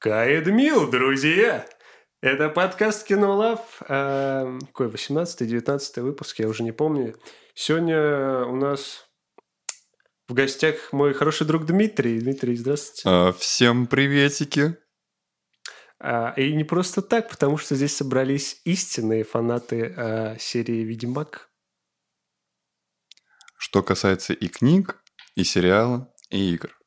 Каэдмил, друзья! Это подкаст Кинолав. Э, какой 18-19 выпуск, я уже не помню. Сегодня у нас в гостях мой хороший друг Дмитрий. Дмитрий, здравствуйте. А, всем приветики. А, и не просто так, потому что здесь собрались истинные фанаты а, серии «Ведьмак». Что касается и книг, и сериала, и игр.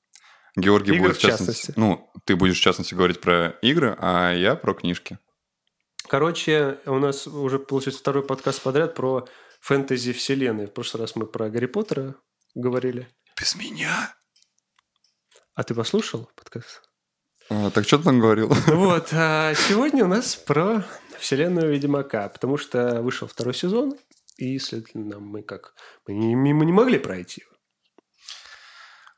Георгий Игр будет в частности. Ну, ты будешь в частности говорить про игры, а я про книжки. Короче, у нас уже получается второй подкаст подряд про фэнтези вселенной. В прошлый раз мы про Гарри Поттера говорили. Без меня. А ты послушал подкаст? А, так что ты там говорил? Вот, а сегодня у нас про вселенную Ведьмака, потому что вышел второй сезон, и, следовательно, мы как... Мы не, мы не могли пройти его.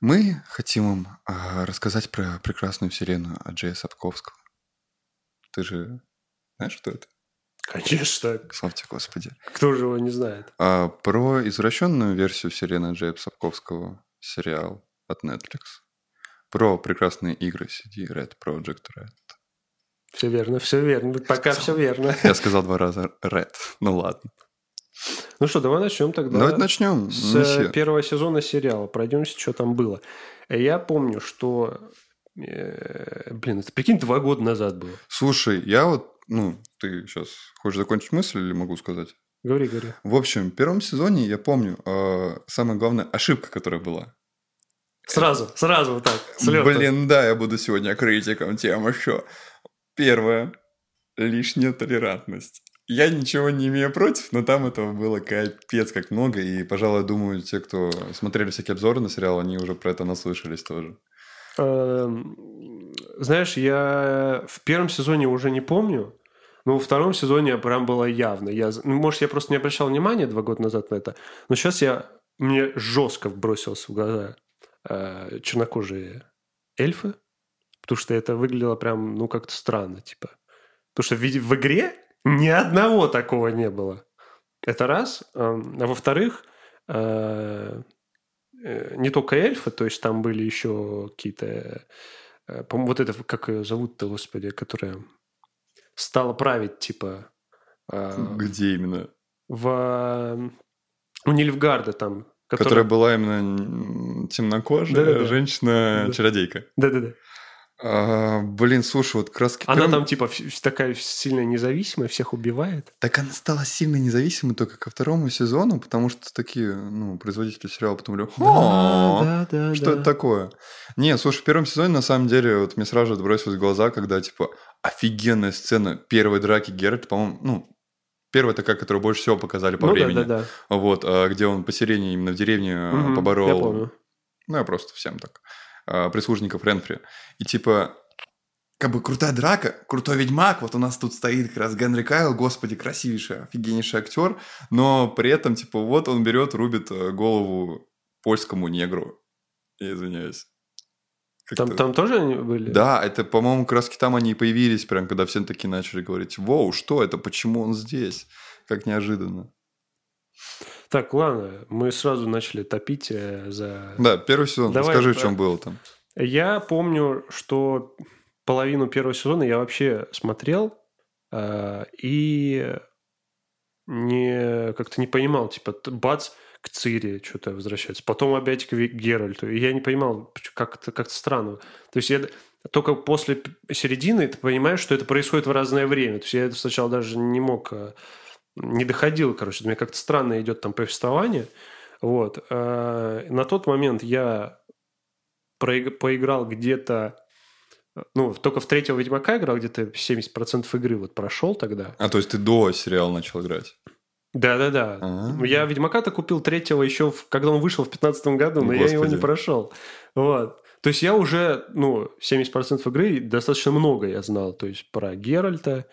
Мы хотим вам а, рассказать про прекрасную вселенную от Джея Сапковского. Ты же знаешь, что это? Конечно. Слава тебе, Господи. Кто же его не знает? А, про извращенную версию вселенной Джея Сапковского сериал от Netflix. Про прекрасные игры CD Red Project Red. Все верно, все верно. Пока все верно. Я сказал два раза Red. Ну ладно. Ну что, давай начнем тогда. Давайте начнем. С Месье. первого сезона сериала. Пройдемся, что там было. Я помню, что... э, Блин, это прикинь, два года назад было. Слушай, я вот, ну, ты сейчас хочешь закончить мысль или могу сказать? Говори, говори. В общем, в первом сезоне я помню э, самая главная ошибка, которая была. Сразу, сразу вот так. с лёта. Блин, да, я буду сегодня критиком тем еще. Первое. Лишняя толерантность. Я ничего не имею против, но там этого было капец как много. И, пожалуй, думаю, те, кто смотрели всякие обзоры на сериал, они уже про это наслышались тоже. Эм, Знаешь, я в первом сезоне уже не помню, но во втором сезоне прям было явно. Я, ну, может, я просто не обращал внимания два года назад на это, но сейчас я, мне жестко бросилось в глаза э, чернокожие эльфы, потому что это выглядело прям, ну, как-то странно, типа. Потому что в, в игре ни одного такого не было. Это раз. Эм, А во-вторых, э, э, не только эльфы, то есть там были еще какие-то... э, вот это, как ее зовут-то, господи, которая стала править, типа, Где именно? в... У Нильфгарда там. Которая была именно темнокожая, женщина-чародейка. Да-да-да. А, блин, слушай, вот краски... Она там, типа, такая сильно независимая, всех убивает. Так она стала сильно независимой только ко второму сезону, потому что такие, ну, производители сериала потом говорят, «О, да, да, Что это такое? Не, слушай, в первом сезоне, на самом деле, вот мне сразу же бросилось в глаза, когда, типа, офигенная сцена первой драки Геральта, по-моему, ну, первая такая, которую больше всего показали по Ну да, времени. да, да. Вот, а, где он по сирене именно в деревне Мгм, поборол... Я помню. Ну, я просто всем так. А, Прислужников Ренфри. И, типа, как бы крутая драка, крутой ведьмак, вот у нас тут стоит как раз Генри Кайл, господи, красивейший, офигеннейший актер, но при этом, типа, вот он берет, рубит э, голову польскому негру. Я извиняюсь. Там, там тоже они были? Да, это, по-моему, как раз там они и появились, прям когда все такие начали говорить, воу, что это, почему он здесь? Как неожиданно. Так, ладно, мы сразу начали топить э, за... Да, первый сезон, Давай, расскажи, в чем было там. Я помню, что половину первого сезона я вообще смотрел э, и не как-то не понимал, типа бац к Цири что-то возвращается, потом опять к Геральту, и я не понимал, поч- как это как-то странно. То есть я только после середины ты понимаешь, что это происходит в разное время. То есть я это сначала даже не мог, э, не доходил, короче, мне как-то странно идет там повествование. Вот. Э, На тот момент я поиграл где-то, э, ну, только в третьего Ведьмака играл, где-то 70% игры вот прошел тогда. А, то есть ты до сериала начал играть? Да-да-да. А. Я Ведьмака-то купил третьего еще, в- когда он вышел в 15 году, но я его не Господи. прошел. Вот. То есть я уже, ну, 70% игры достаточно много я знал. То есть про Геральта,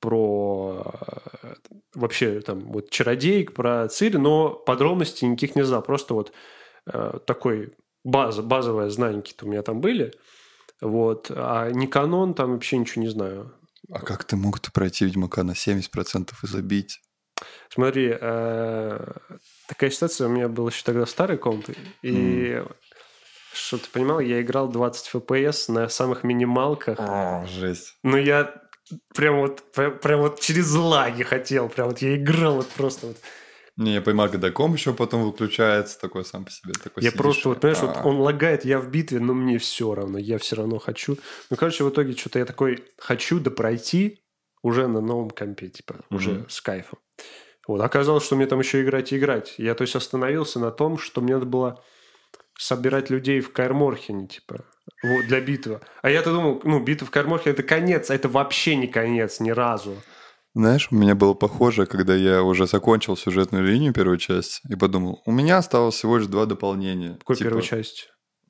про э, вообще там вот чародеек, про Цири, но подробностей никаких не знал. Просто вот э, такой база, базовые знания какие-то у меня там были. Вот. А не канон, там вообще ничего не знаю. А как ты мог ты пройти Ведьмака на 70% и забить? Смотри, э, такая ситуация, у меня был еще тогда старый комп, и Что ты понимал, я играл 20 FPS на самых минималках. О, жесть. Но я прям вот, прям, прям вот через лаги хотел. Прям вот я играл вот просто вот. Не, я понимаю, когда комп еще потом выключается, такой сам по себе. Такой Я сидишь, просто, вот, понимаешь, вот а, он лагает, я в битве, но мне все равно, я все равно хочу. Ну, короче, в итоге что-то я такой хочу да пройти уже на новом компе, типа, уже Мгм. с кайфом. Вот, оказалось, что мне там еще играть и играть. Я, то есть, остановился на том, что мне надо было собирать людей в Каэр-Морхене, типа, вот, для битвы. А я-то думал, ну, битва в Каэр-Морхене – это конец, а это вообще не конец ни разу. Знаешь, у меня было похоже, когда я уже закончил сюжетную линию первую часть и подумал, у меня осталось всего лишь два дополнения. Какой Типа, первой части?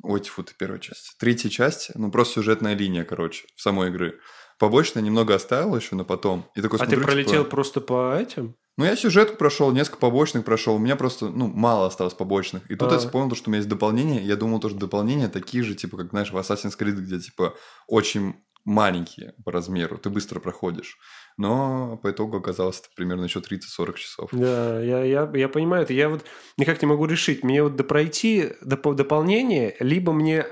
Ой, тьфу, ты первая часть. Третья часть, ну просто сюжетная линия, короче, в самой игры. Побочно немного оставил еще на потом. И такой А ты смотрю, пролетел типа, просто по этим? Ну, я сюжетку прошел, несколько побочных прошел. У меня просто, ну, мало осталось побочных. И тут А. я вспомнил, что у меня есть дополнение. Я думал, то, что дополнения такие же, типа, как, знаешь, в Assassin's Creed, где, типа, очень маленькие по размеру. Ты быстро проходишь. Но по итогу оказалось это примерно еще 30-40 часов. Да, я, я, я понимаю это. Я вот никак не могу решить, мне вот допройти доп- дополнение, либо мне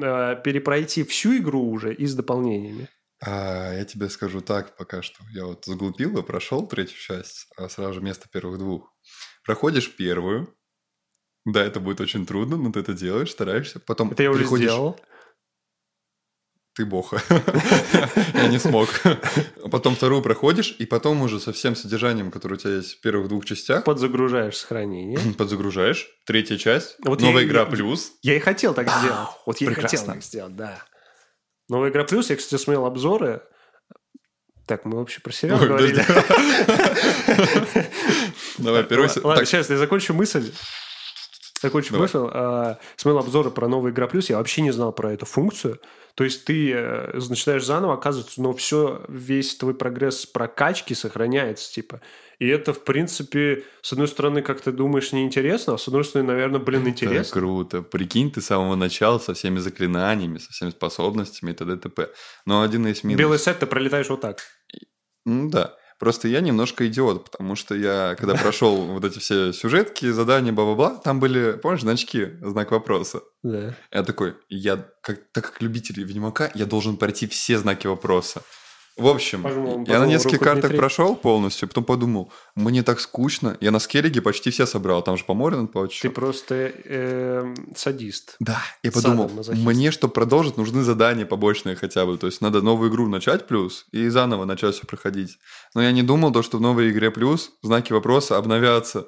э, перепройти всю игру уже и с дополнениями. А, я тебе скажу так пока что. Я вот заглупил и прошел третью часть, а сразу же вместо первых двух. Проходишь первую. Да, это будет очень трудно, но ты это делаешь, стараешься. Потом Это я уже переходишь- сделал. Ты боха. Я не смог. Потом вторую проходишь, и потом уже со всем содержанием, которое у тебя есть в первых двух частях, Подзагружаешь сохранение. подзагружаешь. Третья часть, Вот новая игра плюс. Я и хотел так сделать. Вот я и хотел так сделать, да. Новая игра плюс, я, кстати, смотрел обзоры. Так, мы вообще про сериал Ой, говорили. Давай, первый... Ладно, сейчас я закончу мысль. Закончу Давай. мысль. А, Смотрел обзоры про новую Игра Плюс, я вообще не знал про эту функцию. То есть ты э, начинаешь заново, оказывается, но все, весь твой прогресс прокачки сохраняется, типа. И это, в принципе, с одной стороны, как ты думаешь, неинтересно, а с другой стороны, наверное, блин, Это интересно. круто. Прикинь, ты с самого начала со всеми заклинаниями, со всеми способностями и т.д. т.п. Но один из минусов... Белый сет ты пролетаешь вот так. Ну да. Просто я немножко идиот, потому что я, когда прошел вот эти все сюжетки, задания, бла-бла-бла, там были, помнишь, значки, знак вопроса. Да. Я такой, я, как, так как любитель Ведьмака, я должен пройти все знаки вопроса. В общем, Пожму- я на нескольких картах Дмитрий. прошел полностью, потом подумал, мне так скучно. Я на скеллиге почти все собрал, там же по морю надо Ты получить. просто э, садист. Да, я подумал, мне, чтобы продолжить, нужны задания побочные хотя бы. То есть надо новую игру начать плюс и заново начать все проходить. Но я не думал, то, что в новой игре плюс знаки вопроса обновятся.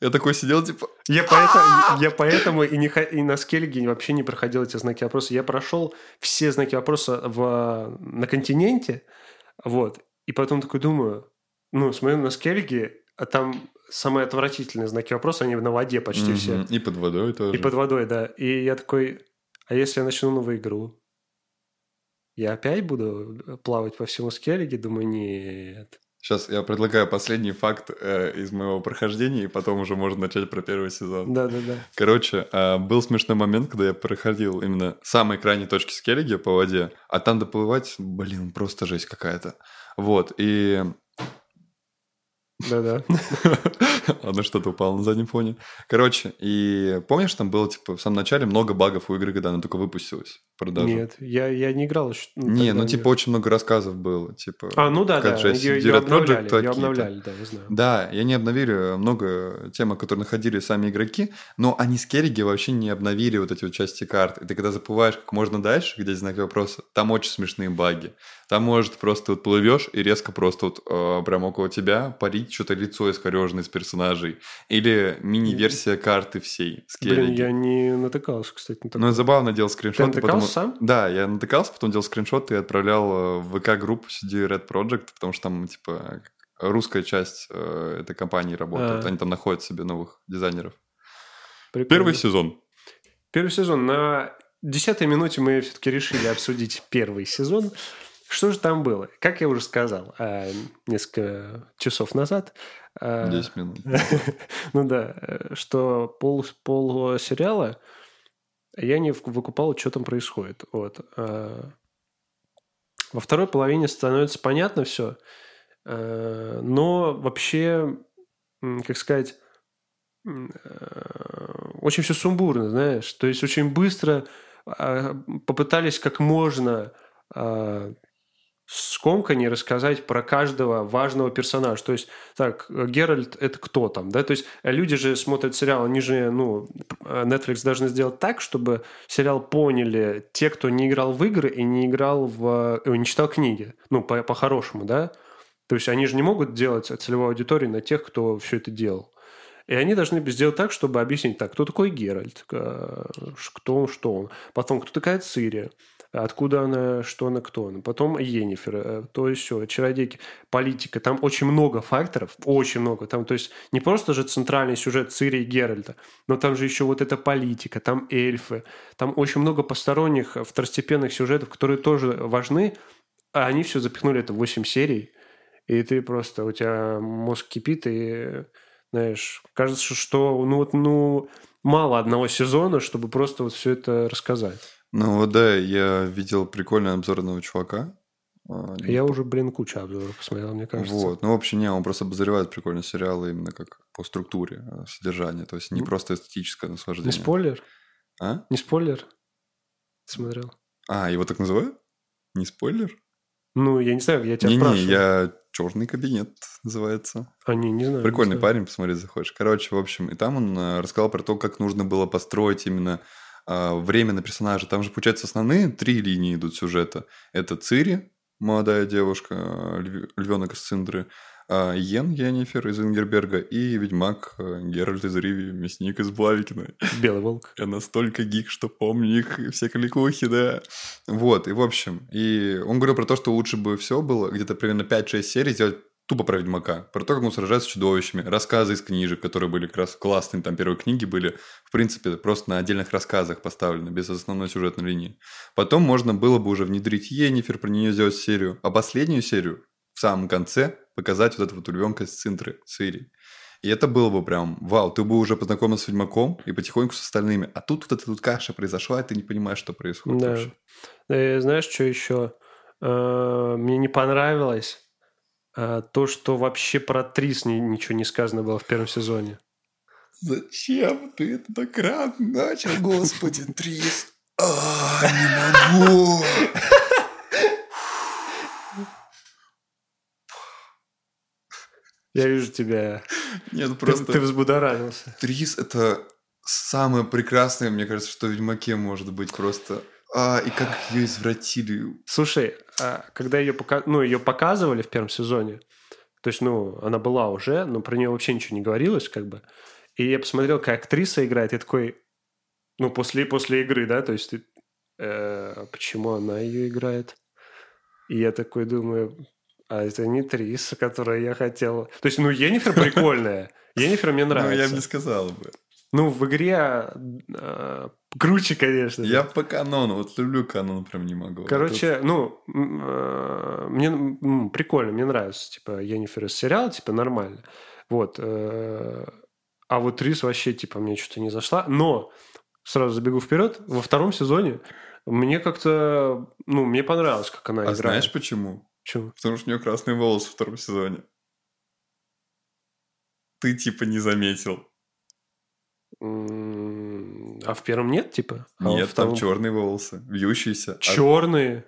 Я такой сидел, типа, Я поэтому, я поэтому и, не, и на скеллиге вообще не проходил эти знаки вопроса. Я прошел все знаки вопроса в, на континенте, вот, и потом такой думаю, ну, смотрю на скеллиге, а там самые отвратительные знаки вопроса, они на воде почти все. «Мгм». И под водой тоже. И под водой, да. И я такой, а если я начну новую игру? Я опять буду плавать по всему скеллиге? Думаю, нет. Сейчас я предлагаю последний факт э, из моего прохождения, и потом уже можно начать про первый сезон. Да-да-да. Короче, э, был смешной момент, когда я проходил именно самой крайней точки скеллиги по воде, а там доплывать, блин, просто жесть какая-то. Вот, и... Да-да. Ладно, что-то упало на заднем фоне. Короче, и помнишь, там было, типа, в самом начале много багов у игры, когда она только выпустилась в продажу? Нет, я, я не играл еще. Не, ну, типа, очень много рассказов было, типа... А, ну да, да, же ее, Project обновляли, ее обновляли, да, я знаю. Да, и они обновили много тем, которые находили сами игроки, но они с Керриги вообще не обновили вот эти вот части карт. И ты когда заплываешь как можно дальше, где знаки вопроса, там очень смешные баги. Там, может, просто вот плывешь и резко просто вот э, прям около тебя парить что-то лицо искореженное из персонажей. Или мини-версия карты всей с Блин, я не натыкался, кстати, на Ну, такое. и забавно делал скриншоты. Ты потом- натыкался сам? Да, я натыкался, потом делал скриншоты и отправлял э, в ВК-группу CD Red Project, потому что там, типа, русская часть э, этой компании работает. А. Они там находят себе новых дизайнеров. Прикольно. Первый сезон. Первый сезон. На десятой минуте мы все-таки решили обсудить первый сезон. Что же там было? Как я уже сказал а, несколько часов назад. А, 10 минут. Ну да, э, что пол, пол сериала я не выкупал, что там происходит. Вот. а. Во второй половине становится понятно все, но вообще, как сказать, э, очень все сумбурно, знаешь. То есть очень быстро попытались как можно скомканнее рассказать про каждого важного персонажа. То есть, так, Геральт – это кто там, да? То есть, люди же смотрят сериал, они же, ну, Netflix должны сделать так, чтобы сериал поняли те, кто не играл в игры и не играл в... Э, не читал книги, ну, по- по-хорошему, да? То есть, они же не могут делать целевую аудиторию на тех, кто все это делал. И они должны сделать так, чтобы объяснить, так, кто такой Геральт, кто он, что он. Потом, кто такая Цири, откуда она, что она, кто она. Потом Енифер, э, то есть все, чародейки, политика. Там очень много факторов, очень много. Там, то есть не просто же центральный сюжет Цири и Геральта, но там же еще вот эта политика, там эльфы, там очень много посторонних второстепенных сюжетов, которые тоже важны, а они все запихнули это в 8 серий, и ты просто, у тебя мозг кипит, и, знаешь, кажется, что, ну вот, ну, мало одного сезона, чтобы просто вот все это рассказать. Ну вот да, я видел прикольный обзор одного чувака. А, я уже, блин, кучу обзоров посмотрел, мне кажется. Вот, ну, в общем, не, он просто обозревает прикольные сериалы именно как по структуре а, содержания, то есть не просто эстетическое наслаждение. Не спойлер? А? Не спойлер? Смотрел. А, его так называют? Не спойлер? Ну, я не знаю, я тебя не, спрашиваю. Не, я черный кабинет называется. А, не, не знаю. Прикольный не знаю. парень, посмотри, заходишь. Короче, в общем, и там он э, рассказал про то, как нужно было построить именно э, время на персонажа. Там же, получается, основные три линии идут сюжета. Это Цири, молодая девушка, льв... львенок из Циндры, э, Йен Йеннифер из Ингерберга и ведьмак э, Геральт из Риви, мясник из Блавикина. Белый волк. Я настолько гик, что помню их все кликухи, да. Вот, и в общем, и он говорил про то, что лучше бы все было где-то примерно 5-6 серий сделать тупо про Ведьмака, про то, как он сражается с чудовищами, рассказы из книжек, которые были как раз классные, там первые книги были, в принципе, просто на отдельных рассказах поставлены, без основной сюжетной линии. Потом можно было бы уже внедрить Енифер, про нее сделать серию, а последнюю серию в самом конце показать вот этого вот ульвенка с Цинтры, Цири. И это было бы прям, вау, ты бы уже познакомился с Ведьмаком и потихоньку с остальными. А тут вот эта тут каша произошла, и ты не понимаешь, что происходит да. вообще. И знаешь, что еще? Э, мне не понравилось то, что вообще про Трис ничего не сказано было в первом сезоне. Зачем ты это так рано начал, господи, Трис? А, не могу! Я вижу тебя. Нет, просто... Ты, ты взбудоражился. Трис — это самое прекрасное, мне кажется, что в Ведьмаке может быть просто... А, и как ее извратили. Слушай, а когда ее, пока... ну, ее показывали в первом сезоне, то есть, ну, она была уже, но про нее вообще ничего не говорилось, как бы. И я посмотрел, как актриса играет, и такой, ну, после, после игры, да, то есть, ты, э, почему она ее играет? И я такой думаю, а это не Триса, которую я хотел. То есть, ну, Енифер прикольная. Енифер мне нравится. Ну, я бы не сказал бы. Ну, в игре э, круче, конечно. Я по канону, вот люблю канон, прям не могу. Короче, Тут... ну, э, мне ну, прикольно, мне нравится, типа, Енифер из сериала, типа, нормально. Вот. Э, а вот Рис вообще, типа, мне что-то не зашла. Но, сразу забегу вперед, во втором сезоне мне как-то, ну, мне понравилось, как она а играет. знаешь почему? Почему? Потому что у нее красные волосы во втором сезоне. Ты, типа, не заметил. А в первом нет, типа? А нет, втором... там черные волосы, вьющиеся. Черные?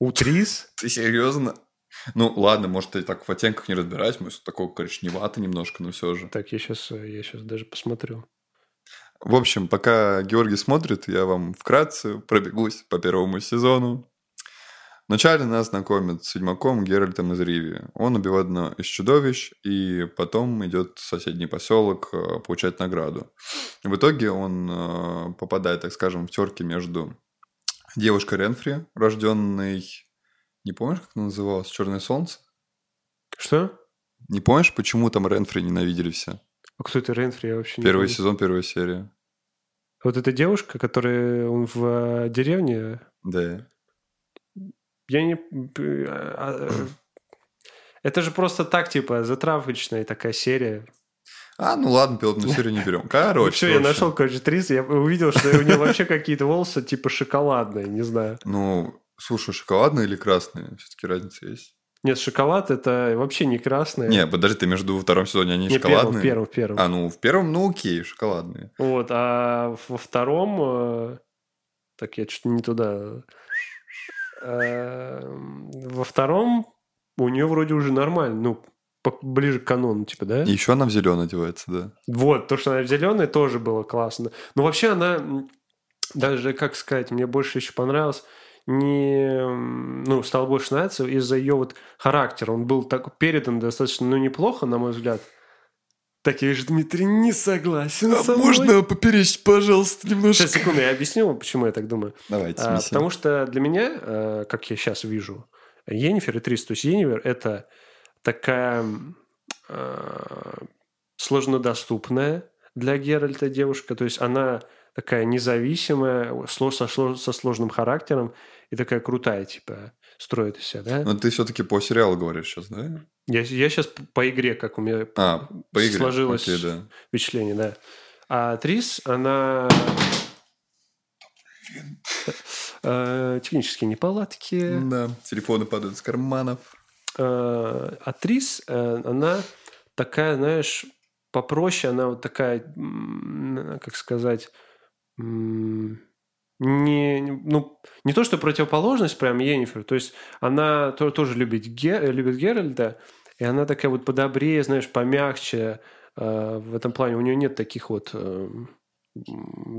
У Трис? Ты серьезно? Ну, ладно, может, я так в оттенках не разбираюсь, может, такого коричневато немножко, но все же. Так, я сейчас, я сейчас даже посмотрю. В общем, пока Георгий смотрит, я вам вкратце пробегусь по первому сезону. Вначале нас знакомят с ведьмаком Геральтом из Риви. Он убивает одно из чудовищ, и потом идет в соседний поселок э, получать награду. В итоге он э, попадает, так скажем, в терки между девушкой Ренфри, рожденной... Не помнишь, как она называлась? Черное солнце? Что? Не помнишь, почему там Ренфри ненавидели все? А кто это Ренфри? Я вообще не Первый помню. сезон, первая серия. Вот эта девушка, которая он в э, деревне? Да. Я не... А, это же просто так, типа, затравочная такая серия. А, ну ладно, пилотную серию не берем. Короче. Все, я нашел, короче, Трис, я увидел, что у нее вообще какие-то волосы типа шоколадные, не знаю. Ну, слушай, шоколадные или красные? Все-таки разница есть. Нет, шоколад это вообще не красное. Не, подожди, ты между втором сезоне они Не, шоколадные? первым, в первом. А, ну, в первом, ну, окей, шоколадные. Вот, а во втором... э, Так, я что-то не туда... Э, Во втором у нее вроде уже нормально, ну, ближе к канону, типа, да? И еще она в зеленый одевается, да. Вот, то, что она в зеленой, тоже было классно. Но вообще она, даже, как сказать, мне больше еще понравилось, не, ну, стало больше нравиться из-за ее вот характера. Он был так передан достаточно, ну, неплохо, на мой взгляд. Так, я вижу, Дмитрий не согласен со мной. поперечь, пожалуйста, Сейчас, секунду, я объясню, почему я так думаю. Давайте, А, потому что для меня, э, как я сейчас вижу, Енифер и Трис, то есть Енифер – это такая э, сложнодоступная для Геральта девушка, то есть она такая независимая, со сложным характером и такая крутая, типа, строит из себя, да? Но ты все-таки по сериалу говоришь сейчас, да? Я, сейчас по игре, как у меня А, по игре. сложилось Окей, да. впечатление, да. А Трис, она э, технические неполадки. Да, телефоны падают из карманов. Э, а Трис, э, она такая, знаешь, попроще, она вот такая, как сказать, не, ну, не то, что противоположность прям Енифер, то есть она то- тоже любит, Ге- любит Геральда, и она такая вот подобрее, знаешь, помягче э, в этом плане. У нее нет таких вот э,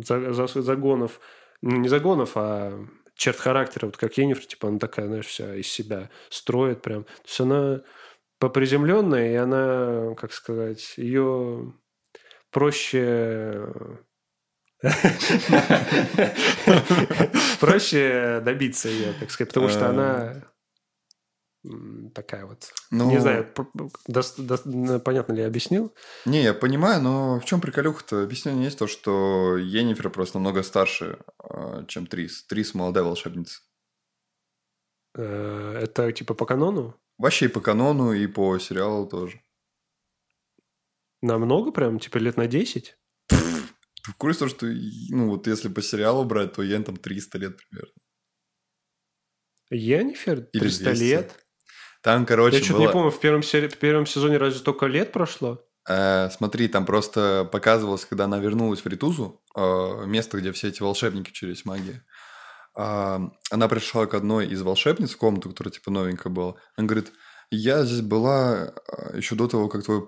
за- за- загонов, ну, не загонов, а черт характера, вот как Енифер, типа она такая, знаешь, вся из себя строит прям. То есть она поприземленная, и она, как сказать, ее проще проще добиться ее, так сказать, потому что она м, такая вот. Ну, Не знаю, понятно ли я объяснил? Не, я понимаю, но в чем приколюха-то? Объяснение есть то, что Енифер просто намного старше, э, чем Трис. Трис молодая волшебница. Э, Это типа по канону? Вообще и по канону, и по сериалу тоже. Намного прям, типа лет на 10? Ты в курсе, что, ну, вот если по сериалу брать, то Йен там 300 лет примерно. Или 300 200. лет? Там, короче, Я что-то была- не помню, в первом, сери- в первом сезоне разве столько лет прошло? Э, смотри, там просто показывалось, когда она вернулась в Ритузу, э, место, где все эти волшебники учились магии. А, она пришла к одной из волшебниц в комнату, которая типа новенькая была. Она говорит, я здесь была э, еще до того, как твой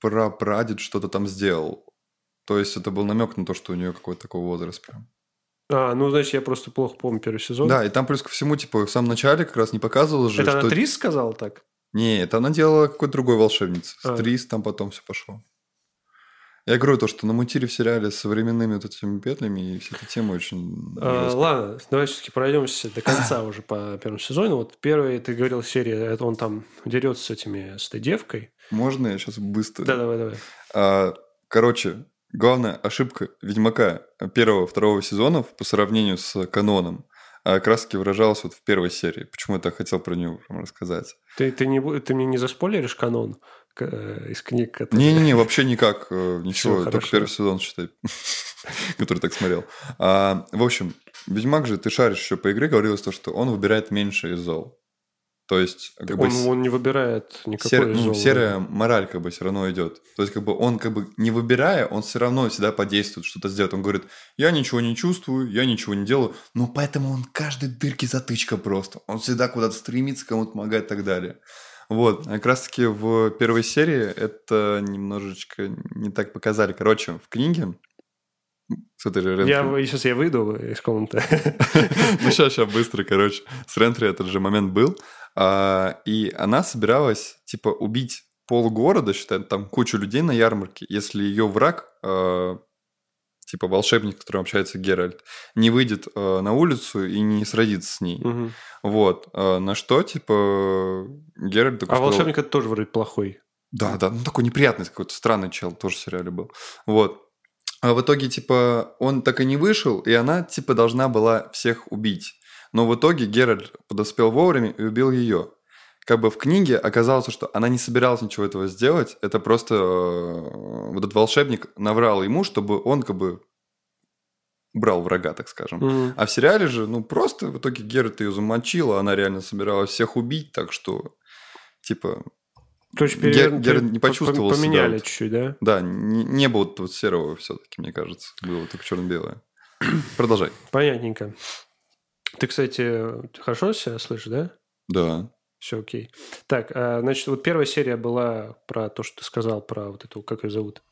прапрадед что-то там сделал. То есть это был намек на то, что у нее какой-то такой возраст прям. А, ну, значит, я просто плохо помню первый сезон. Да, и там плюс ко всему, типа, в самом начале как раз не показывалось же, Это что... она Трис сказала так? Не, это она делала какой-то другой волшебницы. А. Трис там потом все пошло. Я говорю то, что намутили в сериале с современными вот этими петлями, и вся эта тема очень... А, ладно, давай все-таки пройдемся до конца уже по первому сезону. Вот первый, ты говорил, серия, это он там дерется с этими, с этой девкой. Можно я сейчас быстро? Да, давай, давай. А, короче, главная ошибка Ведьмака первого, второго сезонов по сравнению с каноном а, как раз таки выражалась вот в первой серии. Почему я так хотел про нее рассказать? Ты, ты, не, ты мне не заспойлеришь канон э, из книг? которые- Не-не-не, вообще никак, э, ничего, Всё, только хорошо. первый сезон, считай, который так смотрел. А, в общем, Ведьмак же, ты шаришь еще по игре, говорилось то, что он выбирает меньше из зол. То есть, как бы, Он, с- он не выбирает никакой сер- ну, серая мораль как бы все равно идет. То есть, как бы он как бы не выбирая, он все равно всегда подействует, что-то сделает. Он говорит, я ничего не чувствую, я ничего не делаю. Но поэтому он каждой дырке затычка просто. Он всегда куда-то стремится, кому-то помогать и так далее. Вот, а как раз-таки в первой серии это немножечко не так показали. Короче, в книге этой же Я, сейчас я выйду из комнаты. ну, сейчас, сейчас, быстро, короче. С Рентри этот же момент был. А, и она собиралась, типа, убить полгорода, считай, там кучу людей на ярмарке, если ее враг, а, типа, волшебник, с которым общается Геральт, не выйдет а, на улицу и не сразится с ней. Мгм. Вот. На что, типа, Геральт такой А сказал, волшебник это тоже вроде плохой. да, да, ну такой неприятный какой-то странный чел, тоже в сериале был. Вот. А в итоге, типа, он так и не вышел, и она, типа, должна была всех убить. Но в итоге Геральт подоспел вовремя и убил ее. Как бы в книге оказалось, что она не собиралась ничего этого сделать. Это просто э, вот этот волшебник наврал ему, чтобы он как бы убрал врага, так скажем. Мгм. А в сериале же, ну, просто в итоге Геральт ее замочил, а она реально собиралась всех убить, так что типа, Гер- перевер- Геральт пер- не по- почувствовал себя Поменяли вот. чуть-чуть, да? да, не, не было тут серого все-таки, мне кажется. Было только черно-белое. Продолжай. Понятненько. Ты, кстати, хорошо себя слышишь, да? Да. Все окей. Так, а, значит, вот первая серия была про то, что ты сказал, про вот эту, как ее зовут?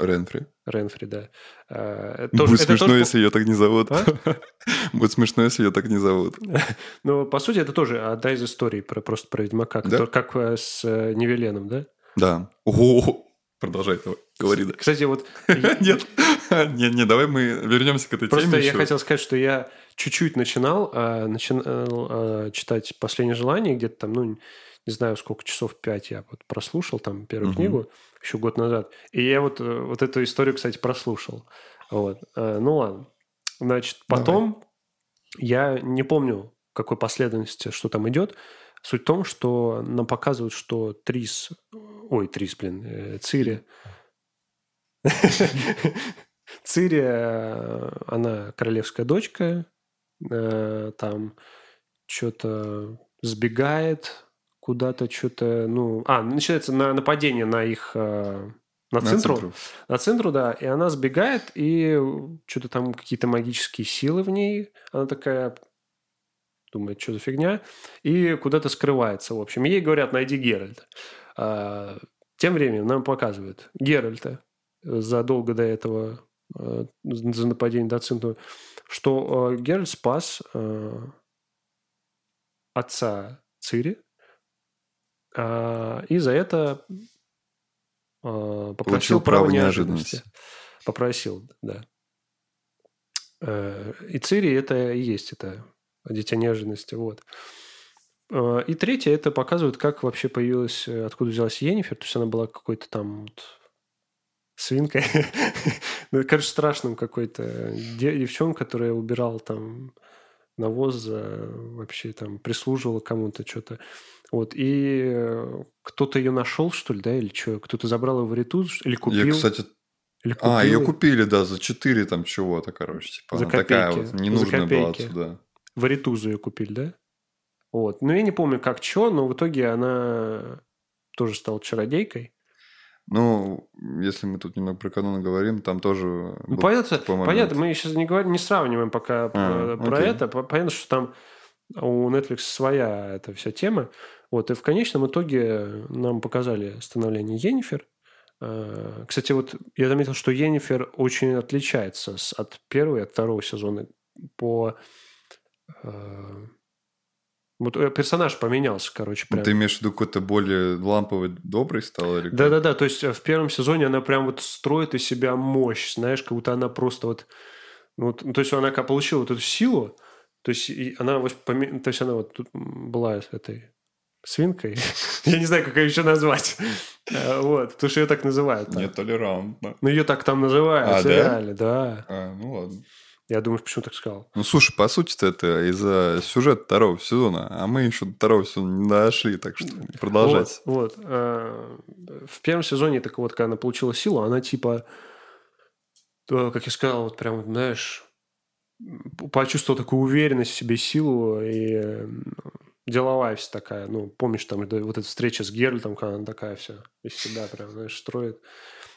Ренфри. Ренфри, да. А, это тоже- Будет это смешно, тоже- если ее так не зовут. А? Будет смешно, если ее так не зовут. Ну, по сути, это тоже одна из историй про, просто про Ведьмака, Да? который- как э, с э, Невеленом, да? Да. Ого. Продолжай, давай. Говори, да. Кстати, вот я- Нет, не, не, давай мы вернемся к этой Просто теме я еще. хотел сказать, что я чуть-чуть начинал, а, начинал а, читать «Последнее желание», где-то там, ну, не знаю, сколько часов, пять я вот прослушал там первую Мгм. книгу еще год назад. И я вот, э, вот эту историю, кстати, прослушал. Вот. А, Ну, ладно. Значит, Давай. потом я не помню, какой последовательности что там идет. Суть в том, что нам показывают, что Трис... Ой, Трис, блин, э, Цири... Цири, она королевская дочка, э, там что-то сбегает куда-то, что-то, ну... А, начинается на нападение на их... э, На, На центру, центру. на центру, да, и она сбегает, и что-то там какие-то магические силы в ней. Она такая думает, что за фигня, и куда-то скрывается, в общем. Ей говорят, найди Геральта. А, тем временем нам показывают Геральта задолго до этого, э, за нападение до центру, что э, Геральт спас э, отца Цири, и за это э, попросил Получил право право неожиданности. неожиданности. Попросил, да. Э, И Цири это и есть это дитя неожиданности, вот. Э, И третье, это показывает, как вообще появилась, э, откуда взялась Енифер. То есть она была какой-то там вот свинкой. Ну, кажется, страшным какой-то де- девчонка, которая убирала там навоз, вообще там прислуживала кому-то что-то. Вот, и э, кто-то ее нашел, что ли, да, или что? Кто-то забрал ее в Риту, или купил? Я, кстати, или а, ее купил. купили, да, за 4 там чего-то, короче. Типа, За она такая копейки. вот, не За нужная была отсюда. В Аритузу ее купили, да? Вот. Ну, я не помню, как что, но в итоге она тоже стала чародейкой. Ну, если мы тут немного про каноны говорим, там тоже Ну, был понятно, такой момент. понятно, мы сейчас не, говорим, не сравниваем пока А, э, про окей. это. По- Понятно, что там у Netflix своя эта вся тема. Вот, и в конечном итоге нам показали становление Енифер. Э, Кстати, вот я заметил, что Енифер очень отличается от первого и от второго сезона по... Вот э, персонаж поменялся, короче, прям. Ты имеешь в виду какой-то более ламповый, добрый стал? Да-да-да, то есть э, в первом сезоне она прям вот строит из себя мощь, знаешь, как будто она просто вот... ну вот то есть она как получила вот эту силу, то есть она вот, поме- то есть она вот тут была этой свинкой, я не знаю, как ее еще назвать, Э, вот, потому что ее так называют. Нетолерантно. Ну, ее так там называют, А, да? реально, да. А, ну ладно. Я думаю, почему так сказал. Ну, слушай, по сути-то это из-за сюжета второго сезона, а мы еще до второго сезона не дошли, так что продолжать. Вот, вот. Э, В первом сезоне, так вот, когда она получила силу, она типа, как я сказал, вот прям, знаешь, п- почувствовала такую уверенность в себе, силу и деловая вся такая. Ну, помнишь, там вот эта встреча с Геральтом, когда она такая вся из себя прям, знаешь, строит.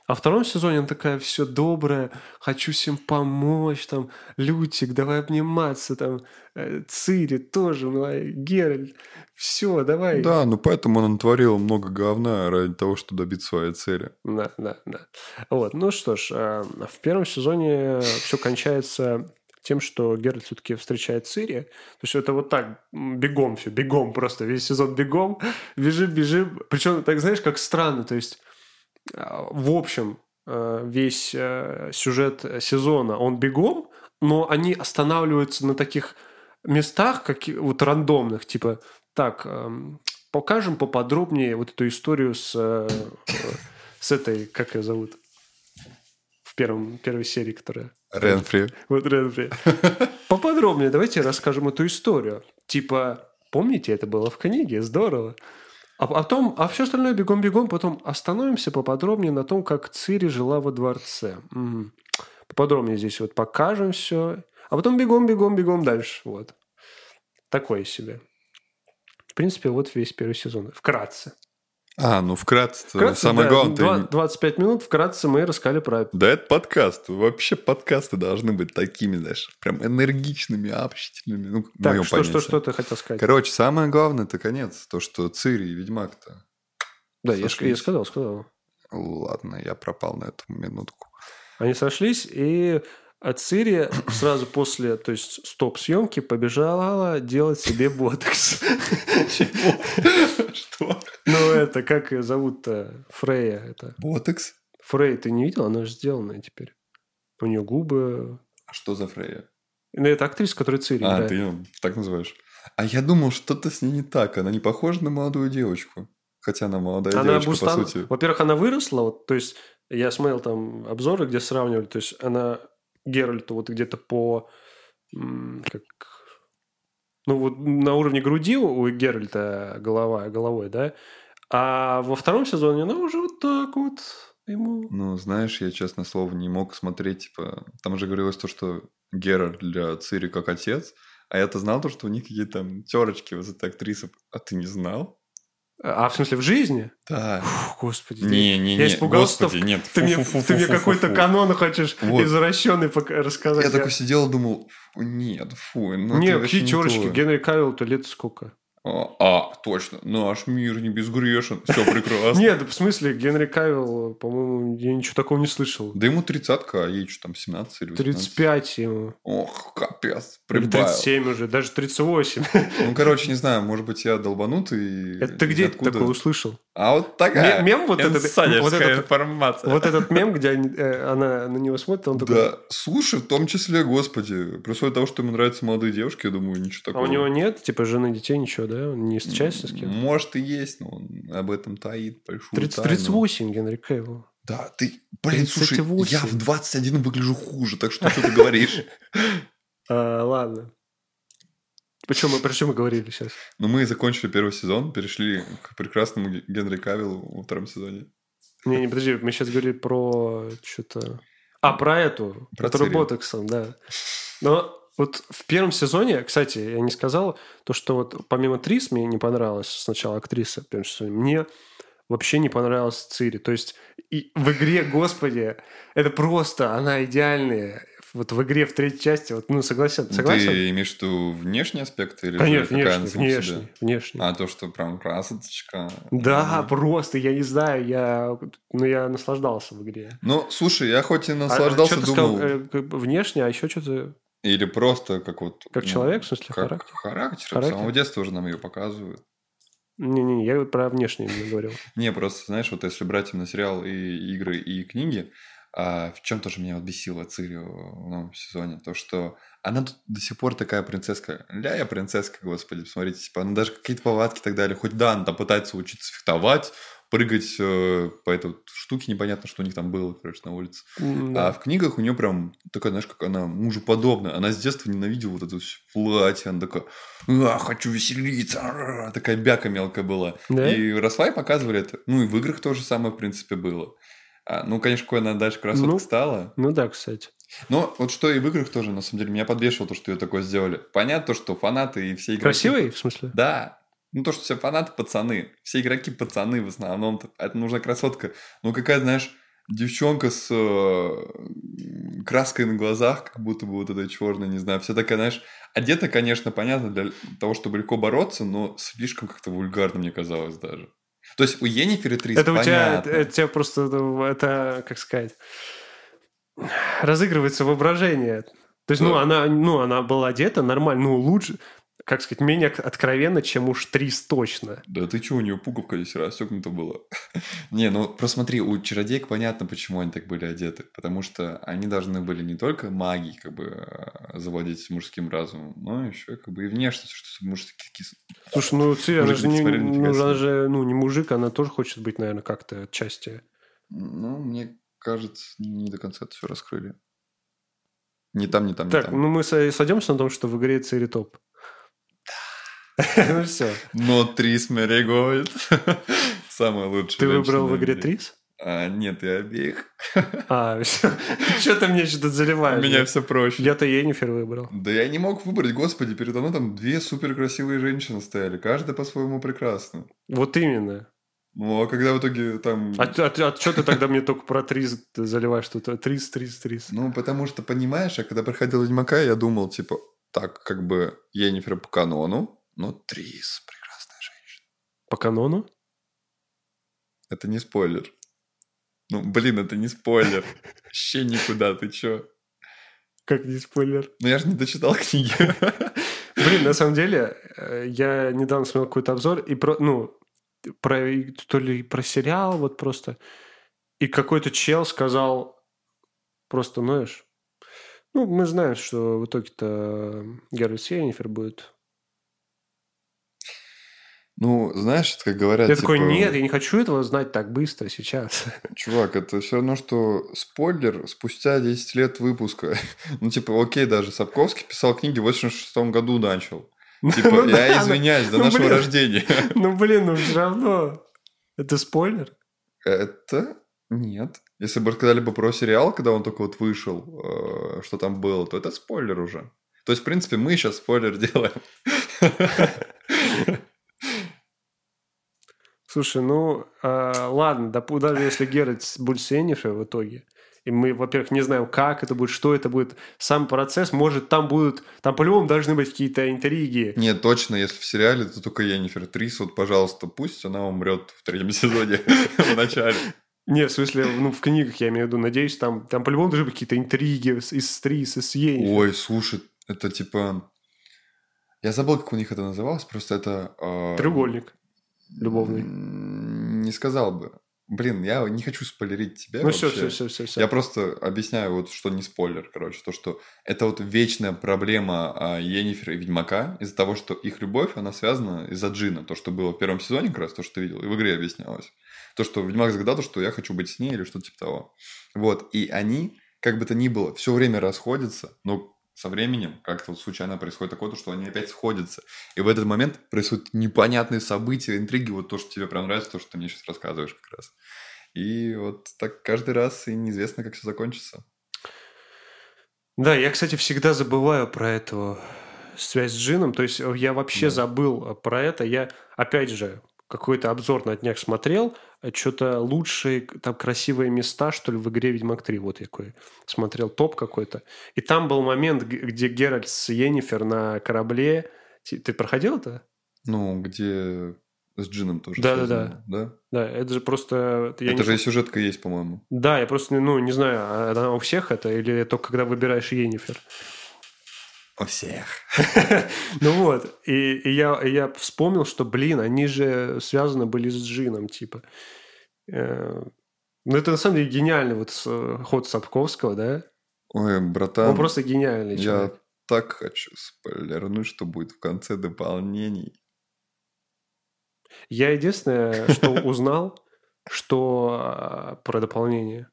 А в втором сезоне она такая все добрая, хочу всем помочь, там, Лютик, давай обниматься, там, э, Цири тоже, Геральт, все, давай. Да, ну поэтому она натворила много говна ради того, чтобы добиться своей цели. Да, да, да. Вот, ну что ж, э, в первом сезоне все кончается тем, что Геральт все-таки встречает Цири. То есть это вот так, бегом все, бегом просто, весь сезон бегом, бежим, бежим. Причем, так знаешь, как странно, то есть а, в общем э, весь э, сюжет сезона, он бегом, но они останавливаются на таких местах, как вот рандомных, типа, так, эм, покажем поподробнее вот эту историю с, э, с этой, как ее зовут, в первом, первой серии, которая... Ренфри. Вот Ренфри. Поподробнее давайте расскажем эту историю. Типа, помните, это было в книге, здорово. А потом, а все остальное бегом-бегом, потом остановимся поподробнее на том, как Цири жила во дворце. Мгм. Поподробнее здесь вот покажем все. А потом бегом-бегом-бегом дальше. Вот. Такое себе. В принципе, вот весь первый сезон. Вкратце. А, ну вкратце, Вкратце, самое да, главное. два- ты- 25 минут вкратце мы рассказали про... Да это подкаст. Вообще подкасты должны быть такими, знаешь, прям энергичными, общительными. Ну, Так, что, что, что ты хотел сказать? Короче, самое главное это конец. То, что Цири и Ведьмак-то. да, я, я сказал, сказал. Ладно, я пропал на эту минутку. Они сошлись, и от Цири сразу после, то есть стоп-съемки, побежала делать себе ботокс. Что? Ну, это, как ее зовут-то? Фрея. Это. Ботекс? Фрей ты не видел? Она же сделанная теперь. У нее губы... А что за Фрея? Ну, это актриса, которая Цири А, играет. ты её так называешь. А я думал, что-то с ней не так. Она не похожа на молодую девочку. Хотя она молодая Она девочка, Бустан- по сути. Во-первых, она выросла, вот, то есть я смотрел там обзоры, где сравнивали, то есть она Геральту вот где-то по как ну вот на уровне груди у Геральта голова головой, да, а во втором сезоне она уже вот так вот ему. Ну, знаешь, я, честно слово, не мог смотреть, типа... Там же говорилось то, что Геральт для Цири как отец, а я-то знал то, что у них какие-то там терочки вот этой актрисы. А ты не знал? А в смысле в жизни? Да. Фу, господи. Не-не-не, я испугался, господи, что нет. Ты мне, фу-фу-фу-фу-фу-фу. ты мне какой-то канон хочешь Вот. извращенный пока рассказать. Я такой сидел и думал, фу, нет, фу, ну Не, какие терочки? то. Генри Кавилл-то лет сколько? А, а, точно, наш мир не безгрешен, все прекрасно. Нет, в смысле, Генри Кавилл, по-моему, я ничего такого не слышал. Да ему тридцатка, а ей что там, 17 или 18? 35 ему. Ох, капец, прибавил. 37 уже, даже 38. Ну, короче, не знаю, может быть, я долбанутый. Это ты где это откуда. такое услышал? А вот такая Ме- Мем вот этот, вот этот, информация. вот этот мем, где они, э, она на него смотрит, он такой... Да, слушай, в том числе, господи, при условии того, что ему нравятся молодые девушки, я думаю, ничего А такого. у него нет, типа, жены, детей, ничего, да? Он не встречается с кем? Может и есть, но он об этом таит большую 30, тайну. 38 Генри Кавилл. Да, ты, блин, слушай, 38. я в 21 выгляжу хуже, так что что ты говоришь? А, ладно. Причем мы, про что мы говорили сейчас? Ну, мы закончили первый сезон, перешли к прекрасному Ге- Генри Кавиллу во втором сезоне. Не, не, подожди, мы сейчас говорили про что-то... А, про эту, Про которую ботоксом, да. Но вот в первом сезоне, кстати, я не сказал, то, что вот помимо Трис мне не понравилась сначала актриса первом сезоне, мне вообще не понравилась Цири. То есть и в игре, господи, это просто, она идеальная. Вот в игре в третьей части, вот, ну, согласен, согласен? Ты имеешь в виду внешний аспект или Конечно, внешне, себе? внешне. А то, что прям красоточка. Да, Мгм. просто, я не знаю, я, ну, я наслаждался в игре. Ну, слушай, я хоть и А, наслаждался, что ты думал... сказал, э, внешне, а еще что-то... Или просто как вот... Как ну, человек, в смысле, как характер? характер. С Характер? самого детства уже нам ее показывают. Не-не, я про внешне именно говорил. Не, просто, знаешь, вот если брать именно сериал и игры, и книги, а, в чем тоже меня вот бесило Цири в новом сезоне, то, что она тут до сих пор такая принцесска. Ля, я принцесска, господи, посмотрите, типа, она даже какие-то повадки и так далее. Хоть да, она там пытается учиться фехтовать, прыгать э, по этой вот штуке, непонятно, что у них там было, короче, на улице. А да. в книгах у нее прям такая, знаешь, как она мужеподобная. Она с детства ненавидела вот это платье. Она такая, а, хочу веселиться. а-а-а». Такая бяка мелкая была. Да? И Росвай показывали это. Ну, и в играх то же самое, в принципе, было. А, ну, конечно, какой она дальше красотка Ну. стала. Ну да, кстати. Но вот что и в играх тоже, на самом деле, меня подвешивало то, что ее такое сделали. Понятно, то, что фанаты и все игроки... Красивый, в смысле? Да. Ну, то, что все фанаты пацаны. Все игроки пацаны в основном. Это нужна красотка. Ну, какая, знаешь, девчонка с э, краской на глазах, как будто бы вот эта черная, не знаю. Вся такая, знаешь, одета, конечно, понятно, для того, чтобы легко бороться, но слишком как-то вульгарно, мне казалось даже. То есть у Енифер и Трис Это у тебя, это, у тебя просто, это, как сказать, разыгрывается воображение. То есть, ну, Да. она, ну, она была одета нормально, ну, лучше, как сказать, менее откровенно, чем уж Трис точно. Да ты что, у нее пуговка здесь расстегнута была. не, ну просто смотри, у чародеек понятно, почему они так были одеты. Потому что они должны были не только магией как бы э, завладеть мужским разумом, но еще как бы и внешностью, что мужские такие... Слушай, ну, Цири, она же, не, ну, она же, ну, не мужик, она тоже хочет быть, наверное, как-то отчасти. Ну, мне кажется, не до конца это все раскрыли. Ни там, ни там, ни Так, там. ну, мы со- сойдемся на том, что в игре Цири топ. Ну, все. Но Трис Меригольд. Самая лучшая Ты выбрал в игре. Трис? А, нет, и обеих. А, что ты мне что-то У заливаешь? меня все проще. Я-то Енифер выбрал. Да я не мог выбрать, господи, передо мной там две супер красивые женщины стояли, каждая по-своему прекрасна. Вот именно. Ну, а когда в итоге там... А, что ты тогда мне только про Трис заливаешь? Что то Трис, Трис, Трис. Ну, потому что, понимаешь, я когда проходил Ведьмака, я думал, типа, так, как бы Енифер по канону, но Трис прекрасная женщина. По канону? Это не спойлер. Ну, блин, это не спойлер. Вообще никуда, ты чё? Как не спойлер? Ну, я же не дочитал книги. Блин, на самом деле, э, я недавно смотрел какой-то обзор, и про, ну, про, то ли про сериал вот просто, и какой-то чел сказал просто, знаешь, ну, мы знаем, что в итоге-то Геральт Йеннифер будет. Ну, знаешь, это как говорят... Я типа, такой, нет, я не хочу этого знать так быстро сейчас. Чувак, это все равно, что спойлер спустя 10 лет выпуска. ну, типа, окей, даже Сапковский писал книги в 86 году начал. Типа, Ну да, я ну- извиняюсь, до ну, нашего блин. рождения. Ну, блин, ну все равно. Это спойлер? Это нет. Если бы рассказали бы про сериал, когда он только вот вышел, э, что там было, то это спойлер уже. То есть, в принципе, мы сейчас спойлер делаем. Слушай, ну, а, ладно, допу- даже если Геральт будет с Йеннифер в итоге, и мы, во-первых, не знаем, как это будет, что это будет, сам процесс, может, там будут, там по-любому должны быть какие-то интриги. Нет, точно, если в сериале, то только Енифер Трис, вот, пожалуйста, пусть она умрет в третьем сезоне в начале. Не, в смысле, ну, в книгах, я имею в виду, надеюсь, там, там по-любому должны быть какие-то интриги из Стрис, из Йеннифер. Ой, слушай, это типа... Я забыл, как у них это называлось, просто это... э, Треугольник. Любовный. Не сказал бы. Блин, я не хочу спойлерить тебя Ну, все, вообще. все, все, все, все. Я просто объясняю, вот, что не спойлер, короче, то, что это вот вечная проблема а, Йеннифер и Ведьмака из-за того, что их любовь, она связана из-за Джина, то, что было в первом сезоне как раз, то, что ты видел, и в игре объяснялось. То, что Ведьмак загадал, то, что я хочу быть с ней или что-то типа того. Вот, и они, как бы то ни было, все время расходятся, но со временем как-то вот случайно происходит такое, то, что они опять сходятся. И в этот момент происходят непонятные события, интриги, вот то, что тебе прям нравится, то, что ты мне сейчас рассказываешь как раз. И вот так каждый раз, и неизвестно, как все закончится. Да, я, кстати, всегда забываю про эту связь с Джином. То есть э, я вообще Да. забыл э, про это. Я, опять же, какой-то обзор на днях смотрел. Что-то лучшие, там, красивые места, что ли, в игре Ведьмак 3. Вот я такой смотрел топ какой-то. И там был момент, где Геральт с Йеннифер на корабле. Ты проходил это? Ну, где с Джином тоже Да-да-да. связано, да? Да, это же просто... Это не же и сюжетка есть, по-моему. Да, я просто, ну, не знаю, а она у всех это или только когда выбираешь Йеннифер. У всех. Ну вот, и, и я, и я вспомнил, что, блин, они же связаны были с Джином, типа. Э, Ну, это на самом деле гениальный вот ход Сапковского, да? Ой, братан, Он просто гениальный я человек. так хочу спойлернуть, что будет в конце дополнений. Я единственное, что узнал, что а, про дополнение,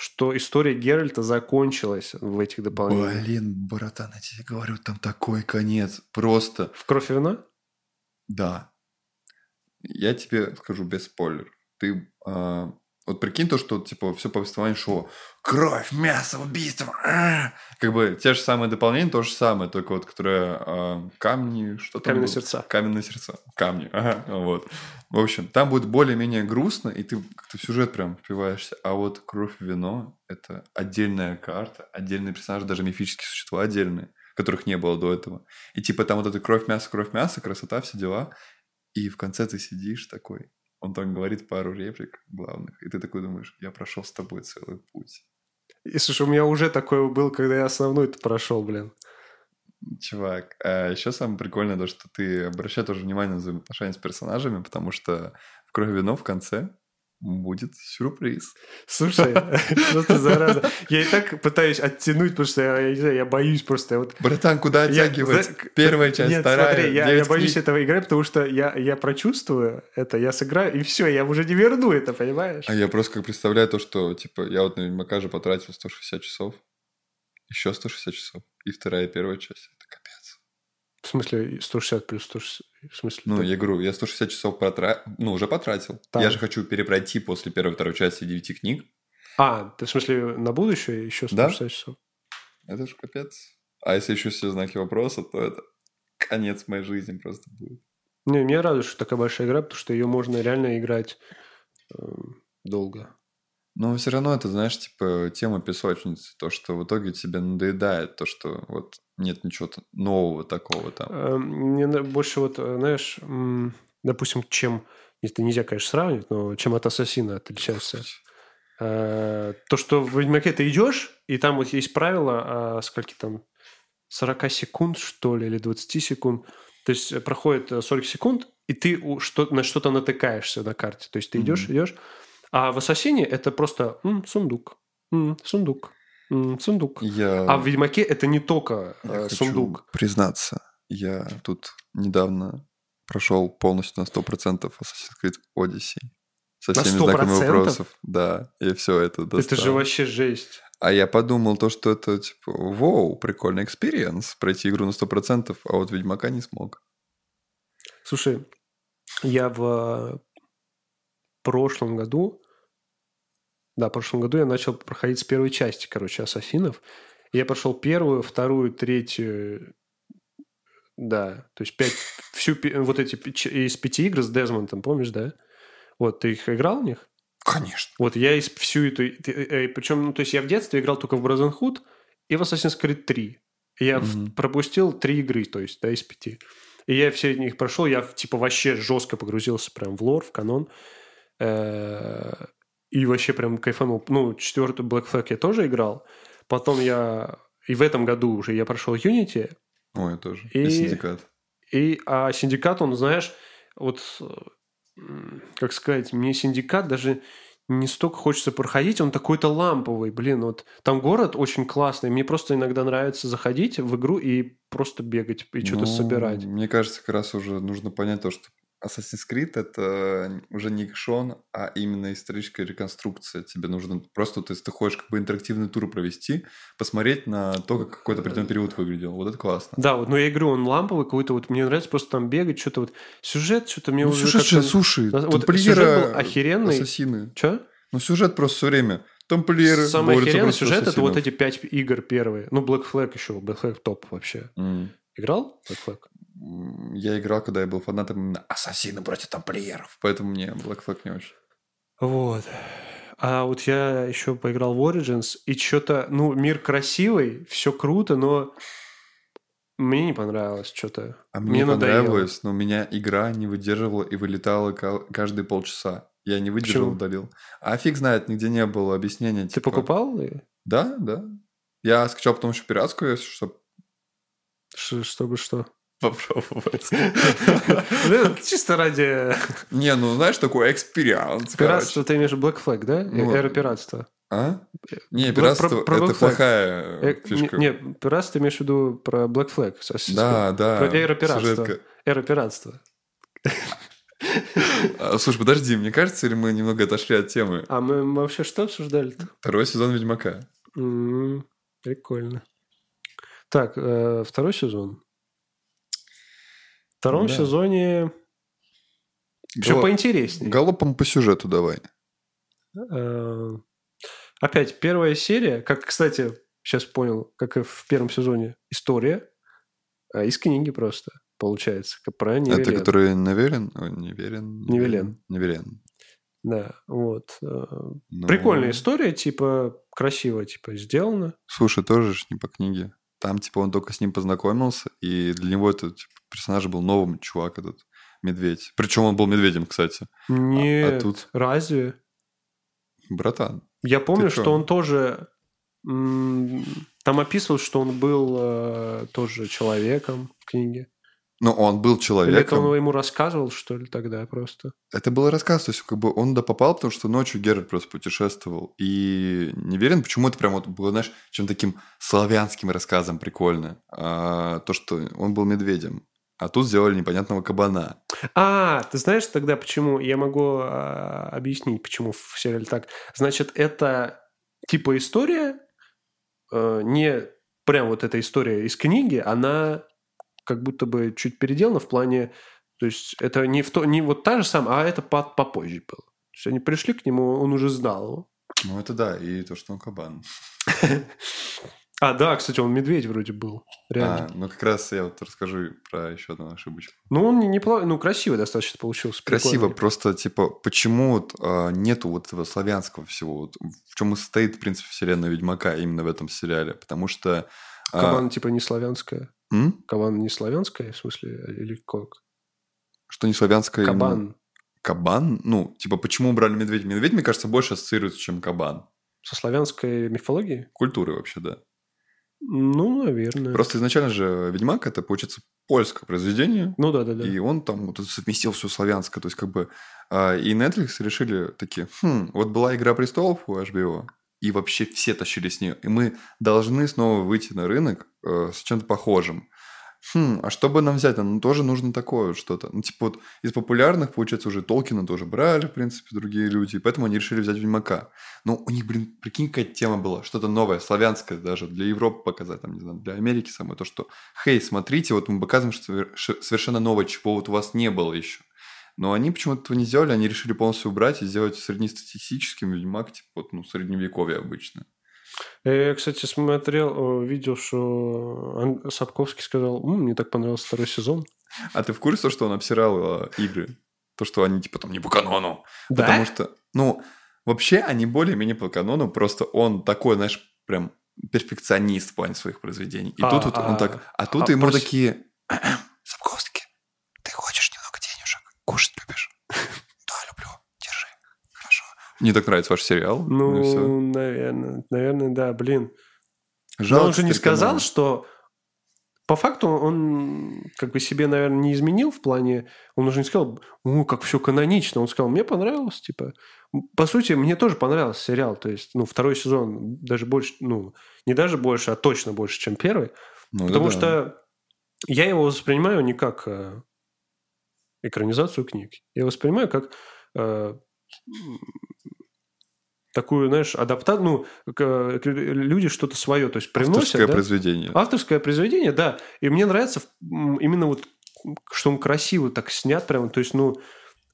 что история Геральта закончилась в этих дополнениях. Блин, братан, я тебе говорю, там такой конец. Просто, В кровь и вина? да. Я тебе скажу без спойлеров. Ты а, вот прикинь то, что типа все повествование шоу. Кровь, мясо, убийство. а!» Как бы те же самые дополнения, то же самое, только вот которое а, камни, что там Каменные было? сердца. Каменные сердца. Камни. Ага, вот. В общем, там будет более-менее грустно, и ты как-то в сюжет прям впиваешься. А вот кровь и вино — это отдельная карта, отдельные персонажи, даже мифические существа отдельные, которых не было до этого. И типа там вот это кровь, мясо, кровь, мясо, красота, все дела. И в конце ты сидишь такой, он там говорит пару реплик главных, и ты такой думаешь, я прошел с тобой целый путь. И слушай, у меня уже такое был, когда я основной-то прошел, блин. Чувак, а еще самое прикольное то, что ты обращай тоже внимание на взаимоотношения с персонажами, потому что в «Крови вино» в конце будет сюрприз. Слушай, что ты зараза. Я и так пытаюсь оттянуть, потому что я, я не знаю, я боюсь просто. Вот, Братан, куда Я- оттягивать? за- Первая часть, Нет, вторая, смотри, я, я боюсь книг. этого играть, потому что я, я прочувствую это, я сыграю, и все, я уже не верну это, понимаешь? А я просто как представляю то, что, типа, я вот на Ведьмака же потратил 160 часов, еще 160 часов, и вторая и первая часть, капец. смысле 160 плюс 160? В смысле? Ну, так- я говорю, я 160 часов потра... ну, уже потратил. Так. Я же хочу перепройти после первой второй части 9 книг. А, ты в смысле на будущее еще Да. 160 часов? Это же капец. А если еще все знаки вопроса, то это конец моей жизни просто будет. Не, меня радует, что такая большая игра, потому что ее можно реально играть э, долго. Но все равно это, знаешь, типа тема песочницы. То, что в итоге тебе надоедает, то, что вот нет ничего нового такого там. Э, Мне больше вот, э, знаешь, допустим, чем, это нельзя, конечно, сравнивать, но чем от Ассасина отличается. Э, То, что в Ведьмаке ты идешь, и там вот есть правило, а, скольки там, 40 секунд, что ли, или 20 секунд. То есть проходит э, 40 секунд, и ты что, на что-то натыкаешься на карте. То есть ты идешь, Мгм. идешь. А в Ассасине это просто м, сундук, м, сундук, м, сундук. Я, А в Ведьмаке это не только я э, хочу сундук. признаться, я тут недавно прошел полностью на 100% Assassin's Creed Odyssey. Со На всеми знаками 100%? вопросов. Да, и все это достал. Это же вообще жесть. А я подумал то, что это типа, вау, прикольный experience, пройти игру на 100%, а вот Ведьмака не смог. Слушай, я в прошлом году, да, в прошлом году я начал проходить с первой части, короче, Ассасинов. Я прошел первую, вторую, третью, да, то есть пять, всю, вот эти из пяти игр с Дезмондом, помнишь, да? Вот, ты их играл в них? Конечно. Вот я из всю эту... причем, ну, то есть я в детстве играл только в Brotherhood и в Assassin's Creed 3. И Я Мгм. пропустил три игры, то есть, да, из пяти. И я все них прошел, я, типа, вообще жестко погрузился прям в лор, в канон. Э, И вообще прям кайфанул. Ну, четвертый Black Flag я тоже играл. Потом я... И в этом году уже я прошел Unity. Ой, я тоже. И- И, Синдикат. И, а Синдикат, он, знаешь, вот, как сказать, мне Syndicate даже не столько хочется проходить, он такой-то ламповый, блин, вот там город очень классный, мне просто иногда нравится заходить в игру и просто бегать и что-то Ну, собирать. Мне кажется, как раз уже нужно понять то, что Assassin's Creed это уже не экшон, а именно историческая реконструкция. Тебе нужно просто, то есть ты хочешь как бы интерактивный тур провести, посмотреть на то, как какой-то определенный период выглядел. Вот это классно. Да, вот, но я говорю, он ламповый какой-то, вот мне нравится просто там бегать, что-то вот, сюжет, что-то мне Ну, уже сюжет же, как-то- слушай, Вот сюжет был охеренный. ассасины. Чё? Ну, сюжет просто все время. Тамплиеры Самый охеренный сюжет это вот эти пять игр первые. Ну, Black Flag еще, Black Flag топ вообще. М. Играл Black Flag? Я играл, когда я был фанатом именно ассасины против тамплиеров. Поэтому мне Black Flag не очень. Вот. А вот я еще поиграл в Origins, и что-то, ну, мир красивый, все круто, но мне не понравилось что-то. А мне, надоело. понравилось, но у меня игра не выдерживала и вылетала ка- каждые полчаса. Я не выдержал, Почему? удалил. А фиг знает, нигде не было объяснения. Ты типа, покупал? и- Да, да. Я скачал потом еще пиратскую, если что, Ш- Чтобы что? Попробовать. Ну, Чисто ради Не, ну знаешь, такой experience, пиратства. Ты имеешь Black Flag, да? Ну, Эра пиратства. А? Не, пиратство про- это плохая Э, фишка. не- пиратство ты имеешь в виду про Black Flag. Да, да. Про эра пиратства. Эра пиратства. А, Слушай, подожди, мне кажется, или мы немного отошли от темы? А мы вообще что обсуждали-то? Второй сезон Ведьмака. М, Прикольно. Так, э, второй сезон. В втором Да. сезоне все Гало- поинтереснее. Галопом по сюжету давай. Э, Опять первая серия, как, кстати, сейчас понял, как и в первом сезоне, история а из книги просто получается, как про Невелен. Это который Неверен? Неверен? Невелен. Неверен. Да, вот. э, Ну, Прикольная история, типа красиво, типа сделано. Слушай, тоже ж не по книге. Там, типа, он только с ним познакомился, и для него этот типа, персонаж был новым, чувак этот, медведь. Причем он был медведем, кстати. Нет, а тут- разве? Братан. Я помню, что он тоже... Там описывал, что он был э, тоже человеком в книге. Ну, он был Или это человеком. он ему рассказывал, что ли, тогда просто? Это был рассказ, то есть как бы он туда попал, потому что ночью Геральт просто путешествовал. И не уверен, почему это прям вот было, знаешь, чем таким славянским рассказом прикольно. А, то, что он был медведем. А тут сделали непонятного кабана. А, ты знаешь тогда, почему? Я могу а, объяснить, почему в сериале так. Значит, это типа история, э, не прям вот эта история из книги, она как будто бы чуть переделано в плане, то есть это не, в то, не вот та же самая, а это по, попозже было. То есть они пришли к нему, он уже знал его. Ну, это да, и то, что он кабан. А, да, кстати, он медведь вроде был. Реально. А, ну как раз я вот расскажу про еще одну ошибочку. Ну, он неплохо, ну, красиво достаточно получился. Красиво, прикольный. просто, типа, почему вот, а, нету вот этого славянского всего? Вот, в чем и состоит, в принципе, вселенная Ведьмака именно в этом сериале? Потому что... а, Кабан, типа, не славянская. м? Кабан не славянская, в смысле, или как? Что не славянское? именно? Кабан. Кабан? Ну, типа, почему убрали медведь? Медведь, мне кажется, больше ассоциируется, чем кабан. Со славянской мифологией? Культуры вообще, да. Ну, наверное. Просто изначально же Ведьмак это, получается, польское произведение. Ну, да-да-да. И он там вот совместил все славянское. То есть, как бы... а, и Netflix решили такие, хм, вот была «Игра престолов» у HBO, и вообще все тащили с нее. И мы должны снова выйти на рынок э, с чем-то похожим. Хм, а что бы нам взять? Ну, тоже нужно такое что-то. Ну, типа вот из популярных, получается, уже Толкина тоже брали, в принципе, другие люди. И поэтому они решили взять Ведьмака. Но у них, блин, прикинь, какая тема была. Что-то новое, славянское даже. Для Европы показать, там, не знаю, для Америки самое. То, что, хей, смотрите, вот мы показываем что совершенно новое, чего вот у вас не было еще. Но они почему-то этого не сделали. Они решили полностью убрать и сделать среднестатистическим Ведьмак, типа вот, ну, средневековье обычно. Э, Я, кстати, смотрел, э, видел, что Сапковский сказал, «М, мне так понравился второй сезон. А ты в курсе, что он обсирал э, игры? То, что они типа там не по канону. Да? Потому что, ну, вообще они более-менее по канону, просто он такой, знаешь, прям перфекционист в плане своих произведений. И А, тут вот он а, так... А тут а ему такие... Сапковский, ты хочешь немного денежек? Кушать любишь? Да, люблю. Держи. Мне так нравится ваш сериал. Ну, наверное, наверное, да, блин. Но Жалко, он же не сказал, канон. что по факту он как бы себе, наверное, не изменил в плане... Он уже не сказал, ну, как все канонично. Он сказал, мне понравилось, типа... По сути, мне тоже понравился сериал. То есть, ну, второй сезон даже больше, ну, не даже больше, а точно больше, чем первый. Ну, Потому да-да. что я его воспринимаю не как э, экранизацию книг. Я воспринимаю как э, такую, знаешь, адаптацию. Ну, люди что-то свое, то есть приносят. Авторское да? произведение. Авторское произведение, да. И мне нравится именно вот, что он красиво так снят прямо. То есть, ну,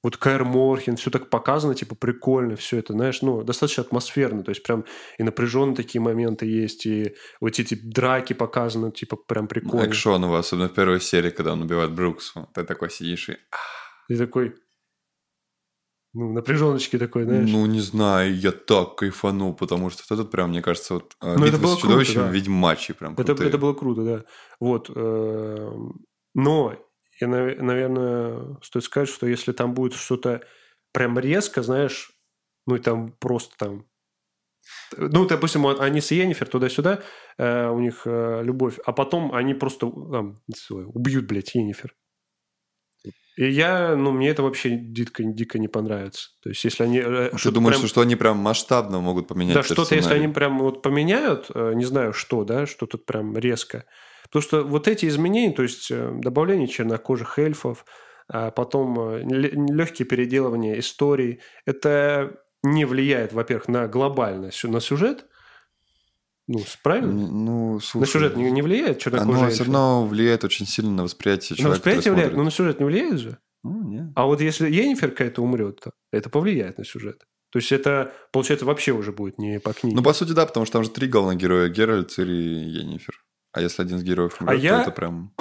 вот Каэр Морхен, все так показано, типа, прикольно, все это, знаешь, ну, достаточно атмосферно, то есть прям и напряженные такие моменты есть, и вот эти драки показаны, типа, прям прикольно. Экшоново, особенно в первой серии, когда он убивает Бруксу. Ты такой сидишь и... И такой, ну, напряженочки такой, знаешь. Ну, не знаю, я так кайфанул, потому что этот прям, мне кажется, вот э, Ну, это было с круто, чудовищем, да. ведьмачи прям это, крутые. это было круто, да. Вот. эм, Но, нав- наверное, стоит сказать, что если там будет что-то прям резко, знаешь, ну, и там просто там... Ну, допустим, они с Йеннифер туда-сюда, э, у них э, любовь, а потом они просто там, убьют, блядь, Йеннифер. И я, ну, мне это вообще дико, дико не понравится. То есть, если они... э, Ты что-то думаешь, прям- что они прям масштабно могут поменять да, что-то, если они прям вот поменяют, э, не знаю что, да, что тут прям резко. Потому что вот эти изменения, то есть э, добавление чернокожих эльфов, а потом легкие переделывания историй, это не влияет, во-первых, на глобально сю- на сюжет. Ну, правильно? Ну, слушай, на сюжет не, не влияет чернокожие Оно все равно влияет очень сильно на восприятие на человека, восприятие который влияет, но смотрит. на сюжет не влияет же. Ну, нет. А вот если Йеннифер какая-то умрет, то это повлияет на сюжет. То есть это, получается, вообще уже будет не по книге. Ну, по сути, да, потому что там же три главных героя. Геральт, Цири и Йеннифер. А если один из героев умрет, я- то это прям...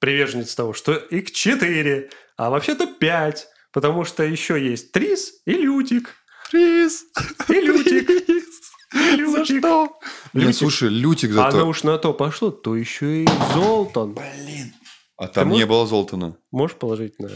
приверженец того, что их четыре, а вообще-то пять, потому что еще есть Трис и Лютик. Трис! И Лютик. Лютик. что? Лютик. слушай, Лютик А зато... оно уж на то пошло, то еще и Золтан. Блин. А там не было Золтана. Можешь положить на...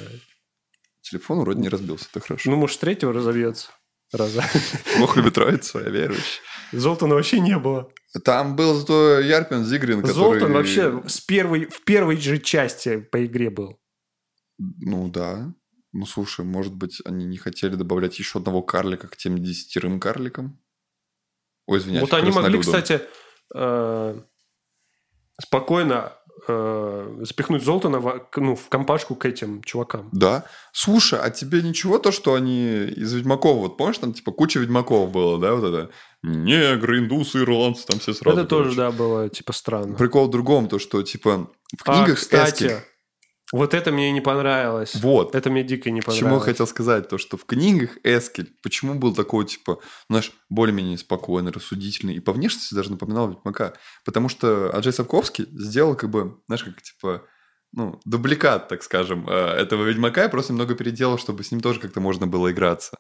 Телефон вроде не разбился, это хорошо. Ну, может, с третьего разобьется. Раза. Бог любит троицу, я верующий. Золтана вообще не было. Там был зато Ярпин Зигрин, который... Золтан вообще с первой, в первой же части по игре был. Ну да. Ну слушай, может быть, они не хотели добавлять еще одного карлика к тем десятерым карликам? Ой, извиняюсь. вот они могли, кстати, э, спокойно э, запихнуть Золтана в, ну, в компашку к этим чувакам. Да. Слушай, а тебе ничего то, что они из Ведьмаков, вот помнишь, там типа куча Ведьмаков было, да, вот это? Негры, индусы, ирландцы, там все сразу. Это тоже, короче. да, было типа странно. Прикол в другом, то, что, типа, В книгах а, кстати, Эскель. Вот это мне не понравилось. Вот. Это мне дико не Почему я понравилось. хотел сказать, то, что в книгах Эскель, почему был такой, типа, знаешь, более-менее спокойный, рассудительный, и по внешности даже напоминал Ведьмака, потому что Аджей Сапковский сделал, как бы, знаешь, как, типа, ну, дубликат, так скажем, э, этого Ведьмака, и просто немного переделал, чтобы с ним тоже как-то можно было играться.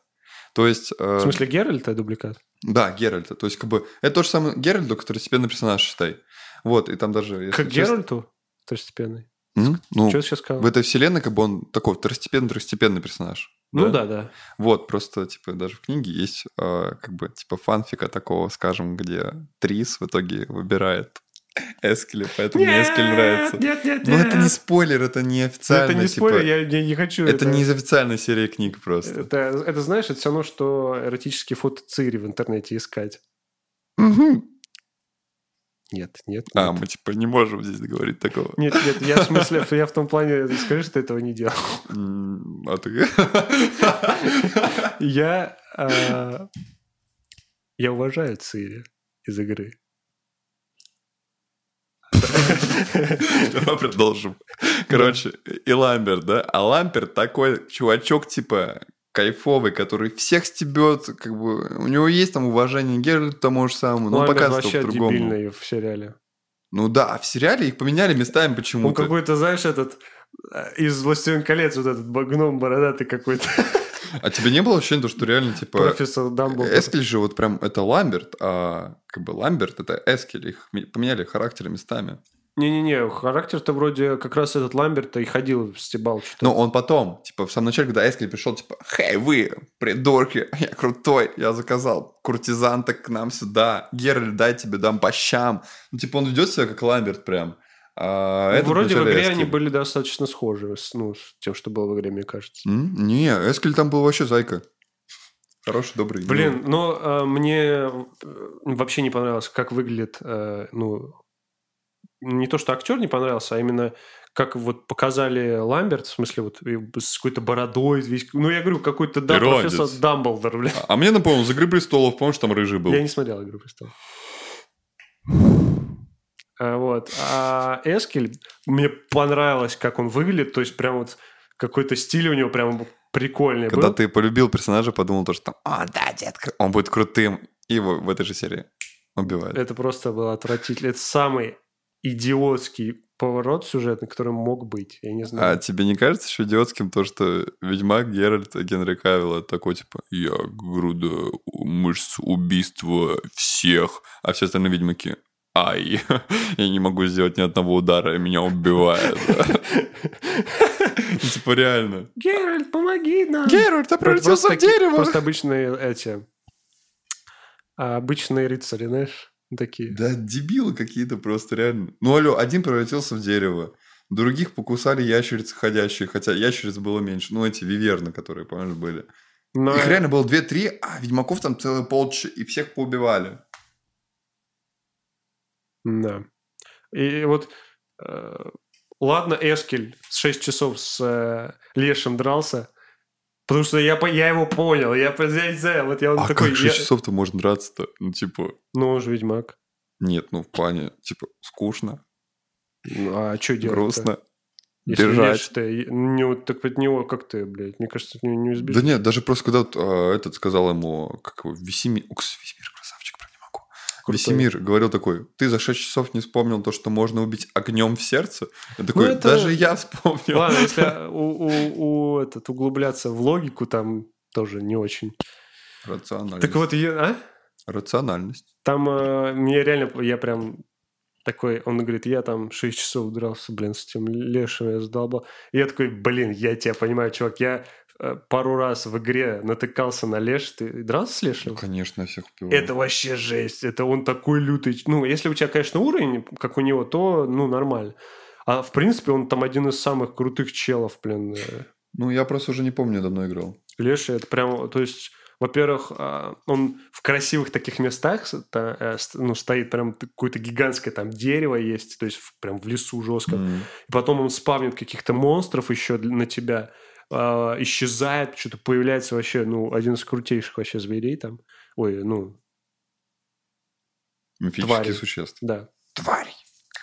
То есть... э, В смысле, Геральта дубликат? Да, Геральта. То есть, как бы, это тот же самый Геральт, второстепенный персонаж, считай. Вот, и там даже... Как честно- Геральту? Второстепенный. М? Ну, Что ты сейчас сказал? в этой вселенной, как бы, он такой второстепенный-второстепенный персонаж. Ну да, да. Вот, просто, типа, даже в книге есть, э, как бы, типа, фанфика такого, скажем, где Трис в итоге выбирает Эскеля, поэтому мне Эскель нравится. Нет, нет, Но это не спойлер, это не Ну, официально. это не типа, спойлер, я, я не хочу. Это не из официальной серии книг просто. Это, это, знаешь, это все равно, что эротические фото Цири в интернете искать. Нет, нет. А, нет. мы, типа, не можем здесь говорить такого. Нет, нет, я в смысле, я в том плане, скажи, что ты этого не делал. А ты? Я, а, я уважаю Цири из игры. Давай продолжим. Короче, и Ламберт, да? А Ламберт такой чувачок, типа, кайфовый, который всех стебет, как бы, у него есть там уважение к Геральту тому же самому, но он Ламберт показывает вообще по-другому. дебильный в сериале. Ну да, в сериале их поменяли местами Он почему-то. какой-то, знаешь, этот э, из «Властелин колец» вот этот гном бородатый какой-то А тебе не было ощущения, что реально, типа, профессор Дамблдор. Эскель же вот прям это Ламберт, а как бы Ламберт это Эскель, их поменяли характеры местами. Не-не-не, характер-то вроде как раз этот Ламберт и ходил, стебал что-то. Но он потом, типа, в самом начале, когда Эскель пришел, типа, «Хей, вы, придурки, я крутой, я заказал куртизанток к нам сюда, Геральт, дай тебе, дам по щам». Ну, типа, он ведет себя как Ламберт прям. А Ну, вроде в игре они Эскель. были достаточно схожи с, ну, с тем, что было в игре, мне кажется. М? Не, Эскель там был вообще зайка. Хороший, добрый. Блин, но э, мне вообще не понравилось, как выглядит, э, ну, не то, что актер не понравился, а именно как вот показали Ламберт, в смысле вот с какой-то бородой, весь, ну, я говорю, какой-то, да, Ирландец. профессор Дамблдор, блядь. А мне напомнил, за «Игры престолов», помнишь, там рыжий был? Я не смотрел «Игру престолов». А, Вот. А Эскель, мне понравилось, как он выглядит, то есть прям вот какой-то стиль у него прям прикольный Когда был. ты полюбил персонажа, подумал то, что там, а, да, детка, он будет крутым. И его в этой же серии убивают. Это просто было отвратительно. Это самый идиотский поворот сюжетный, который мог быть. Я не А знаю. тебе не кажется еще идиотским то, что Ведьмак Геральт Генри Кавилл это такой, типа, я груда мышц убийства всех, а все остальные ведьмаки, ай, я не могу сделать ни одного удара, меня убивают. Типа, реально. Геральт, помоги нам! Геральт, ты превратился в дерево! Просто обычные эти... а, Обычные рыцари, знаешь? Такие. Да, дебилы какие-то просто, реально. Ну, алло, один превратился в дерево. Других покусали ящерицы ходящие, хотя ящериц было меньше. Ну, эти виверны, которые, помнишь, были. Но Их реально было 2-3, а ведьмаков там целое полчища, и всех поубивали. Да. И вот... э, Ладно, Эскель с 6 часов с э, Лешем дрался, потому что я, я его понял. Я, я не знаю, вот я он а такой... как 6 я- часов-то можно драться-то? Ну, типа, Ну, он же ведьмак. нет, ну, в плане, типа, скучно, Ну, а что делать грустно. Если и- не, так от него как ты, блядь, мне кажется, не, не Да избежишь. нет, даже просто когда вот, а, этот сказал ему, как его, Весемир, укс, про Крутой. Весемир говорил такой, ты за 6 часов не вспомнил то, что можно убить огнем в сердце? Я такой, это- даже я вспомнил. Ладно, если у, у- у этот, углубляться в логику, там тоже не очень. Рациональность. Так вот, я, а? Рациональность. Там э, мне реально, я прям такой, он говорит, я там 6 часов дрался, блин, с этим лешим, я задолбал. И я такой, блин, я тебя понимаю, чувак, я пару раз в игре натыкался на леш, ты дрался с лешим? Ну, конечно, всех убиваю. Это вообще жесть. Это он такой лютый. Ну, если у тебя, конечно, уровень, как у него, то, ну, нормально. А в принципе, он там один из самых крутых челов, блин. э. Ну, я просто уже не помню, давно играл. Леша, это прям, то есть, во-первых, а, он в красивых таких местах э, ну, стоит прям какое-то гигантское там дерево есть, то есть прям в лесу жестко. М. И потом он спавнит каких-то монстров еще на тебя, а, исчезает, что-то появляется вообще, ну, один из крутейших вообще зверей там. Ой, ну, Мифические Твари. существ. да. Твари.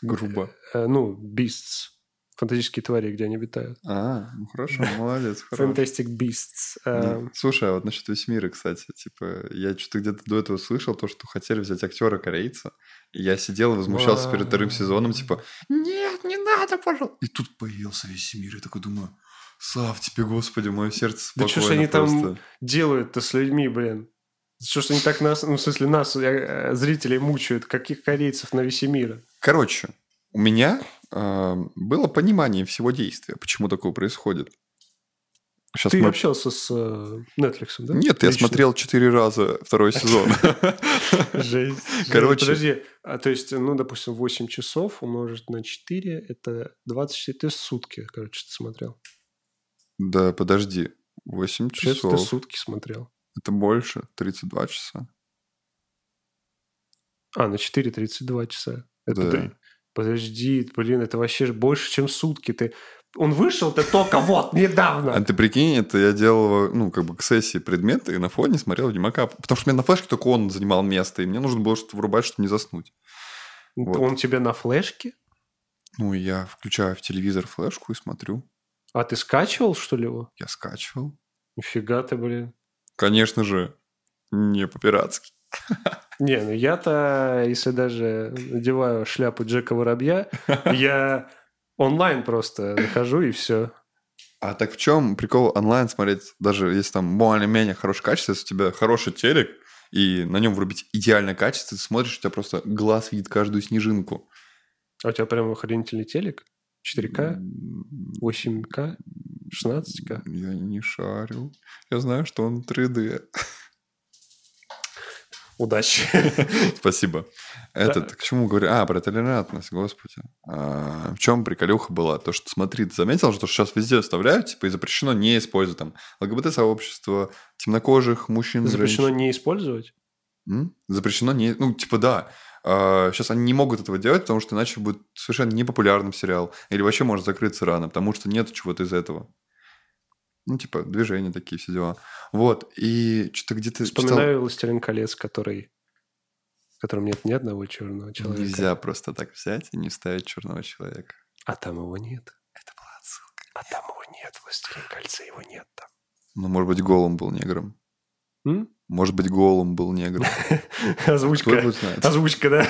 Грубо. Э, ну, Beasts. Фантастические твари, где они обитают. А, ну хорошо, молодец. Fantastic Beasts. Э, Ну, Слушай, а вот насчет весь мира, кстати, типа, я что-то где-то до этого слышал, то, что хотели взять актера корейца, и я сидел и возмущался перед вторым сезоном, типа, нет, не надо, пожалуйста. И тут появился весь мир, и такой думаю, слав тебе, Господи, мое сердце Да спокойно чё ж они там просто». делают-то с людьми, блин? Что ж они так нас, ну, в смысле, нас, э, зрителей, мучают? Каких корейцев на весе мира? Короче, у меня э, было понимание всего действия, почему такое происходит. Сейчас Ты мы... общался с э, Netflix, да? Нет, я Лично? смотрел четыре раза второй сезон. Жесть. Короче. Подожди, а, то есть, ну, допустим, 8 часов умножить на 4, это 24, ты сутки, короче, ты смотрел. Да, подожди, 8 Получается, ты часов. сутки смотрел. Это больше, 32 часа. А, на 4 32 часа. Это Да. ты- Подожди, блин, это вообще ж больше, чем сутки. Ты... Он вышел-то только вот недавно. А ты прикинь, это я делал, ну, как бы к сессии предметы, и на фоне смотрел Ведьмака. Потому что у меня на флешке только он занимал место, и мне нужно было что-то врубать, чтобы не заснуть. вот. Он тебе на флешке? Ну, я включаю в телевизор флешку и смотрю. А ты скачивал, что ли, его? Я скачивал. Нифига ты, блин. Конечно же, не по-пиратски. Не, ну я-то, если даже надеваю шляпу Джека Воробья, я онлайн просто захожу и все. А так в чем прикол онлайн смотреть, даже если там более-менее хорошее качество, если у тебя хороший телек, и на нем врубить идеальное качество, ты смотришь, у тебя просто глаз видит каждую снежинку. А у тебя прям охренительный телек? 4К? М, 8К? 16К? Я не шарю. Я знаю, что он 3D. Удачи. Спасибо. Этот, к чему говорю? А, про толерантность, господи. А, в чем приколюха была? То, что, смотри, ты заметил, что сейчас везде вставляют, типа, и запрещено не использовать там ЛГБТ-сообщество, темнокожих мужчин, Запрещено женщин. не использовать? М? Запрещено не... Ну, типа, да. Сейчас они не могут этого делать, потому что иначе будет совершенно непопулярным сериал. Или вообще может закрыться рано, потому что нет чего-то из этого. Ну, типа, движения такие, все дела. Вот. И что-то где-то читал- Вспоминаю «Властелин колец», который... в котором нет ни одного черного человека. Нельзя просто так взять и не ставить черного человека. А там его нет. Это была отсылка. А там его нет. «Властелин кольца» его нет там. Ну, может быть, Голум был негром. М? Может быть, Голум был. Кто Озвучка. Озвучка, да?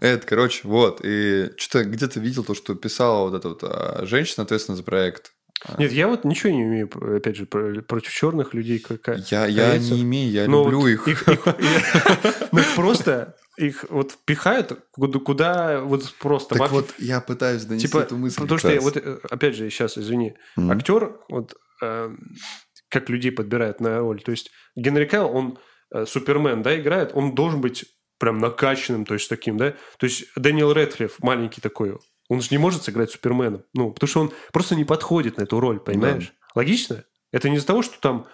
Это, короче, вот. И что-то где-то видел то, что писала вот эта вот а, женщина, ответственная за проект. Нет, я вот ничего не имею, опять же, про- против черных людей. как- Я, я не имею, я люблю вот их. Ну, их просто их вот впихают куда, куда вот просто. Так вот, я пытаюсь донести типа, эту мысль. потому что, я вот, э, опять же, сейчас, извини, актер, вот э, как людей подбирают на роль. То есть Генри Кайл, он э, Супермен, да, играет, он должен быть прям накачанным, то есть таким, да. То есть Дэниел Редклифф, маленький такой, он же не может сыграть Суперменом. Ну, потому что он просто не подходит на эту роль, понимаешь? Логично? Это не из-за того, что там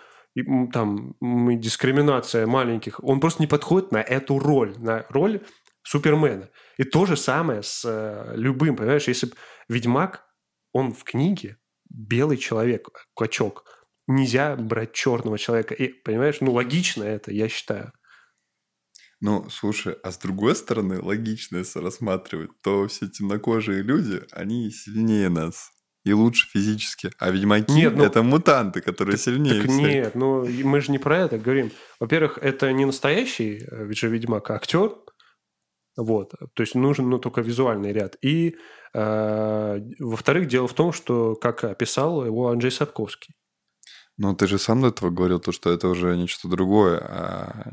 там дискриминация маленьких. Он просто не подходит на эту роль, на роль Супермена. И то же самое с э, любым, понимаешь? Если б Ведьмак, он в книге белый человек, качок. Нельзя брать черного человека. И, понимаешь, ну, логично это, я считаю. Ну, слушай, а с другой стороны, логично, если рассматривать, то все темнокожие люди, они сильнее нас. И лучше физически. А ведьмаки Нет, ну- это мутанты, которые сильнее Так всех. нет, ну мы же не про это говорим. Во-первых, это не настоящий э, ведь же Ведьмак, а актер. Вот. То есть нужен ну, только визуальный ряд. И, э, во-вторых, дело в том, что, как описал его Анджей Сапковский. Ну, ты же сам до этого говорил, то, что это уже нечто другое, а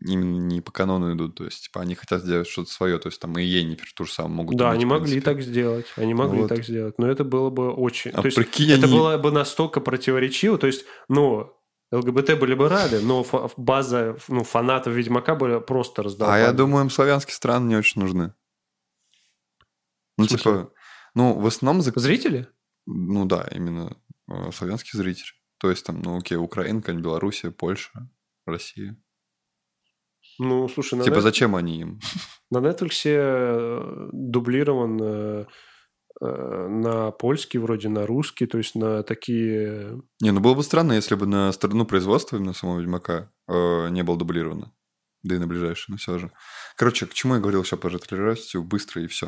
именно не по канону идут. То есть, типа, они хотят сделать что-то свое. То есть, там и Енифер то же самое могут да, иметь, они могли так сделать. Они могли Вот. так сделать. Но это было бы очень... А то есть, прикинь, это они- было бы настолько противоречиво. То есть, ну, ЛГБТ были бы рады, но база ну, фанатов Ведьмака были просто раздолбаны. А я думаю, им славянские страны не очень нужны. Ну, типа, ну, в основном, за- Зрители? ну да, именно э, славянские зрители. То есть, там, ну, окей, какая-нибудь Белоруссия, Польша, Россия. Ну, слушай, на Типа, Net- зачем они им? На Netflix э, дублирован э, э, на польский, вроде на русский, то есть на такие... Не, ну было бы странно, если бы на сторону производства именно самого Ведьмака э, не было дублировано. Да и на ближайшее, но все же. Короче, к чему я говорил сейчас про толерантностью, быстро и все.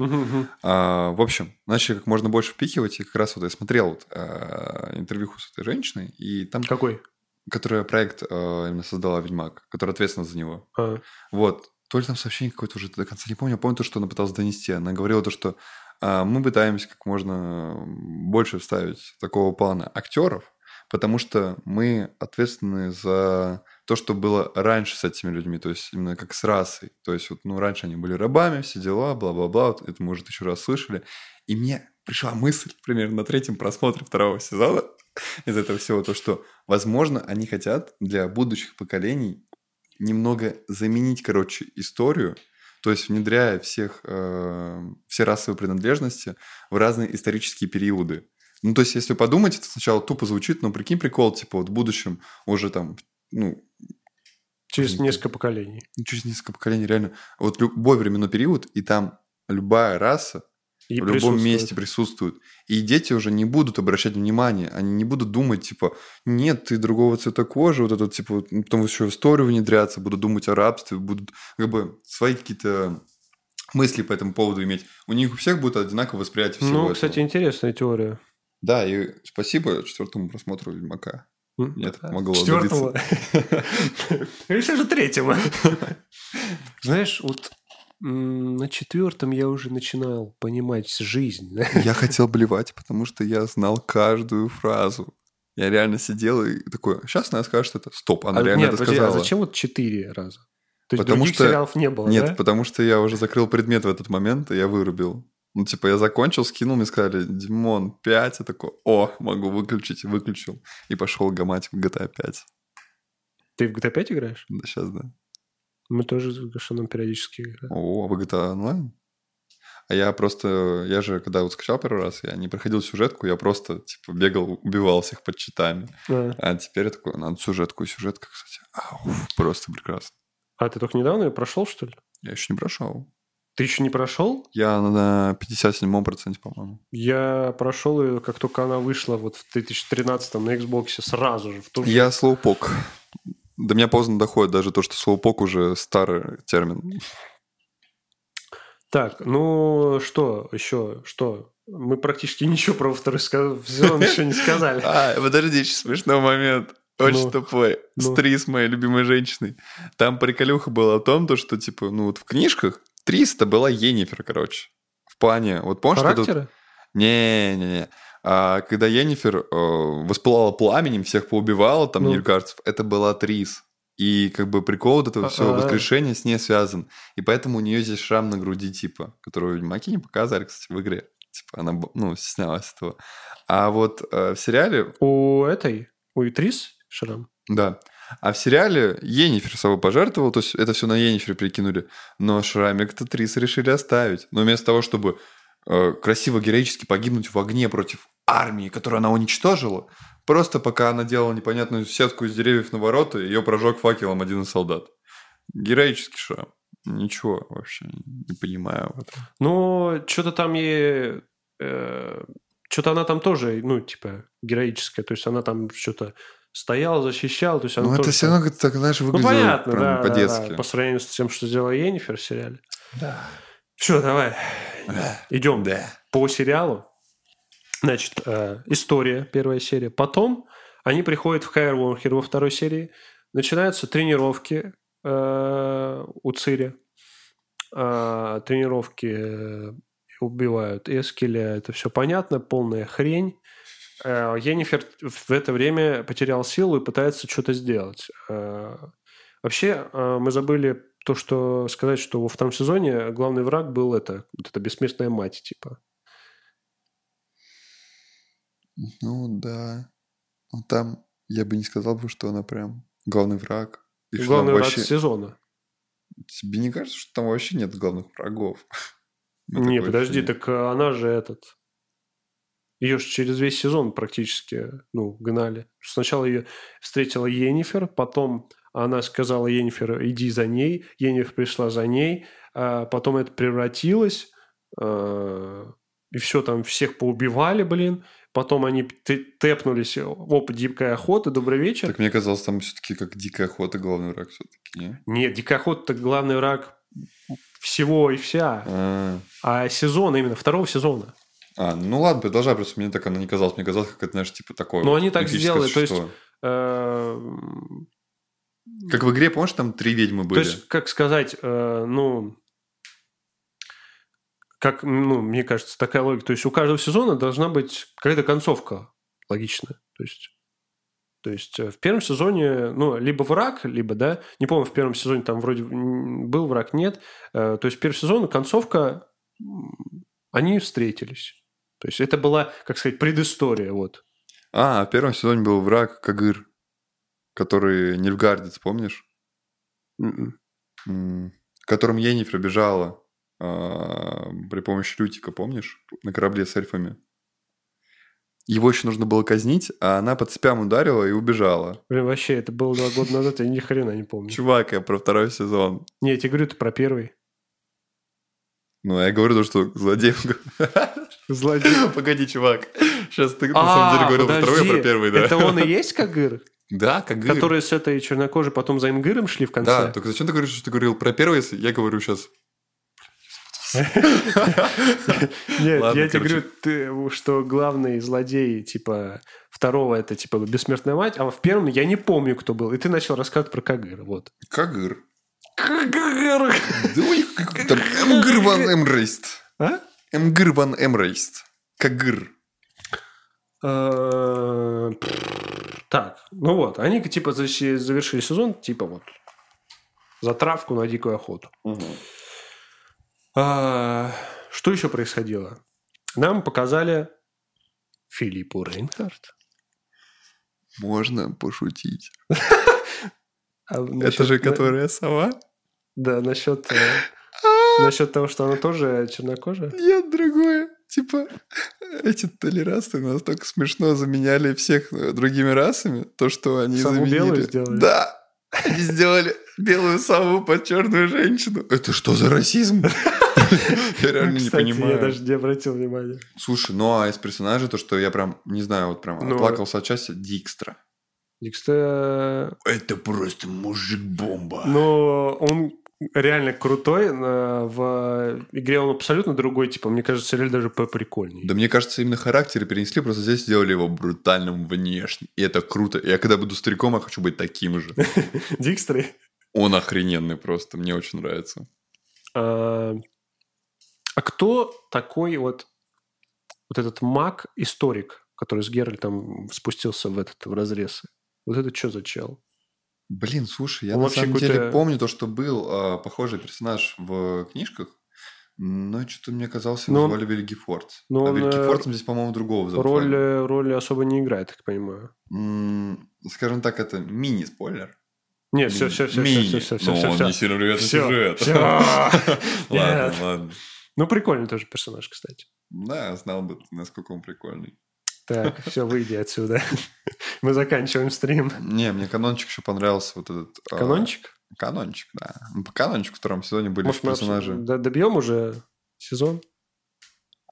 А, в общем, начали как можно больше впихивать, и как раз вот я смотрел вот, а, интервью с этой женщиной, и там, Какой? которая проект а, именно создала Ведьмак, которая ответственна за него. А, Вот. То ли там сообщение какое-то уже до конца не помню. Помню то, что она пыталась донести. Она говорила то, что а, мы пытаемся как можно больше вставить такого плана актеров, потому что мы ответственны за то, что было раньше с этими людьми, то есть именно как с расой. То есть вот, ну, раньше они были рабами, все дела, бла-бла-бла, вот это уже тысячу раз слышали. И мне пришла мысль примерно на третьем просмотре второго сезона из этого всего, то, что, возможно, они хотят для будущих поколений немного заменить, короче, историю, то есть внедряя всех, э, все расовые принадлежности в разные исторические периоды. Ну, то есть, если подумать, это сначала тупо звучит, но прикинь прикол, типа, вот в будущем уже там, ну, через несколько поколений. ну, через несколько поколений реально, вот любой временной период, и там любая раса И в любом месте присутствует. И дети уже не будут обращать внимание, они не будут думать, типа, нет, ты другого цвета кожи, вот это, типа, потом еще в историю внедряться, будут думать о рабстве, будут как бы свои какие-то мысли по этому поводу иметь. У них у всех будет одинаковое восприятие всего Ну, этого. кстати, интересная теория. Да, и спасибо четвертому просмотру Ведьмака. Это да. помогло Четвертого. Или все же третьему. Знаешь, вот на четвертом я уже начинал понимать жизнь. Я хотел блевать, потому что я знал каждую фразу. Я реально сидел и такой, сейчас она скажет это. Стоп, она А, реально нет, это подожди, а сказала. зачем вот четыре раза? То есть Потому других что- сериалов не было, Нет, да? потому что я уже закрыл предмет в этот момент, и я вырубил. Ну, типа, я закончил, скинул, мне сказали, Димон, 5. Я такой, о, могу выключить, выключил. И пошел гамать в GTA 5. Ты в GTA 5 играешь? Да, сейчас, да. Мы тоже с Гашаном периодически играем. О, а вы GTA онлайн? А я просто, я же, когда вот скачал первый раз, я не проходил сюжетку, я просто, типа, бегал, убивал всех под читами. А, А теперь я такой, надо сюжетку, и сюжетка, кстати, ау, просто прекрасно. а ты только недавно ее прошел, что ли? Я еще не прошел. Ты еще не прошел? Я на 57-м проценте, по-моему. Я прошел ее, как только она вышла вот в 2013 на Xbox сразу же. В ту же- Я слоупок. До меня поздно доходит даже то, что слоупок уже старый термин. Так, ну что еще? Что? Мы практически ничего про второй сезон еще не сказали. А, подожди, еще смешной момент. Очень Ну, тупой. ну. Стрис моей любимой женщиной. Там приколюха была о том, то, что, типа, ну вот в книжках Трис это была Енифер, короче. В плане, вот помнишь, что тут... Характеры? Не-не-не. А когда Енифер э, воспылала пламенем, всех поубивала, там, Ну. нильгарцев, это была Трис. И как бы прикол вот этого всего А-а. воскрешения с ней связан. И поэтому у нее здесь шрам на груди, типа, которого Ведьмаки не показали, кстати, в игре. Типа, она, ну, стеснялась этого. А вот э, в сериале, У этой, у Итрис Шрам? да, а в сериале Енифер собой пожертвовал, то есть это все на Енифер прикинули, но шрамик-то Трис решили оставить. Но вместо того, чтобы э, красиво, героически погибнуть в огне против армии, которую она уничтожила, просто пока она делала непонятную сетку из деревьев на ворота, ее прожег факелом один из солдат. Героический шрам. Ничего вообще не понимаю в этом. Ну, что-то там ей... что-то она там тоже, ну, типа, героическая. То есть она там что-то стояла, защищала. То есть она Ну, это тоже все там- равно так, знаешь, Ну, выглядело понятно, прям да, да, по-детски. да, по сравнению с тем, что сделала Енифер в сериале. Да. Все, давай. Идем Да. по сериалу. Значит, э, история, первая серия. Потом они приходят в Хайер Вонхер во второй серии. Начинаются тренировки э, у Цири. Э, тренировки э, убивают Эскеля. Это все понятно, полная хрень. Э, Енифер в это время потерял силу и пытается что-то сделать. Э, Вообще, э, мы забыли то, что сказать, что во втором сезоне главный враг был это, вот эта бессмертная мать, типа. Ну да. Ну там я бы не сказал бы, что она прям главный враг. И главный враг вообще... сезона. Тебе не кажется, что там вообще нет главных врагов? Не, подожди, так она же этот... Ее же через весь сезон практически, ну, гнали. Сначала ее встретила Енифер, потом она сказала Енифер, иди за ней. Енифер пришла за ней. а потом это превратилось. э, и все там, всех поубивали, блин. потом они тэпнулись, оп, дикая охота, добрый вечер. Так мне казалось, там все-таки как дикая охота главный враг все-таки, не? Нет, дикая охота главный враг всего и вся. А, А сезона, именно второго сезона. А, ну ладно, продолжай, просто мне так оно не казалось. Мне казалось, как это, знаешь, типа такое. Ну, они так сделали, то есть, существо. Эм, Как в игре, помнишь, там три ведьмы То были? есть, как сказать, э, ну, как, ну, мне кажется, такая логика. То есть у каждого сезона должна быть какая-то концовка логичная. То есть, то есть э, в первом сезоне, ну, либо враг, либо, да, не помню, в первом сезоне там вроде был враг, нет. Э, То есть первый сезон, концовка, они встретились. То есть это была, как сказать, предыстория, вот. А, в первом сезоне был враг Кагыр, который Нильфгардец, помнишь? М-м. М, Которым Енифер бежала а, при помощи Лютика, помнишь? На корабле с эльфами. Его еще нужно было казнить, а она по цепям ударила и убежала. Блин, вообще, это было два года назад, я ни хрена не помню. Чувак, я про второй сезон. Не, я тебе говорю, это про первый. Ну, я говорю то, что злодей... Злодей. Погоди, чувак. Сейчас ты на самом деле говорил про второй, а про первый, да? Это он и есть Кагыр? Да, Кагыр. Которые с этой чернокожей потом за Имгыром шли в конце? Да, только зачем ты говоришь, что ты говорил про первый, если я говорю сейчас... Нет, я тебе говорю, что главный злодей, типа, второго это, типа, бессмертная мать, а в первом я не помню, кто был. И ты начал рассказывать про Кагыра, вот. Кагыр. Там Эмгыр ван Эмрейст. А? Эмгыр ван Эмрейст. Кагыр. Э, Так, ну вот, они, типа, завершили сезон, типа, вот, затравку на дикую охоту. А, Что еще происходило? Нам показали Филиппу Рейнхард. Можно пошутить. А Это насчет- же которая сова? Да, насчет, э, насчет того, что она тоже чернокожая. Нет, другое. Типа, эти толерасты настолько смешно заменяли всех э, другими расами, то, что они Сову заменили... белую сделали? Да. Они сделали белую сову под черную женщину. Это что за расизм? Я реально не Кстати, я понимаю. даже не обратил внимания. Слушай, ну а из персонажей то, что я прям, не знаю, вот прям Ну, оплакался от Дикстра. Дикстер... Это просто мужик-бомба. Но он реально крутой. э, В игре он абсолютно другой. Типа, мне кажется, сериал даже поприкольнее. Да мне кажется, именно характер перенесли, просто здесь сделали его брутальным внешне. И это круто. Я когда буду стариком, я хочу быть таким же. Дикстеры. Он охрененный просто, мне очень нравится. А а кто такой вот, вот этот маг-историк, который с Геральтом спустился в этот в разрез? Вот это что за чел? Блин, слушай, я Он на самом деле помню то, что был а, похожий персонаж в книжках, но что-то мне казалось, его Но он- звали Вильги Фордс. но а он, Вильги э, здесь, по-моему, другого зовут. Роль, э, роль особо не играет, так понимаю. М, Скажем так, это мини-спойлер. Нет, все, все, все, Мини. все, все, все, Но все, он все. не сильно влияет на сюжет. всё. Ладно, ладно. Ну, прикольный тоже персонаж, кстати. Да, знал бы, насколько он прикольный. Так, все, выйди отсюда. Мы заканчиваем стрим. Не, мне канончик еще понравился вот этот... а, Канончик? Канончик, да. По канончику в втором сезоне были Может, мы персонажи. д- добьем уже сезон?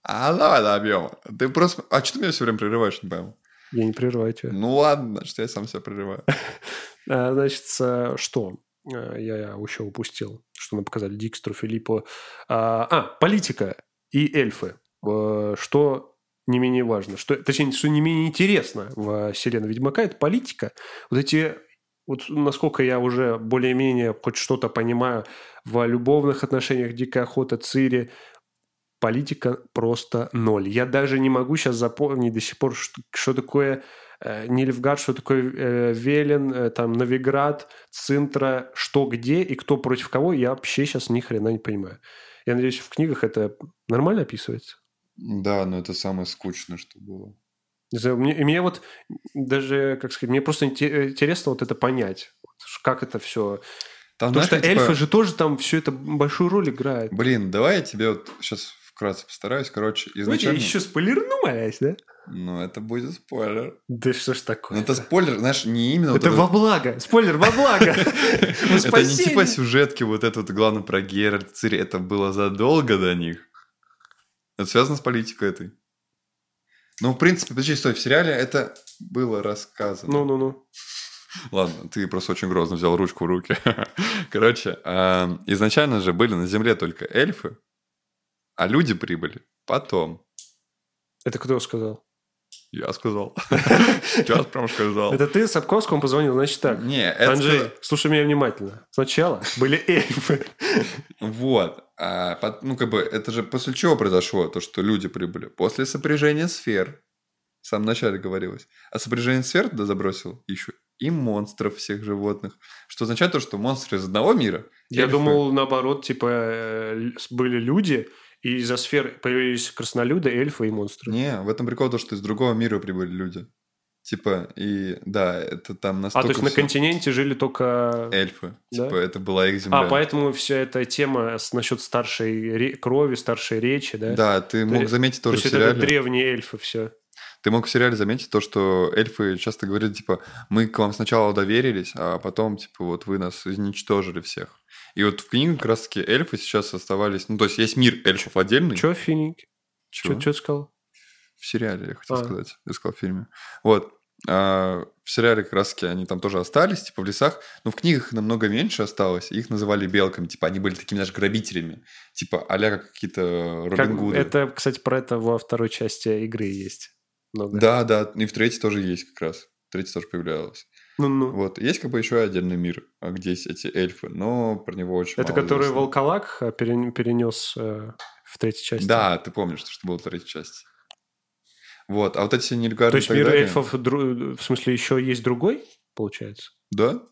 А, давай добьем. Ты просто... А что ты меня все время прерываешь, не пойму? Я не прерываю тебя. Ну ладно, значит, я сам себя прерываю. А, Значит, что? А, Я еще упустил, что нам показали Дикстру, Филиппу. А, а, политика и эльфы. Э, Что не менее важно, что, точнее, что не менее интересно в вселенной Ведьмака, это политика. Вот эти, вот насколько я уже более-менее хоть что-то понимаю в любовных отношениях Дикая Охота, Цири, политика просто ноль. Я даже не могу сейчас запомнить до сих пор, что, что такое э, Нильфгард, что такое э, Велен, э, там, Новиград, Цинтра, что где и кто против кого, я вообще сейчас ни хрена не понимаю. Я надеюсь, в книгах это нормально описывается. Да, но это самое скучное, что было. Мне, и мне вот даже, как сказать, мне просто инте- интересно вот это понять. Вот как это все... Там, Потому что знаешь, типа, эльфы же тоже там все это большую роль играют. Блин, давай я тебе вот сейчас вкратце постараюсь. Короче, Ну, я изначально... еще спойлерну, молясь, да? Ну, это будет спойлер. Да что ж такое? Ну, это спойлер, знаешь, не именно... вот Это во благо. Спойлер во благо. Это не типа сюжетки, вот это вот главное про Геральт, Цири, это было задолго до них. Это связано с политикой этой. Ну, в принципе, подожди, стой, в сериале это было рассказано. Ну-ну-ну. Ладно, ты просто очень грозно взял ручку в руки. Короче, а, изначально же были на Земле только эльфы, а люди прибыли потом. Это кто сказал? Я сказал. Сейчас прям сказал. Это ты Сапковскому позвонил, значит так. Не, это... Анжей, слушай меня внимательно. Сначала были эльфы. Вот. А, ну, как бы, это же после чего произошло то, что люди прибыли? После сопряжения сфер. В самом начале говорилось. А сопряжение сфер туда забросил еще и монстров всех животных. Что означает то, что монстры из одного мира. Я эльфы- думал, наоборот, типа, э, были люди, и из-за сфер появились краснолюды, эльфы и монстры. Не, в этом прикол то, что из другого мира прибыли люди. Типа, и да, это там а, настолько то есть на всё- континенте жили только... эльфы. Да? Типа, это была их земля. А, поэтому вся эта тема с, насчет старшей ре- крови, старшей речи, да? Да, ты мог заметить То тоже в есть это сериале. древние эльфы все. Ты мог в сериале заметить то, что эльфы часто говорили, типа, мы к вам сначала доверились, а потом, типа, вот вы нас изничтожили всех. И вот в книге как раз-таки эльфы сейчас оставались... Ну, то есть есть мир эльфов отдельный. Че, Финики? Чё? Ты сказал? В сериале, я хотел А. сказать. Я сказал в фильме. Вот. А, в сериале как раз-таки они там тоже остались, типа, в лесах. Но в книгах намного меньше осталось. Их называли белками. Типа, они были такими даже грабителями. Типа, а как какие-то Как- Робин Гуды. это, кстати, про это во второй части игры есть. Много. Да, да. И в третьей тоже есть как раз. В третьей тоже появлялось. Ну-ну. Вот. Есть как бы еще отдельный мир, а, где есть эти эльфы, но про него очень Это мало который известно. волколак э, перен- перенес э, в третьей части. Да, ты помнишь, что было в третьей части. Вот, а вот эти Нильгарды То есть мир далее- эльфов, дру- в смысле, еще есть другой, получается? Да? То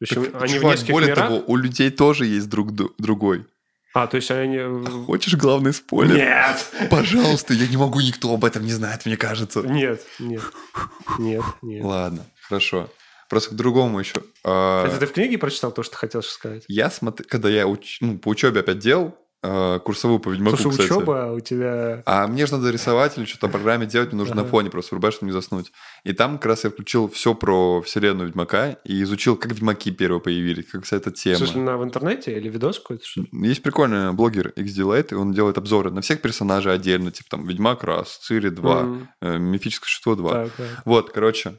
есть Так, они в чувак, нескольких более мирах? того, у людей тоже есть друг другой. А, то есть они... в- Хочешь главный спойлер? Нет! Пожалуйста, я не могу, никто об этом не знает, мне кажется. Нет, нет, нет, нет. Ладно, хорошо. Просто к другому еще. А, Это ты в книге прочитал то, что хотел сказать? Я смотрю, когда я уч- ну, по учебе опять делал, курсовую по Ведьмаку, Слушай, кстати. учеба у тебя... А мне же надо рисовать или что-то в программе делать, мне нужно Ага. на фоне просто врубать, чтобы не заснуть. И там как раз я включил все про вселенную Ведьмака и изучил, как Ведьмаки первые появились, как вся эта тема. смысле, на, в интернете или видос какой-то? Что? Есть прикольный блогер XD и он делает обзоры на всех персонажей отдельно, типа там Ведьмак раз, Цири 2, М, э, Мифическое существо 2. Так, так. Вот, короче,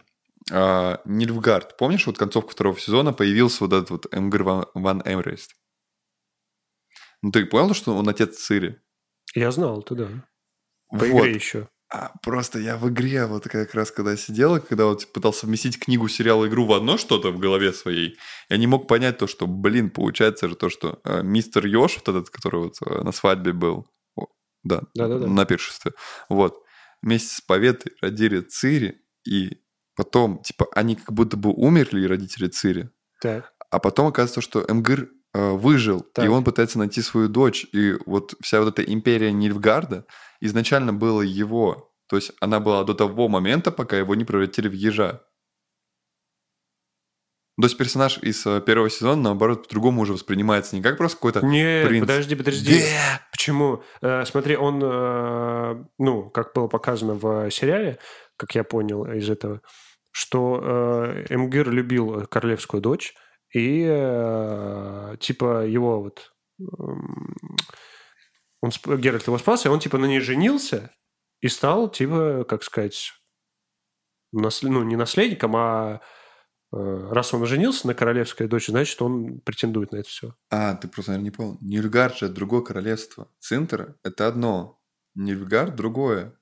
а, Нильфгард. Помнишь, вот концовку второго сезона появился вот этот вот Эмгр Ван, Ван Эмрест? Ну, ты понял, что он отец Цири? Я знал, ты да. По Вот. игре еще. А, просто я в игре вот как раз когда сидел, и когда вот пытался вместить книгу, сериал, игру в одно что-то в голове своей, я не мог понять то, что, блин, получается же то, что э, мистер Ёж, вот этот, который вот э, на свадьбе был, о, да, Да-да-да. на пиршестве, вот, вместе с Поветой родили Цири, и потом, типа, они как будто бы умерли, родители Цири, Так. а потом оказывается, что Эмгыр э, выжил, Так. и он пытается найти свою дочь. И вот вся вот эта империя Нильфгарда изначально была его. То есть она была до того момента, пока его не превратили в ежа. То есть персонаж из э, первого сезона, наоборот, по-другому уже воспринимается не как просто какой-то... Нет, принц. подожди, подожди. Да! Почему? Э, смотри, он, э, ну, как было показано в сериале, как я понял из этого, что э, Эмгир любил королевскую дочь, и э, типа его вот... эм, он, Геральт его спас, и он типа на ней женился и стал типа, как сказать, наслед- ну, не наследником, а э, раз он женился на королевской дочери, значит, он претендует на это все. А, ты просто, наверное, не понял. Нильфгард же другое королевство. Цинтер – это одно. Нильфгард – другое.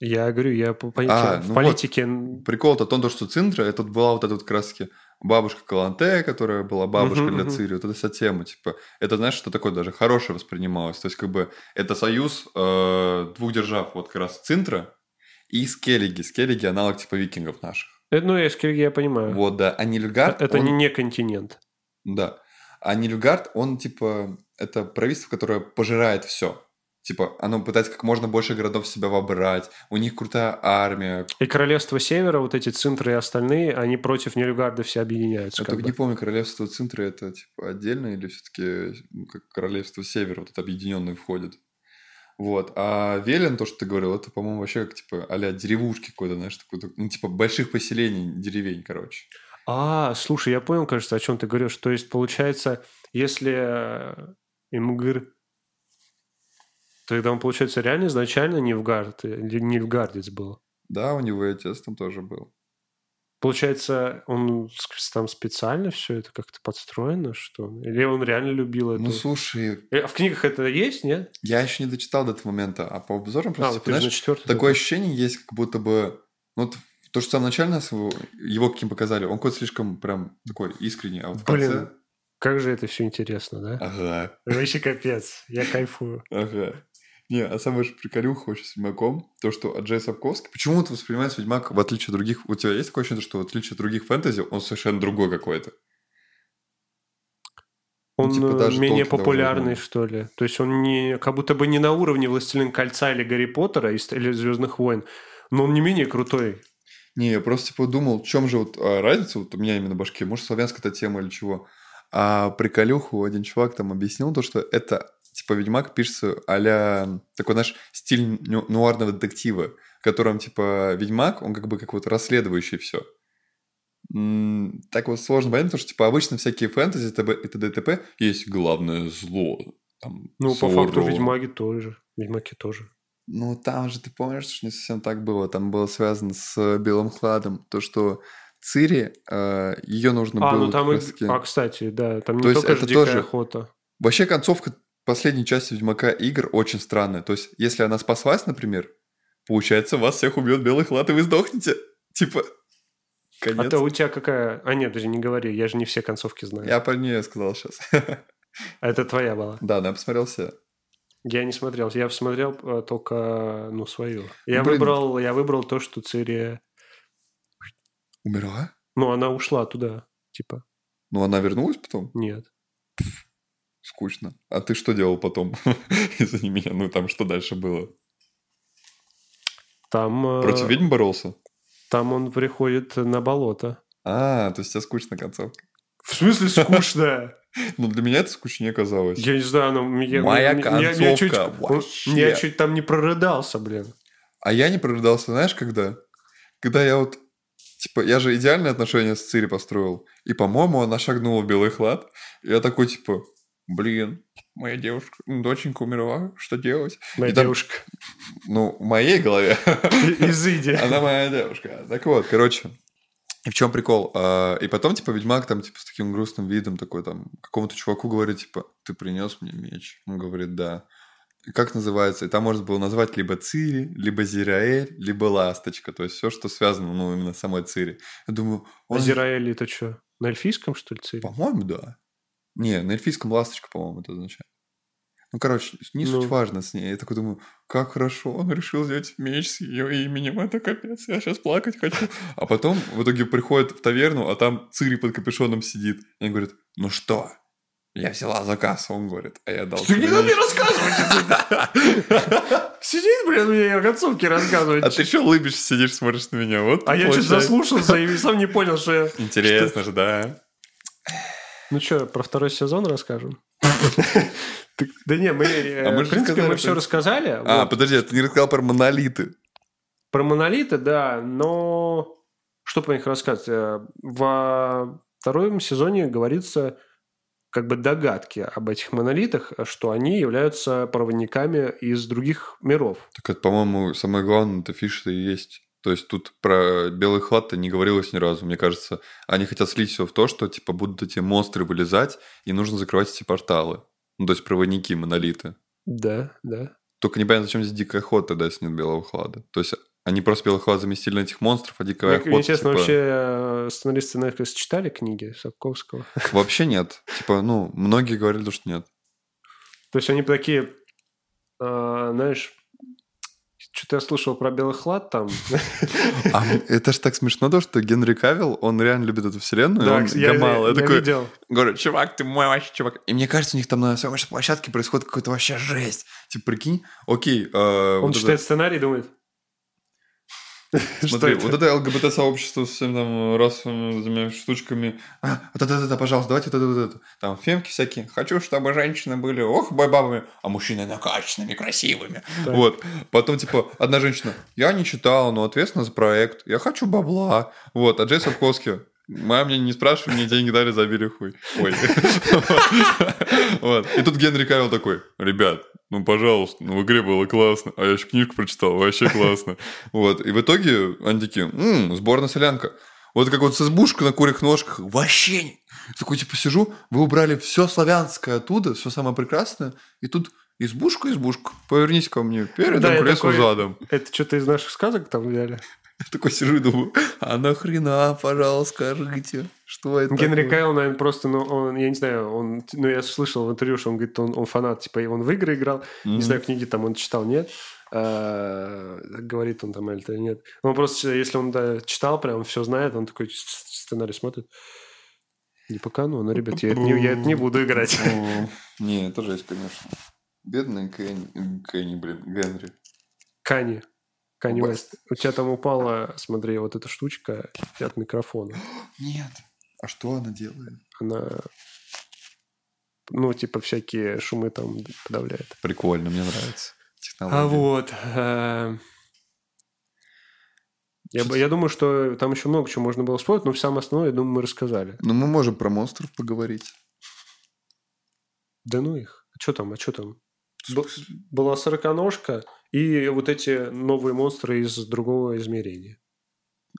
Я говорю, я по, А, в ну политике... н- Прикол-то в том, то, что Цинтра, это вот была вот эта вот как раз-таки бабушка Каланте, которая была бабушкой Мгм, для мгм. Цири, вот эта вся тема, типа, это, знаешь, что такое даже хорошее воспринималось, то есть, как бы, это союз э, двух держав, вот как раз Цинтра и Скеллиги, Скеллиги аналог, типа, викингов наших. Это, ну, я, скорее, я понимаю. Вот, да, а Нильфгард, это он- не, не континент. Да, а Нильфгард, он, типа, это правительство, которое пожирает все. Типа, оно пытается как можно больше городов в себя вобрать, у них крутая армия, И королевство Севера, вот эти центры и остальные, они против Нильфгарда все объединяются. Я только бы. не помню, королевство Цинтра это типа отдельно или все-таки как королевство Севера, вот это объединенное входит. Вот. А Велен, то, что ты говорил, это, по-моему, вообще как типа а-ля деревушки какой-то, знаешь, такой, ну, типа больших поселений, деревень, короче. А, слушай, я понял, кажется, о чем ты говоришь. То есть, получается, если э, Имгыр Тогда он, получается, реально изначально не в Гард, или не в Гардец был. Да, у него и отец там тоже был. Получается, он там специально все это как-то подстроено, что ли? Или он реально любил это? Ну, слушай, А в книгах это есть, нет? я еще не дочитал до этого момента, а по обзорам А, просто, вот же на знаешь, четвертый. такое ощущение есть, как будто бы... Ну, вот то, что начале нас его, его каким показали, он какой-то слишком прям такой искренний, а вот в Блин. конце... Как же это все интересно, да? Ага, Вообще капец. Я кайфую. ага. Не, а самая же приколюха очень с Ведьмаком, то, что Аджей Сапковский... Почему-то воспринимается Ведьмак, в отличие от других... У тебя есть такое ощущение, что в отличие от других фэнтези, он совершенно другой какой-то? Он типа, э, даже менее Толкина популярный, что ли. То есть он не, как будто бы не на уровне «Властелин кольца» или «Гарри Поттера» или «Звездных войн», но он не менее крутой. Не, я просто типа думал, в чем же вот а, разница вот у меня именно в башке, может, славянская эта тема или чего. А приколюху один чувак там объяснил то, что это типа Ведьмак пишется а такой наш стиль ню- нуарного детектива, в котором типа Ведьмак, он как бы как вот расследующий все. Так вот сложно понять, потому что типа обычно всякие фэнтези, ТБ и ТДТП есть главное зло. Там, Ну, по факту. «Ведьмаги» тоже. «Ведьмаки» тоже. Ну, там же, ты помнишь, что не совсем так было. Там было связано с Белым Хладом. То, что Цири, ее нужно А, было... ну там и... А, кстати, да, там не То есть только же это тоже- охота. Вообще концовка последней части Ведьмака игр очень странная. То есть, если она спаслась, например, получается, вас всех убьет Белый Хлад, и вы сдохнете. Типа, конец. А то у тебя какая... А нет, даже не говори, я же не все концовки знаю. Я про нее сказал сейчас. А это твоя была. Да, да, я посмотрел все. Я не смотрел. Я посмотрел э, только, ну, свою. Я Блин. выбрал, я выбрал то, что Цири... Умерла? Ну, она ушла туда, типа. Ну, она вернулась потом? Нет. Скучно. А ты что делал потом? Извини меня, ну там что дальше было? Там... э, Против ведьм боролся? Там он приходит на болото. А, то есть тебе скучно концовка. В смысле скучно? Ну, для меня это скучнее казалось. Я не знаю, ну... Я, Моя я- я- я чуть- концовка вообще. Я чуть там не прорыдался, блин. А я не прорыдался, знаешь, когда? Когда я вот... Типа, я же идеальные отношения с Цири построил. И, по-моему, она шагнула в белый хлад. И я такой, типа, блин, моя девушка, доченька умерла, что делать? Моя И там- девушка. Ну, в моей голове Изыди. она моя девушка. Так вот, короче, и в чем прикол? А, И потом, типа, Ведьмак там, типа, с таким грустным видом такой, там, какому-то чуваку говорит, типа, ты принес мне меч? Он говорит, да. И как называется? И там можно было назвать либо Цири, либо Зираэль, либо Ласточка. То есть все, что связано, ну, именно с самой Цири. Я думаю, он... Азираэль это что? На эльфийском, что ли, Цири? По-моему, да. Не, на эльфийском Ласточка, по-моему, это означает. Ну, короче, не Ну. суть важно с ней. Я такой думаю, как хорошо, он решил взять меч с ее именем. Это капец, я сейчас плакать хочу. А потом в итоге приходит в таверну, а там Цири под капюшоном сидит. И он говорит, ну что, я взяла заказ, он говорит, а я дал Ты не надо мне меч». рассказывать! Сидит, блин, мне о концовке рассказывать. А ты что улыбишься, сидишь, смотришь на меня? Вот А я получается. заслушался и сам не понял, что я... Интересно же, да. Ну что, про второй сезон расскажем? Да не, мы, э, А в принципе, мы все рассказали. А, подожди, ты не рассказал про монолиты. Про монолиты, да, но что про них рассказать? Э, Во втором сезоне говорится как бы догадки об этих монолитах, что они являются проводниками из других миров. Так это, по-моему, самое главное, это фишка и есть. То есть тут про белый хлад-то не говорилось ни разу. Мне кажется, они хотят слить все в то, что типа будут эти монстры вылезать, и нужно закрывать эти порталы. Ну, то есть проводники, монолиты. Да, да. Только непонятно, зачем здесь дикая охота, да, если нет белого хлада. То есть они просто белый хлад заместили на этих монстров, а дикая Мне охота, интересно, типа, вообще э, сценаристы Netflix читали книги Сапковского? вообще нет. Типа, ну, многие говорили, что нет. То есть они такие, э, знаешь, что-то я слышал про Белый Хлад там. А это ж так смешно, то, что Генри Кавилл, он реально любит эту вселенную, Да, он я, гамал. я- Я я такой, видел. Говорю, чувак, ты мой вообще чувак. И мне кажется, у них там на съемочной площадке происходит какая-то вообще жесть. Типа, прикинь, окей. э, Он вот это- читает сценарий и думает. Смотри, вот это ЛГБТ-сообщество с всеми там расовыми штучками. А, вот это, вот это, пожалуйста, давайте вот это, вот это. Там фемки всякие. Хочу, чтобы женщины были, ох, бабами, а мужчины накачанными, красивыми. Вот. Потом, типа, одна женщина, я не читала, но ответственна за проект, я хочу бабла. Вот, а Джей Сапковский, Моя мне не спрашивай, мне деньги дали, забили хуй. Ой. Вот. И тут Генри Кавилл такой, ребят, ну, пожалуйста, ну, в игре было классно, а я еще книжку прочитал, вообще классно. Вот, и в итоге они такие, сборная солянка. Вот как вот с избушкой на курьих ножках, вообще не. Такой, типа, сижу, вы убрали все славянское оттуда, все самое прекрасное, и тут избушка, избушка, повернись ко мне передом, Да, к лесу такой- задом. Это что-то из наших сказок там взяли? Я такой сижу и думаю, а нахрена, пожалуйста, скажите, что это Генри такое? Кайл, наверное, просто, ну, он, я не знаю, он, ну, я слышал в интервью, что он говорит, он, он фанат, типа, он в игры играл, не Мгм. знаю, книги там он читал, нет. А, говорит он там или нет. Он просто, если он да, читал, прям все знает, он такой сценарий смотрит. Не по канону, ребят, я, это не, я это не буду играть. Не, это жесть, конечно. Бедный Кенни, Кенни, блин, Генри. Кани. Вест. Вест. У тебя там упала, смотри, вот эта штучка от микрофона. Нет. А что она делает? Она, ну, типа, всякие шумы там подавляет. Прикольно, мне нравится. Технология. А вот... э, Я, бы- я думаю, что там еще много чего можно было вспомнить, но самое основное, я думаю, мы рассказали. Ну, мы можем про монстров поговорить. Да ну их. А что там? А что там? Б- была сороконожка и вот эти новые монстры из другого измерения.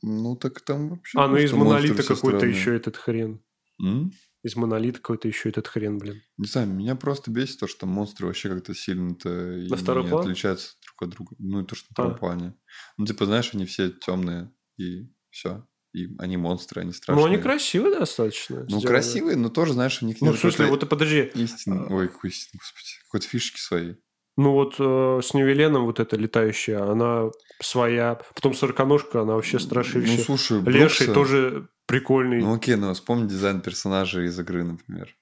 Ну, так там вообще... А, ну из монолита какой-то еще этот хрен. М? Из монолита какой-то еще этот хрен, блин. Не знаю, меня просто бесит то, что монстры вообще как-то сильно-то не план? отличаются друг от друга. Ну, и то, что на А. втором плане. Ну, типа, знаешь, они все темные, и все. И они монстры, они страшные. Ну, они красивые достаточно. Ну, сделаны. красивые, но тоже, знаешь, у них Ну, нет в смысле, вот подожди. истины. А. Ой, какой истины, господи. Какой-то фишки своей. Ну, вот э, с Невеленом вот эта летающая, она своя. Потом сороконожка, она вообще страшилища. Ну, слушай, Леший Брукса- тоже прикольный. Ну, окей, но вспомни дизайн персонажей из игры, например.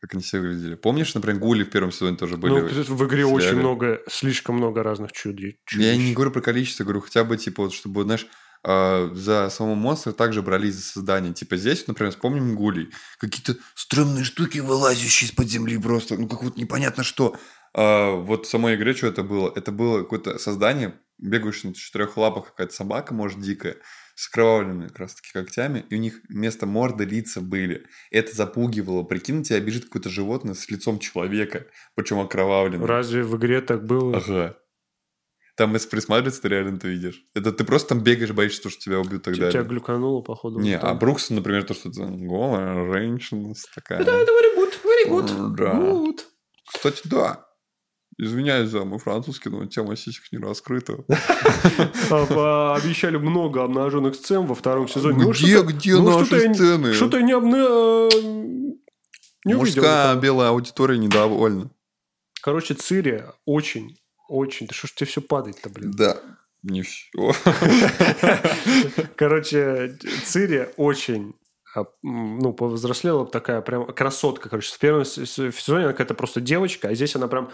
Как они все выглядели. Помнишь, например, Гули в первом сезоне тоже были? Ну, в игре очень сериале. много, слишком много разных чудищ. Я не говорю про количество, говорю хотя бы, типа, вот, чтобы, знаешь, а, за самого монстра также брались за создание. Типа здесь, например, вспомним Гулей. Какие-то стрёмные штуки, вылазящие из-под земли просто. Ну, как вот непонятно что. А, вот в самой игре что это было? Это было какое-то создание, бегающее на четырех лапах, какая-то собака, может, дикая, с окровавленными как раз-таки когтями, и у них вместо морды лица были. Это запугивало. Прикинь, тебя бежит какое-то животное с лицом человека, причем окровавленным. Разве в игре так было? Ага. Там, если присматриваться, ты реально это видишь. Это ты просто там бегаешь, боишься, что тебя убьют так Тебя глюкануло, походу. Не, а. Брукс, например, то, что это голая женщина такая. Это, это very good, very good. Да. Good. Кстати, да. Извиняюсь за мой французский, но тема сисек не раскрыта. Обещали много обнаженных сцен во втором сезоне. Ну, Где, где ну, наши сцены? Что-то я не. Мужская белая аудитория недовольна. Короче, Цири очень, очень... Да что ж тебе все падает-то, блин? Да. Не все. Короче, Цири очень ну, повзрослела такая прям красотка, короче. В первом в сезоне она какая-то просто девочка, а здесь она прям...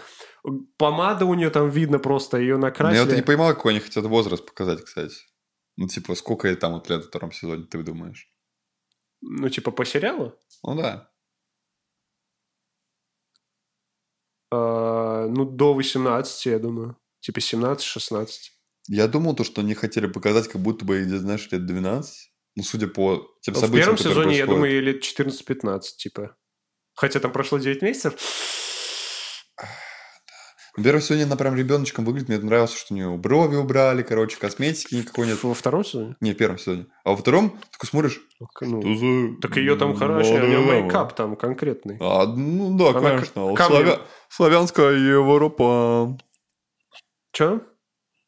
Помада у нее там видно просто, ее Ну, Я накрасили. вот не понимал, какой они хотят возраст показать, кстати. Ну, типа, сколько ей там вот лет во втором сезоне, ты думаешь? Ну, типа по сериалу? Ну да. А, ну, до 18, я думаю. Типа 17-16. Я думал, то, что они хотели показать, как будто бы ей, знаешь, лет 12. Ну, судя по тем В событиям, первом которые сезоне, я происходят. думаю, ей лет 14-15, типа. Хотя там прошло 9 месяцев. В первом сезоне она прям ребеночком выглядит. Мне нравилось, что у нее брови убрали, короче, косметики никакой нет. Во втором сезоне? Не, в первом сезоне. А во втором, такой смотришь, Ну, что за так ее там хорошо, у молодая нее мейкап там конкретный. А, ну да, Она конечно. Камнем. славя- Славянская Европа. Че?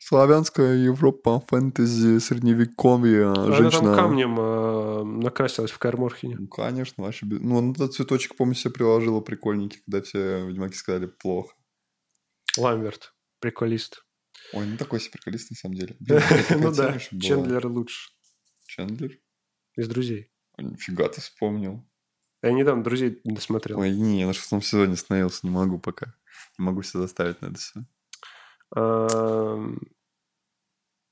Славянская Европа, фэнтези, средневековье, Она женщина. там камнем э, накрасилась в Кайморхене. Ну, конечно, вообще. без- Ну, она цветочек, помню, себе приложила прикольненький, когда все ведьмаки сказали плохо. Ламберт, приколист. Ой, ну такой себе приколист на самом деле. Ну да. Чендлер лучше. Чендлер? Из друзей. Нифига ты вспомнил. Я недавно друзей досмотрел. Ой, не, я на шестом сезоне остановился, не могу пока. Не могу себя заставить на это все. Ам,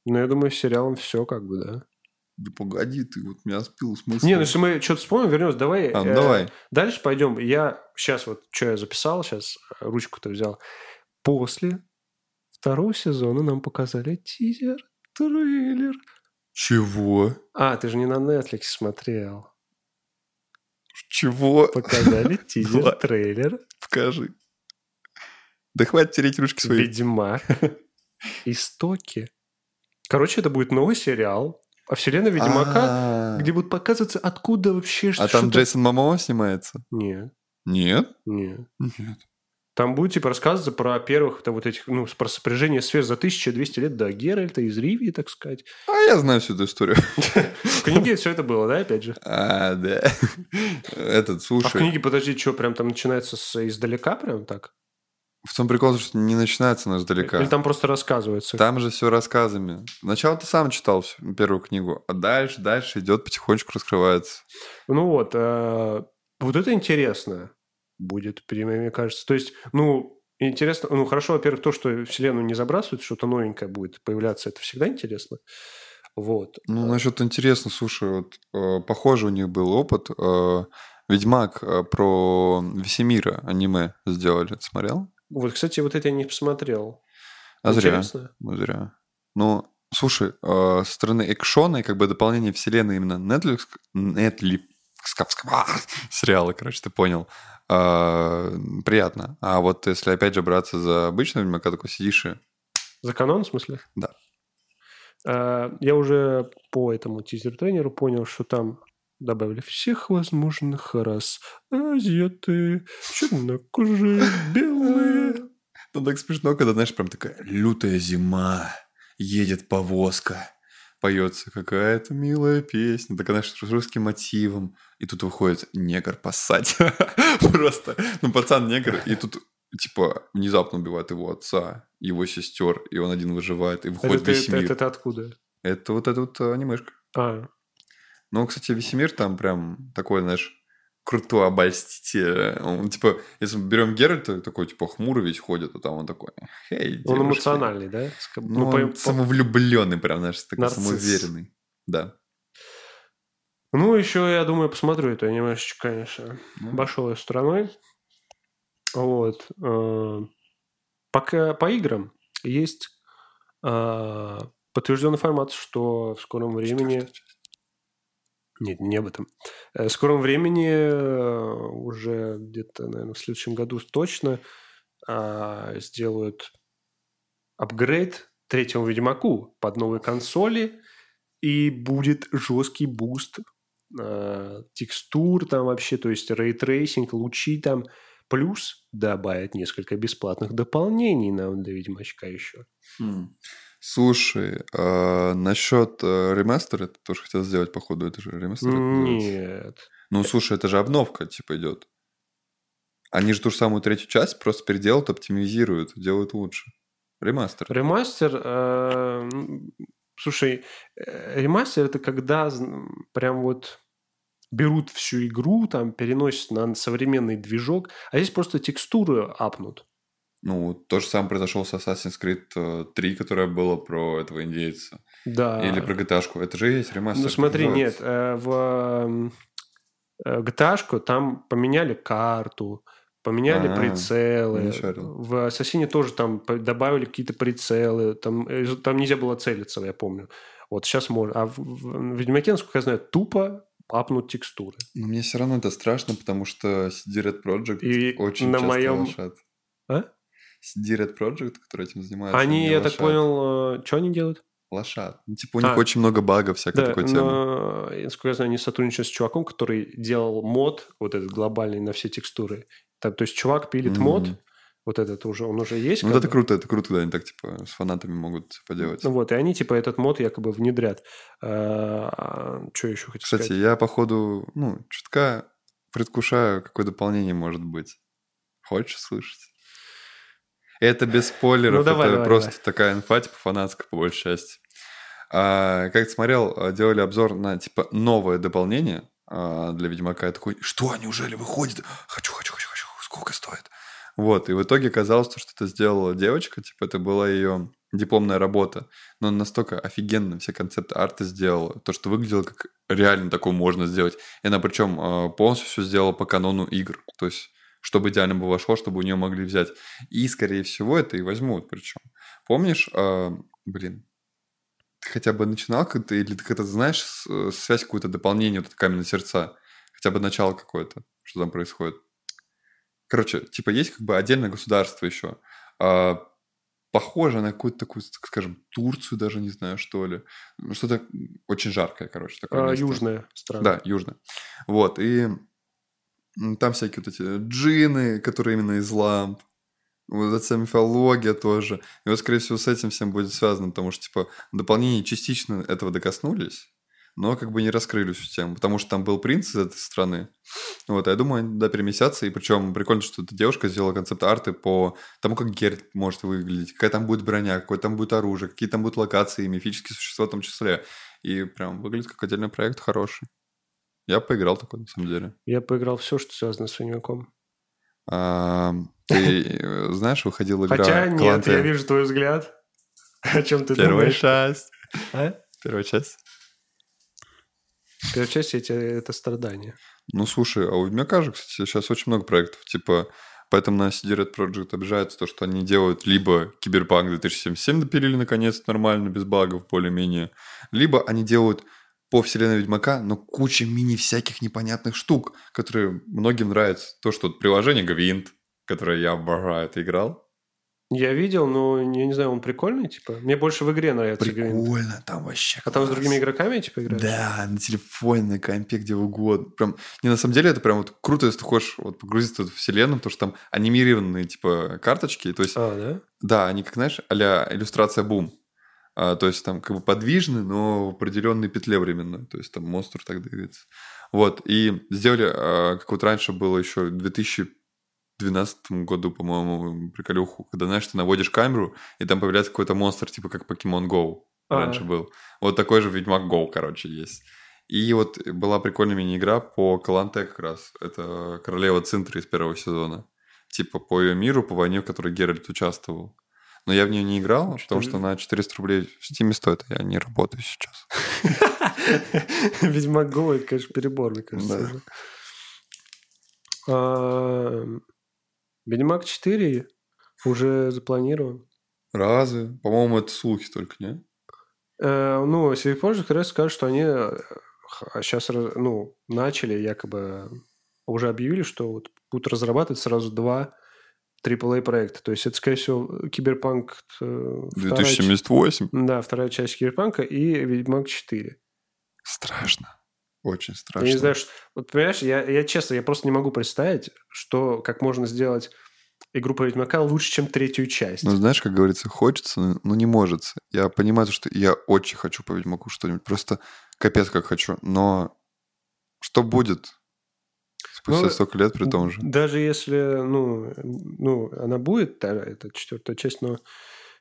Ну, я думаю, с сериалом все как бы, да. Да погоди, ты вот меня спил с мысли. Не, ну если мы что-то вспомним, вернемся, давай. А, ну э, давай. Дальше пойдем. Я сейчас вот, что я записал, сейчас ручку-то взял. После второго сезона нам показали тизер, трейлер. Чего? А, ты же не на Netflix смотрел. Чего? Показали тизер, трейлер. Покажи. Да хватит тереть ручки свои. Ведьма. Истоки. Короче, это будет новый сериал о вселенной Ведьмака, А, где будут показываться, откуда вообще А там что-то- Джейсон Момоа снимается? Нет, Нет? нет. Нет. Там будет, типа, рассказываться про первых, там, вот этих, ну, про сопряжение сфер за 1200 лет до Геральта из Ривии, так сказать. А я знаю всю эту историю. В книге все это было, да, опять же? А, да. Этот, А в слушай, книге, подожди, что, прям там начинается с издалека прям так? В том прикол, что не начинается оно издалека. Или там просто рассказывается? Там же все рассказами. Сначала ты сам читал всю- первую книгу, а дальше, дальше идет потихонечку раскрывается. Ну вот, э, вот это интересно будет, мне кажется. То есть, ну, интересно, ну, хорошо, во-первых, то, что Вселенную не забрасывают, что-то новенькое будет появляться, это всегда интересно. Вот. Ну, насчет интересно, слушай, вот э, похоже у них был опыт. э, Ведьмак э, про Весемира аниме сделали. Смотрел? Вот, кстати, вот это я не посмотрел. А зря. Интересно. Ну, зря. Ну, слушай, э, со стороны экшона и как бы дополнение вселенной именно Netflix, Netflix а, сериалы, короче, ты понял. э, приятно. А вот если опять же браться за обычного Ведьмака, такой сидишь и... За канон, в смысле? Да. А, я уже по этому тизер-тренеру понял, что там добавили всех возможных рас. Азиаты, чернокожие, белые. Ну, так смешно, когда, знаешь, прям такая лютая зима, едет повозка, поется какая-то милая песня, такая, знаешь, с русским мотивом, и тут выходит негр поссать. Просто, ну, пацан негр, и тут, типа, внезапно убивает его отца, его сестер, и он один выживает, и Это, выходит ты- весь это, мир. это откуда? Это вот эта вот анимешка. А, Ну, кстати, Весемир там прям такой, знаешь, крутой обольститель. Он, типа, если мы берем Геральта, такой, типа, хмурый весь ходит, а там он такой, хей, он девушки». эмоциональный, да? Ск- Ну, по- он по- самовлюбленный прям, знаешь, такой Нарцисс. самоуверенный. Да. Ну, еще, я думаю, посмотрю это анимешечку, конечно. Ну, Обошел я страной. Вот. э, Пока по играм есть э, подтвержденный формат, что в скором времени... Нет, не об этом. Э, В скором времени, э, уже где-то, наверное, в следующем году точно а, сделают апгрейд третьему Ведьмаку под новые консоли, и будет жесткий буст э, текстур там вообще, то есть ray tracing, лучи там, плюс добавят несколько бесплатных дополнений нам для Ведьмачка еще. Хм. Слушай, а, насчет э, ремастера, ты тоже хотел сделать, походу, это же ремастер? Нет. Ну, слушай, это же обновка, типа, идет. Они же ту же самую третью часть просто переделают, оптимизируют, делают лучше. Ремастер. Ремастер, э, м, слушай, э, ремастер это когда прям вот берут всю игру, там переносят на современный движок, а здесь просто текстуры апнут. Ну, то же самое произошло с Assassin's Creed э, 3, которое было про этого индейца. Да. Или про gta Это же есть ремастер. Ну смотри, нет, э, в м, э, GTA там поменяли карту, поменяли А, прицелы. В Ассасине тоже там добавили какие-то прицелы, там, э, там нельзя было целиться, я помню. Вот сейчас можно. А в, в Ведьмаке, насколько я знаю, тупо апнут текстуры. Но мне все равно это страшно, потому что CD Red Project И очень на часто моем- лошат. А? CD Red Project, который этим занимается, Они, я так понял, что они делают? Лошат. Ну, типа у них А. очень много багов всякой Да, такой темы. но, насколько я знаю, они сотрудничают с чуваком, который делал мод, вот этот глобальный на все текстуры. Там, то есть чувак пилит Мгм. мод, вот этот уже, он уже есть. Ну, как это круто, это круто, когда они так, типа, с фанатами могут поделать. Ну вот, и они, типа, этот мод якобы внедрят. что еще хотел Кстати, сказать? я, походу, ну, чутка предвкушаю, какое дополнение может быть. Хочешь слышать? Это без спойлеров, Ну, давай, это давай, просто давай. такая инфа, типа, фанатская, по большей части. А, как смотрел, а, делали обзор на, типа, новое дополнение а, для Ведьмака. Я такой, что, неужели выходит? Хочу, хочу, хочу, хочу. Сколько стоит? Вот, и в итоге оказалось, что это сделала девочка, типа, это была ее дипломная работа, но настолько офигенно все концепты арта сделала, то, что выглядело как реально такое можно сделать. И она причем э, полностью все сделала по канону игр, то есть чтобы идеально бы вошло, чтобы у нее могли взять. И, скорее всего, это и возьмут причем. Помнишь, э, блин, ты хотя бы начинал как-то, или ты как-то знаешь э, связь какое-то дополнение, вот это каменные сердца, хотя бы начало какое-то, что там происходит? Короче, типа есть как бы отдельное государство еще, а, похоже на какую-то такую, так скажем, Турцию даже, не знаю, что ли. Что-то очень жаркое, короче. Такое А, место. южная страна. Да, южно. Вот, и там всякие вот эти джины, которые именно из ламп. Вот эта мифология тоже. И вот, скорее всего, с этим всем будет связано, потому что, типа, дополнение частично этого докоснулись, но как бы не раскрыли всю тему, потому что там был принц из этой страны. Вот, а я думаю, они туда и причем прикольно, что эта девушка сделала концепт-арты по тому, как Герд может выглядеть, какая там будет броня, какое там будет оружие, какие там будут локации, мифические существа в том числе. И прям выглядит как отдельный проект хороший. Я поиграл такой, на самом деле. Я поиграл все, что связано с Ведьмаком. А, ты э, знаешь, выходила игра Хотя нет, я вижу твой взгляд. О чем ты Первая думаешь? часть. А? Первая часть. Первая часть эти, это страдания. Ну, слушай, а у Ведьмака же, кстати, сейчас очень много проектов. Типа, поэтому на CD Red Project обижается то, что они делают либо Киберпанк 2077 допилили наконец нормально, без багов, более-менее, либо они делают по вселенной Ведьмака, но куча мини всяких непонятных штук, которые многим нравятся. То, что приложение Гвинт, которое я обожаю, ты играл? Я видел, но я не знаю, он прикольный, типа. Мне больше в игре нравится Гвинт. Прикольно, там вообще А там с другими игроками, типа, играешь? Да, на телефоне, на компе, где угодно. Прям, не, на самом деле, это прям вот круто, если ты хочешь вот погрузиться в вселенную, потому что там анимированные, типа, карточки. То есть, А, да? да, они, как, знаешь, а иллюстрация бум. А, то есть, там как бы подвижны, но в определенной петле временной. То есть, там монстр так двигается. Вот, и сделали, а, как вот раньше было еще в 2012 году, по-моему, приколюху, когда, знаешь, ты наводишь камеру, и там появляется какой-то монстр, типа как Pokemon Go А. раньше был. Вот такой же Ведьмак Go, короче, есть. И вот была прикольная мини-игра по Каланте как раз. Это Королева Цинтри из первого сезона. Типа по ее миру, по войне, в которой Геральт участвовал. Но я в нее не играл, потому что на 400 рублей в Стиме стоит, а я не работаю сейчас. Ведьмак Го, это, конечно, перебор, мне кажется. А, Ведьмак 4 уже запланирован. Разве? По-моему, это слухи только, не? Э, Ну, позже, как раз скажут, что они сейчас ну, начали, якобы уже объявили, что вот будут разрабатывать сразу два AAA проекта. То есть это, скорее всего, Киберпанк... э, вторая 2078. Да, вторая часть Киберпанка и Ведьмак 4. Страшно. Очень страшно. Я не знаю, что... Вот понимаешь, я, я честно, я просто не могу представить, что как можно сделать игру по Ведьмака лучше, чем третью часть. Ну, знаешь, как говорится, хочется, но не может. Я понимаю, что я очень хочу по Ведьмаку что-нибудь. Просто капец как хочу. Но что будет спустя Ну, столько лет при том же? Даже если, ну, ну она будет, та- эта четвертая часть, но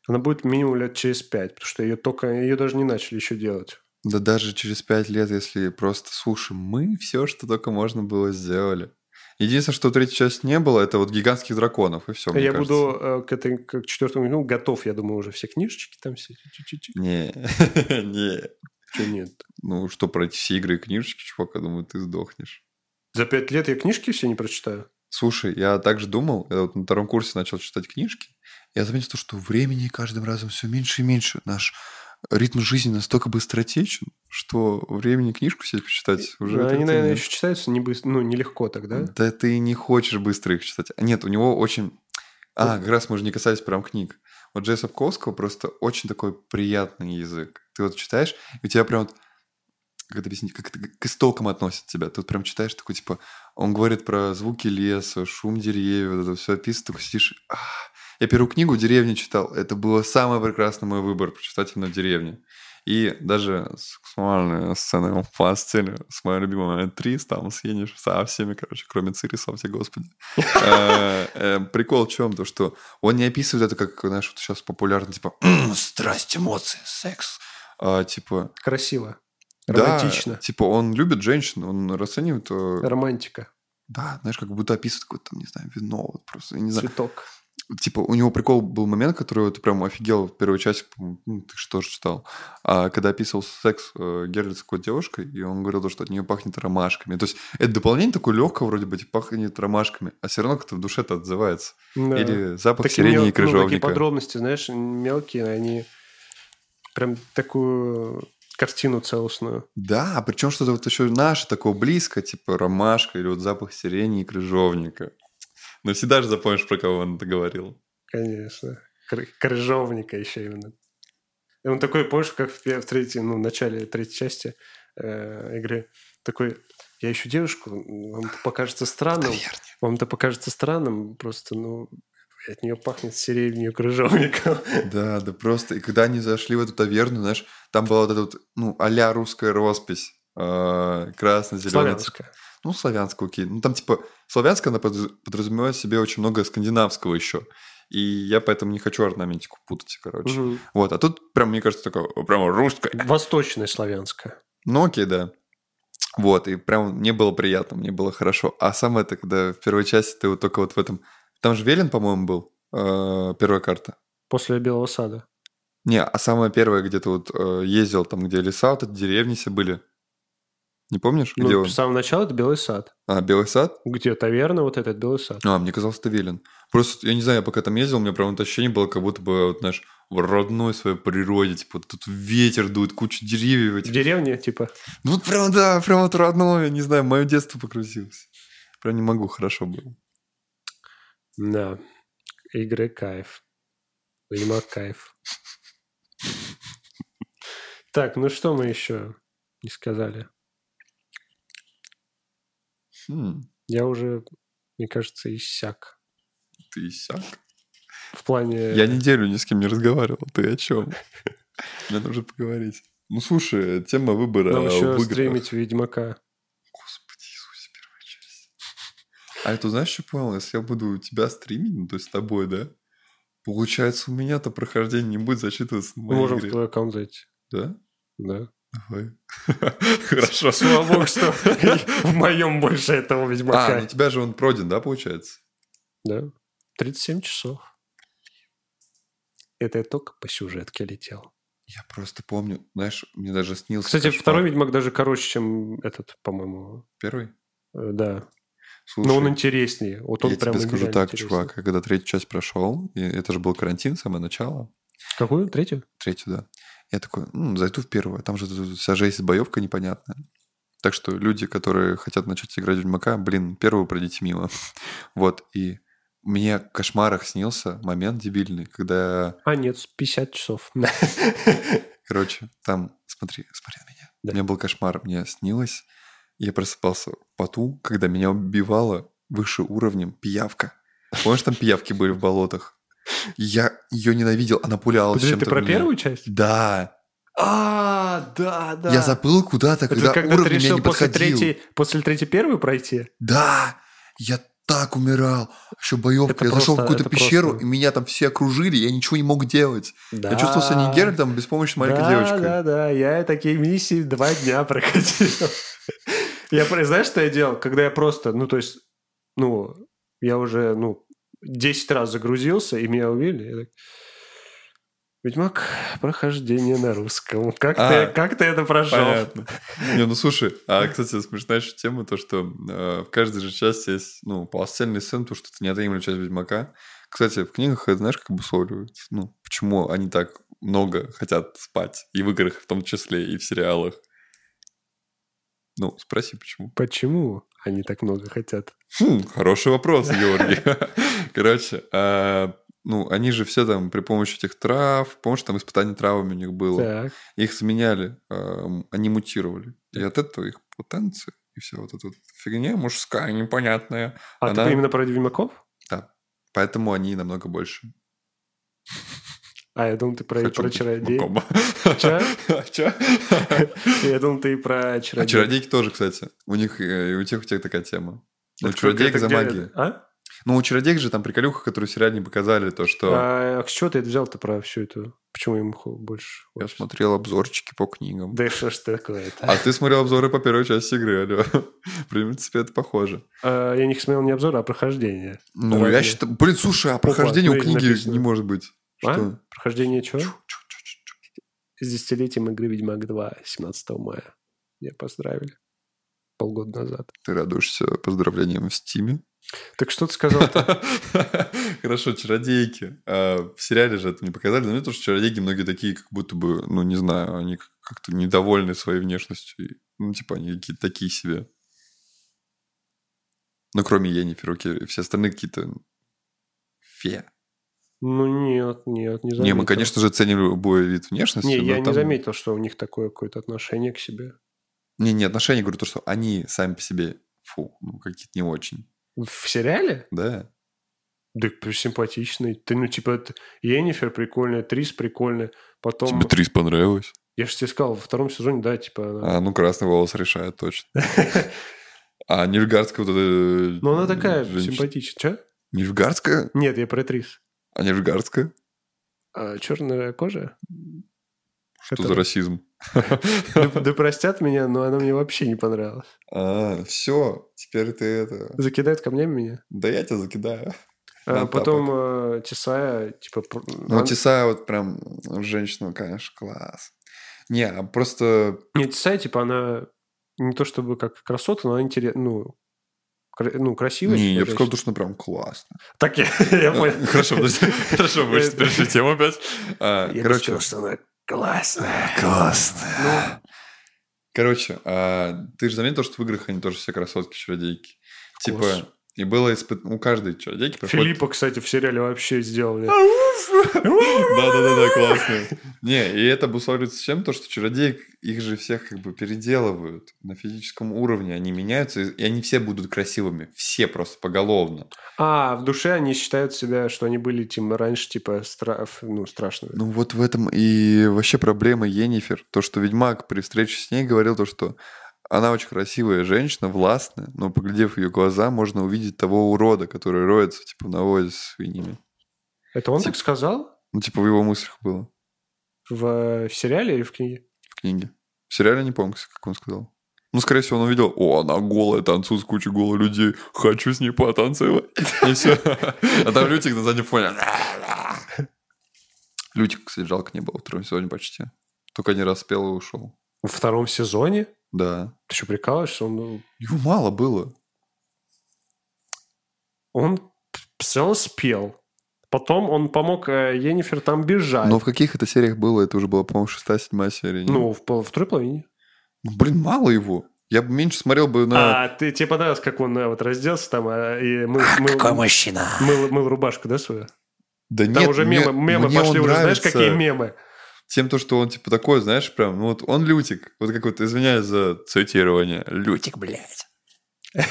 она будет минимум лет через пять, потому что ее только, ее даже не начали еще делать. Да даже через пять лет, если просто, слушай, мы все, что только можно было, сделали. Единственное, что третьей части не было, это вот гигантских драконов, и все, я буду э, к этой, к четвертому, ну, готов, я думаю, уже все книжечки там все. Не, не. Что нет? Ну, что, пройти все игры и книжечки, чувак, я думаю, ты сдохнешь. За пять лет я книжки все не прочитаю. Слушай, я также думал, я вот на втором курсе начал читать книжки, я заметил, что времени каждым разом все меньше и меньше. Наш ритм жизни настолько быстротечен, что времени книжку себе почитать уже... Ну, Они, наверное, нет. еще читаются не быстро, ну, нелегко тогда. Да ты не хочешь быстро их читать. А Нет, у него очень... А, как раз мы же не касались прям книг. Вот Джей Сапковского просто очень такой приятный язык. Ты вот читаешь, и у тебя прям вот как это объяснить, как это к истокам относит тебя. Вот прям читаешь такой, типа, он говорит про звуки леса, шум деревьев, вот это все описывает, такой сидишь, «Ах». Я первую книгу «Деревня» читал. Это было самый прекрасный мой выбор, прочитать именно «Деревню». И даже сексуальные сцены в постели с моей любимой актрисой, там с Ениш, со всеми, короче, кроме Цири, слава тебе, Господи. Э, э, Прикол в чем? То, что он не описывает это как, знаешь, вот сейчас популярно, типа, «М, страсть, эмоции, секс. А, Типа, Красиво. Да, Романтично. типа он любит женщин, он расценивает, э, Романтика. да, знаешь, как будто описывает какое-то, там, не знаю, вино, вот просто, я не знаю. Цветок. Типа, у него прикол был момент, который вот прям офигел в первой части, ну, ты что же читал, а, когда описывал секс э, Геральт с какой-то девушкой, и он говорил, то, что от нее пахнет ромашками. То есть, это дополнение такое легкое, вроде бы, типа, пахнет ромашками, а все равно как-то в душе-то отзывается. Да. Или запах Такие сирени мел- и ну, такие крыжовника. подробности, знаешь, мелкие, они прям такую картину целостную. Да, причем что-то вот еще наше такое близко, типа ромашка или вот запах сирени и крыжовника. Но всегда же запомнишь, про кого он это говорил. Конечно. Кры- Крыжовника еще именно. И он такой, помнишь, как в, в третьей, ну, в начале третьей части э, игры, такой, я ищу девушку, вам это покажется странным, вам это покажется странным, просто, ну, от нее пахнет сиренью крыжовником. Да, да просто. И когда они зашли в эту таверну, знаешь, там была вот эта вот, ну, а русская роспись. э, Красно-зеленый. Славянская. Ну, славянскую, окей. Ну, там, типа, славянская, она подразу- подразумевает в себе очень много скандинавского еще. И я поэтому не хочу орнаментику путать, короче. Мгм. Вот, а тут прям, мне кажется, такое, прям русское. Восточная славянская. Ну, окей, да. Вот, и прям мне было приятно, мне было хорошо. А самое это, когда в первой части ты вот только вот в этом... Там же Велин, по-моему, был, э, первая карта. После Белого сада. Не, а самое первое, где ты вот э, ездил, там, где леса, вот эти деревни все были. Не помнишь, где Ну, он? с самого начала это Белый сад. А, Белый сад? Где таверна, вот этот Белый сад. А, мне казалось, это Велин. Просто, я не знаю, я пока там ездил, у меня прям это ощущение было, как будто бы, вот, знаешь, в родной своей природе, типа, тут ветер дует, куча деревьев. В этих. деревне, типа, Ну, вот прям, да, прям вот родное, не знаю, мое детство погрузилось. Прям не могу, хорошо было. Да, игры кайф. Ведьмак кайф. Так, ну что мы еще не сказали? Хм, Я уже, мне кажется, иссяк. ты иссяк? В плане... Я неделю ни с кем не разговаривал, ты о чем? Мне нужно поговорить. Ну, слушай, тема выбора Нам еще стримить Ведьмака. Господи Иисусе, первая часть. А это знаешь, что понял? Если я буду тебя стримить, ну, то есть с тобой, да? Получается, у меня-то прохождение не будет засчитываться на Мы можем в игре. твой аккаунт зайти. Да? Да. Давай. Хорошо. Слава богу, что в моем больше этого А, ну Ведьмака. у тебя же он пройден, да, получается? Да. 37 часов. Это я только по сюжетке летел. Я просто помню, знаешь, мне даже снился Кстати, кошмар. второй Ведьмак даже короче, чем этот, по-моему. Первый? Э, Да. Слушай, Но он интереснее. Вот он я прям тебе скажу так, интересный. чувак, когда третью часть прошел, и это же был карантин, самое начало, Какую? Третью? третью, да, я такой, ну, зайду в первую, там же вся жесть, боевка непонятная. Так что люди, которые хотят начать играть в Ведьмака, блин, первую пройдите мимо. вот, и мне в кошмарах снился момент дебильный, когда, А, нет, 50 часов. короче, там, смотри, смотри на меня. Да. У меня был кошмар, мне снилось, я просыпался в поту, когда меня убивала выше уровнем пиявка. Помнишь, там пиявки были в болотах? Я ее ненавидел, она пулялась Подожди, чем-то ты про меня. первую часть? Да. А, да, да. Я заплыл куда-то, Это когда, когда ты уровень меня решил не после подходил. третьей, после третьей первую пройти? Да, я так умирал. Еще боевка. Это я зашел в просто- какую-то это пещеру, просто- и меня там все окружили, я ничего не мог делать. Да. Я чувствовал себя не Геральтом, беспомощной маленькой да, девочкой. Да, да, я такие миссии два дня проходил. Я, знаешь, что я делал? Когда я просто, ну, то есть, ну, я уже, ну, 10 раз загрузился, и меня увидели, я так, Ведьмак, прохождение на русском. Как, А, ты, как ты это прошел? Понятно. Не, ну слушай, а, кстати, смешная еще тема, то, что э, в каждой же части есть, ну, полноценный сцен, то, что это неотъемлемая часть Ведьмака. Кстати, в книгах это знаешь, как обусловливается? Ну, почему они так много хотят спать, и в играх в том числе, и в сериалах. Ну, спроси, почему. Почему они так много хотят? Хм, хороший вопрос, Георгий. Короче, а, ну, они же все там при помощи этих трав, помнишь, там испытание травами у них было. Так. Их заменяли, они мутировали. И от этого их потенция и вся вот эта фигня мужская, непонятная. А Она- ты именно про Ведьмаков? Да. Поэтому они намного больше. А, я думал, ты про, Хочу про чародей. Чё? Я думал, ты про А чародей. чародейки тоже, кстати. У них э, и у тех, у тех такая тема. Ну, чародейка за магию. А? Ну, у чародейк же там приколюха, которую в сериале не показали, то, что А с чего ты это взял-то про всю эту? Почему им больше? я смотрел обзорчики по книгам. Да что ж такое-то? А ты смотрел обзоры по первой части игры, алло. В принципе, это похоже. А, я не смотрел не обзор, а прохождение. Ну, я считаю... Блин, слушай, а прохождение у книги написано. не может быть. А? Что? Прохождение чего? С десятилетием игры Ведьмак 2 17 мая. Меня поздравили. Полгода назад. Ты радуешься поздравлениям в Стиме? Так что ты сказал-то? Хорошо, чародейки. А, В сериале же это не показали, но мне тоже чародейки многие такие, как будто бы, ну, не знаю, они как- как-то недовольны своей внешностью. Ну, типа, они какие-то такие себе. Ну, кроме Енифер, все остальные какие-то фе. Ну нет, нет, не заметил. Не, мы, конечно же, ценим любой вид внешности. Не, я не там- заметил, что у них такое какое-то отношение к себе. Не, не, отношения, говорю, то, что они сами по себе, фу, ну, какие-то не очень. В сериале? Да. Да симпатичный. Ты, ну, типа, это Йеннифер прикольная, Трис прикольная. Потом... Тебе Трис понравилось? Я же тебе сказал, во втором сезоне, да, типа... она- А, ну, красный волос решает точно. А Нильфгардская вот эта... Ну, она такая симпатичная. Че? Нильфгардская? Нет, я про Трис. А Нильфгардская? А, черная кожа? Что Это- за расизм? Да, да простят меня, но она мне вообще не понравилась. А, все, теперь ты это... Закидают камнями меня. Да я тебя закидаю. А потом э, Тесая, типа... Ну, он- Тесая вот прям женщина, конечно, класс. Не, а просто... Нет, Тесая, типа, она не то чтобы как красота, но она интересная, ну, ну, красивая. Не, типа, я бы сказал, что прям классная. Так, я, я понял. Хорошо, подожди. Хорошо, мы Это- перешли тему опять. А, Я бы Короче, сказал, что она классная. классная. Короче, а, ты же заметил, что в играх они тоже все красотки-чародейки? Типа, Класс. И было испыт... у каждой чародейки проходит... Филиппа, кстати, в сериале вообще сделали. Да-да-да, классно. Не, и это обусловливается чем? То, что чародеек, их же всех как бы переделывают на физическом уровне, они меняются, и они все будут красивыми. Все просто поголовно. А, в душе они считают себя, что они были тем раньше, типа, стра- ну, страшными. Ну вот в этом и вообще проблема Енифер. То, что Ведьмак при встрече с ней говорил, то, что она очень красивая женщина, властная, но поглядев в ее глаза, можно увидеть того урода, который роется, типа, в навозе с свиньями. Это он типа- так сказал? Ну, типа, в его мыслях было В, в сериале или в книге? в книге. В сериале не помню, как он сказал. Ну, скорее всего, он увидел, о, она голая, танцует с кучей голых людей, хочу с ней потанцевать. И все. А там Лютик на заднем фоне. Лютик, кстати, жалко не было во втором сезоне почти. Только не раз спел и ушел. Во втором сезоне? Да. Ты что, прикалываешься? Он, ну, Его мало было. он сначала спел. Потом он помог э, Йеннифер там бежать. Но в каких это сериях было? Это уже была, по-моему, шестая, седьмая серия. не? Ну, в, пол- второй половине. Ну, блин, мало его. Я бы меньше смотрел бы на... А, ты, тебе понравилось, как он э, вот разделся там а, и мыл, мыл- Какой мужчина? мыл- мыл рубашку, да, свою? Да Там нет, уже мне- мемы, мемы мне он пошли уже, знаешь, нравится какие мемы? Тем, то, что он типа такой, знаешь, прям, ну вот он лютик. Вот как вот, извиняюсь за цитирование, лютик, блядь.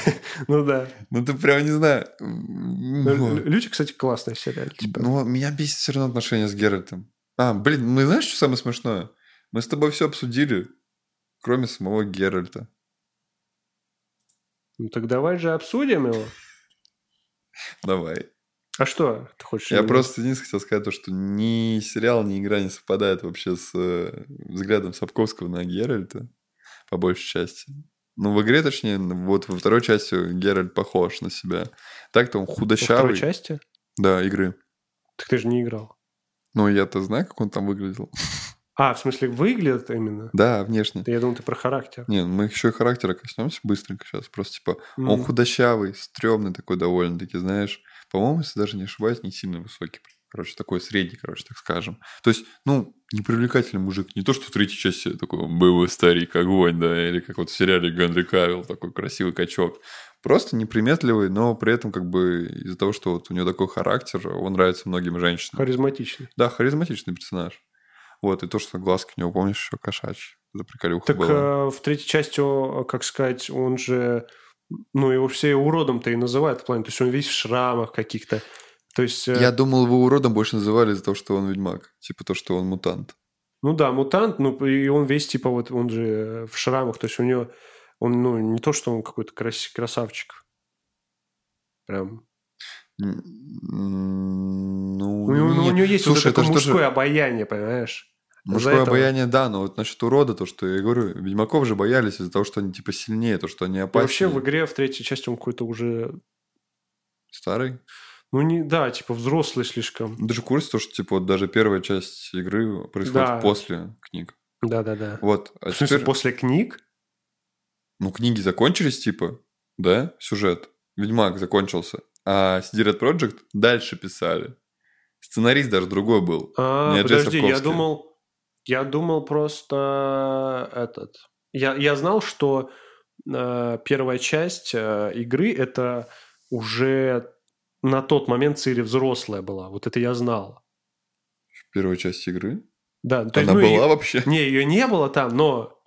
Ну да. Ну ты прям не знаю. Ну, Лю- Лючик, кстати, классный сериал. Типа. Ну, меня бесит все равно отношения с Геральтом. А, блин, мы знаешь, что самое смешное? Мы с тобой все обсудили, кроме самого Геральта. Ну так давай же обсудим его. Давай. А что ты хочешь? Я просто единственное хотел сказать то, что ни сериал, ни игра не совпадает вообще с э, взглядом Сапковского на Геральта, по большей части. Ну, в игре, точнее, вот во второй части Геральт похож на себя. Так-то он Во худощавый. второй части? Да, игры. Так ты же не играл. Ну, я-то знаю, как он там выглядел. А, в смысле, выглядит именно? Да, внешне. Я думал, ты про характер. Не, мы еще и характера коснемся быстренько сейчас. Просто, типа, он худощавый, стрёмный такой довольно-таки, знаешь. По-моему, если даже не ошибаюсь, не сильно высокий. Короче, такой средний, короче, так скажем. То есть, ну, непривлекательный мужик. Не то, что в третьей части такой был старик огонь, да, или как вот в сериале Генри Кавилл, такой красивый качок. Просто неприметливый, но при этом как бы из-за того, что вот у него такой характер, он нравится многим женщинам. Харизматичный. Да, харизматичный персонаж. Вот, и то, что глазки у него, помнишь, еще кошачьи. Это приколюха Так была. э, в третьей части, как сказать, он же... Ну, его все уродом-то и называют в плане. То есть он весь в шрамах каких-то. То есть... э, Я думал, его уродом больше называли из-за того, что он ведьмак. Типа то, что он мутант. Ну да, мутант, ну и он весь типа вот, он же э, в шрамах, то есть у него, он, ну, не то, что он какой-то крас- красавчик. Прям. М, Ну, У него, ну, у нет. него есть Слушай, вот это это мужское тоже обаяние, понимаешь? Мужское этого- обаяние, да, но вот насчет урода, то, что я говорю, ведьмаков же боялись из-за того, что они типа сильнее, то, что они И опаснее. вообще в игре в третьей части он какой-то уже, Старый. ну не, да, типа взрослый слишком. Ты же в курсе, то, что типа вот даже первая часть игры происходит Да. после книг. Да-да-да. Вот. А В смысле, теперь, после книг? ну, книги закончились, типа, да, сюжет. Ведьмак закончился. А CD Red Project дальше писали. Сценарист даже другой был. А, подожди, я думал, я думал просто этот. Я, я знал, что э, первая часть э, игры это уже на тот момент Цири взрослая была. Вот это я знал. В первой части игры? Да, то Она есть, ну, была её- вообще? Не, ее не было там, но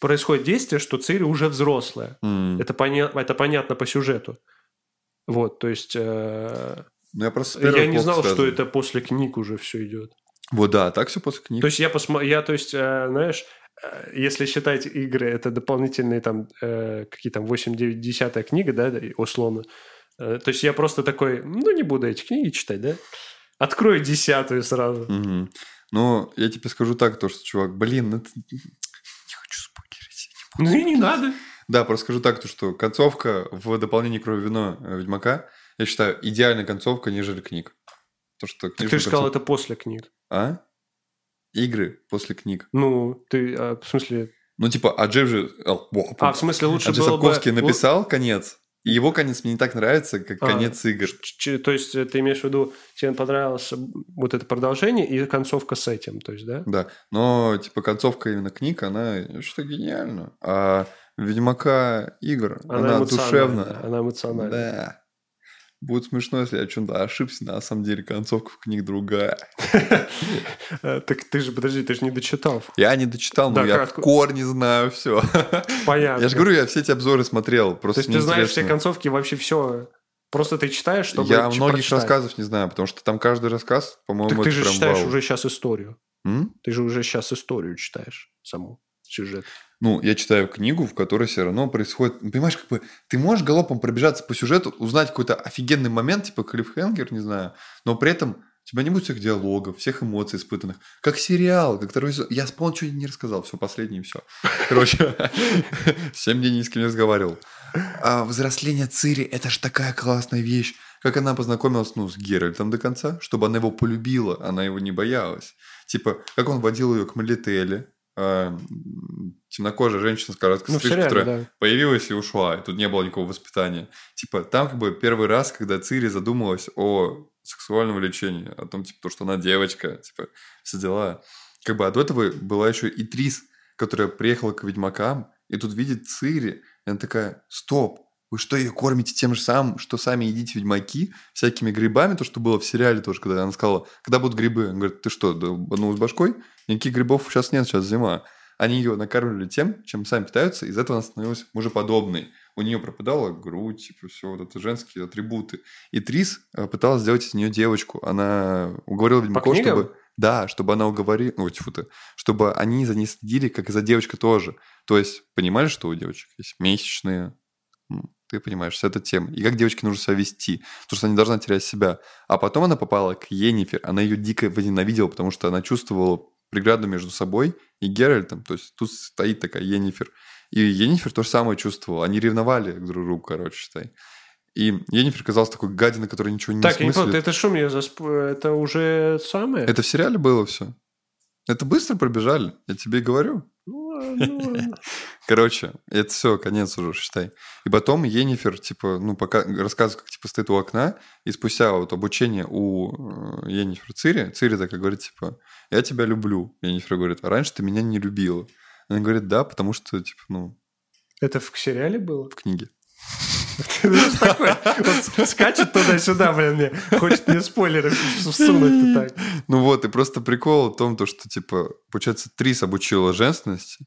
происходит действие, что Цири уже взрослая. М. Это, поня- это понятно по сюжету. Вот, то есть э, Ну, я просто я не знал, что связан. это после книг уже все идет. Вот да, так все после книг. То есть я посмотрел, я, то есть, э, знаешь, э, если считать игры, это дополнительные там, э, какие там 8, 9, 10 книга, да, условно. Э, то есть я просто такой, ну, не буду эти книги читать, да? Открою десятую сразу. Мгм. Ну, я тебе скажу так, то, что, чувак, блин, это... Не хочу спойлерить. Ну и не надо. Да, просто скажу так, то, что концовка в дополнении «Кровь и вино» Ведьмака, я считаю, идеальная концовка, нежели книг. То, что Так ты же сказал, концовку- это после книг. А? Игры после книг. Ну, ты, а, в смысле... Ну, типа, а Джефф же... А, в смысле, лучше а было бы... Написал конец, и его конец мне не так нравится, как А. конец игр. То есть э, ты имеешь в виду, тебе понравилось вот это продолжение и концовка с этим, то есть, да? Да, но, типа, концовка именно книг, она что гениальна. А Ведьмака игр, она, эмоциональная, душевная. Она эмоциональная. Да. Будет смешно, если я чем-то ошибся, на самом деле концовка книг другая. Так ты же, подожди, ты же не дочитал. Я не дочитал, но я в корне знаю все. Понятно. Я же говорю, я все эти обзоры смотрел. То есть ты знаешь все концовки, вообще все. Просто ты читаешь, чтобы Я ч- многих прочитать. рассказов не знаю, потому что там каждый рассказ, по-моему, Так ты же читаешь вау. уже сейчас историю. М? Ты же уже сейчас историю читаешь саму, сюжет. Ну, я читаю книгу, в которой все равно происходит... Понимаешь, как бы ты можешь галопом пробежаться по сюжету, узнать какой-то офигенный момент, типа клиффхенгер, не знаю, но при этом у тебя не будет всех диалогов, всех эмоций испытанных. Как сериал, как второй сезон. Я спал, ничего не рассказал, все, последний, все. Короче, семь дней ни с кем не разговаривал. А взросление Цири – это ж такая классная вещь. Как она познакомилась, ну, с Геральтом до конца, чтобы она его полюбила, она его не боялась. Типа, как он водил ее к Малителе, м, темнокожая женщина с короткой Ну, стрижкой, сериале, которая да. появилась и ушла, и тут не было никакого воспитания. Типа, там как бы первый раз, когда Цири задумалась о сексуальном влечении, о том, типа, то, что она девочка, типа, все дела. Как бы, а до этого была еще и Трис, которая приехала к ведьмакам, и тут видит Цири, и она такая, стоп, вы что, ее кормите тем же самым, что сами едите ведьмаки, всякими грибами, то, что было в сериале тоже, когда она сказала, когда будут грибы? Она говорит, ты что, долбанулась башкой? Никаких грибов сейчас нет, сейчас зима. Они ее накармливали тем, чем сами питаются, из этого она становилась мужеподобной. У нее пропадала грудь, типа, все вот это женские атрибуты. И Трис э, пыталась сделать из нее девочку. Она уговорила ведьмаков, чтобы... Да, чтобы она уговорила... Ой, тьфу ты. Чтобы они за ней следили, как и за девочкой тоже. То есть, понимали, что у девочек есть месячные, ты понимаешь, вся эта тема. И как девочке нужно себя вести, потому что она не должна терять себя. А потом она попала к Йеннифер, она ее дико возненавидела, потому что она чувствовала преграду между собой и Геральтом. То есть тут стоит такая Йеннифер. И Йеннифер то же самое чувствовала. Они ревновали друг к другу, короче, считай. И Йеннифер казалась такой гадиной, которая ничего не Так, смыслит. понял, это что мне за... сп- Это уже самое? Это в сериале было все. Это быстро пробежали, я тебе и говорю. Ну, ладно, ну. Короче, это все, конец уже, считай. И потом Енифер, типа, ну, пока рассказывает, как, типа, стоит у окна, и спустя вот обучение у э, Енифер Цири, Цири такая говорит, типа, я тебя люблю. Енифер говорит, а раньше ты меня не любила. Она говорит, да, потому что, типа, ну, Это в сериале было? в книге. Вот скачет туда-сюда, блин, мне хочет мне спойлеры всунуть-то так. Ну вот, и просто прикол в том, то, что, типа, получается, Трис обучила женственности,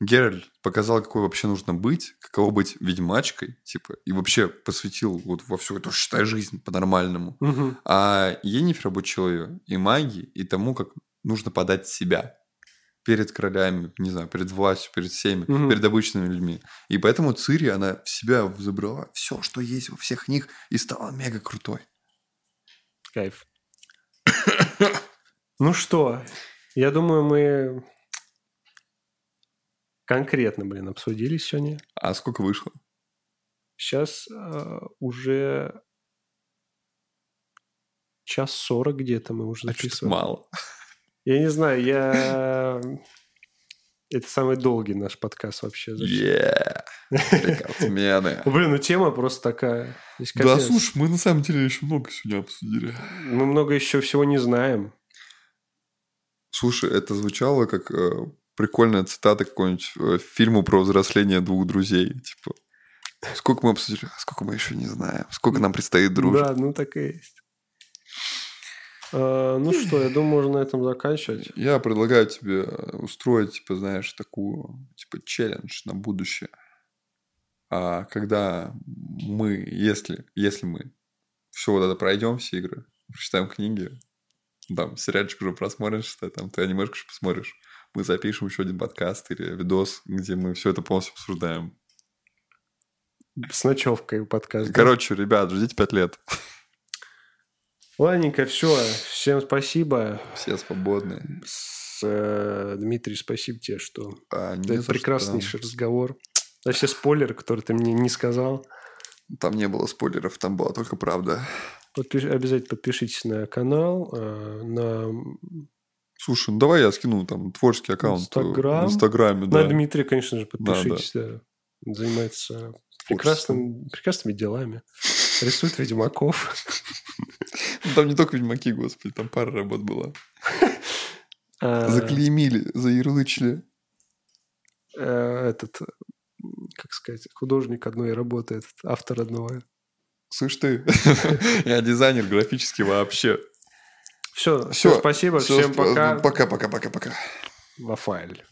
Геральт показал, какой вообще нужно быть, каково быть ведьмачкой, типа, и вообще посвятил вот во всю эту, считай, жизнь по-нормальному. Мгм. А Енифер обучил ее и магии, и тому, как нужно подать себя перед королями, не знаю, перед властью, перед всеми, Мгм. перед обычными людьми. И поэтому Цири, она в себя забрала все, что есть во всех них, и стала мега крутой. Кайф. Ну что, я думаю, мы конкретно, блин, обсудили сегодня. А сколько вышло? Сейчас уже час сорок где-то мы уже А записываем. мало. Я не знаю, я... Это самый долгий наш подкаст вообще. Yeah. Блин, ну тема просто такая. Да, слушай, мы на самом деле еще много сегодня обсудили. Мы много еще всего не знаем. Слушай, это звучало как э, прикольная цитата какой-нибудь э, фильму про взросление двух друзей. Типа, Сколько мы обсудили? Сколько мы еще не знаем. Сколько нам предстоит дружить. Да, ну так и есть. А, ну что, я думаю, можно на этом заканчивать. Я предлагаю тебе устроить, типа, знаешь, такую, типа, челлендж на будущее. А когда мы, если, если мы все вот это пройдем, все игры, прочитаем книги, там, сериальчик уже просмотришь, там, ты анимешку посмотришь, мы запишем еще один подкаст или видос, где мы все это полностью обсуждаем. С ночевкой подкаст. Короче, да? ребят, ждите пять лет. Ладненько, все. Всем спасибо. Все свободны. С, э, Дмитрий, спасибо тебе, что а, это прекраснейший что. разговор. Все спойлеры, которые ты мне не сказал. Там не было спойлеров, там была только правда. Подпиш... Обязательно подпишитесь на канал, э, на... Слушай, ну давай я скину там творческий аккаунт Инстаграм. в Инстаграме. Да. На Дмитрия, конечно же, подпишитесь. Да, да. Да. Занимается прекрасным, прекрасными делами. Рисует ведьмаков. Ну, там не только ведьмаки, господи, там пара работ была. А. Заклеймили, заярлычили. Э, этот, как сказать, художник одной работы, этот автор одного. Слышь ты, я дизайнер графический вообще. Все, все, спасибо, всем пока. Пока-пока-пока-пока. Вафайль.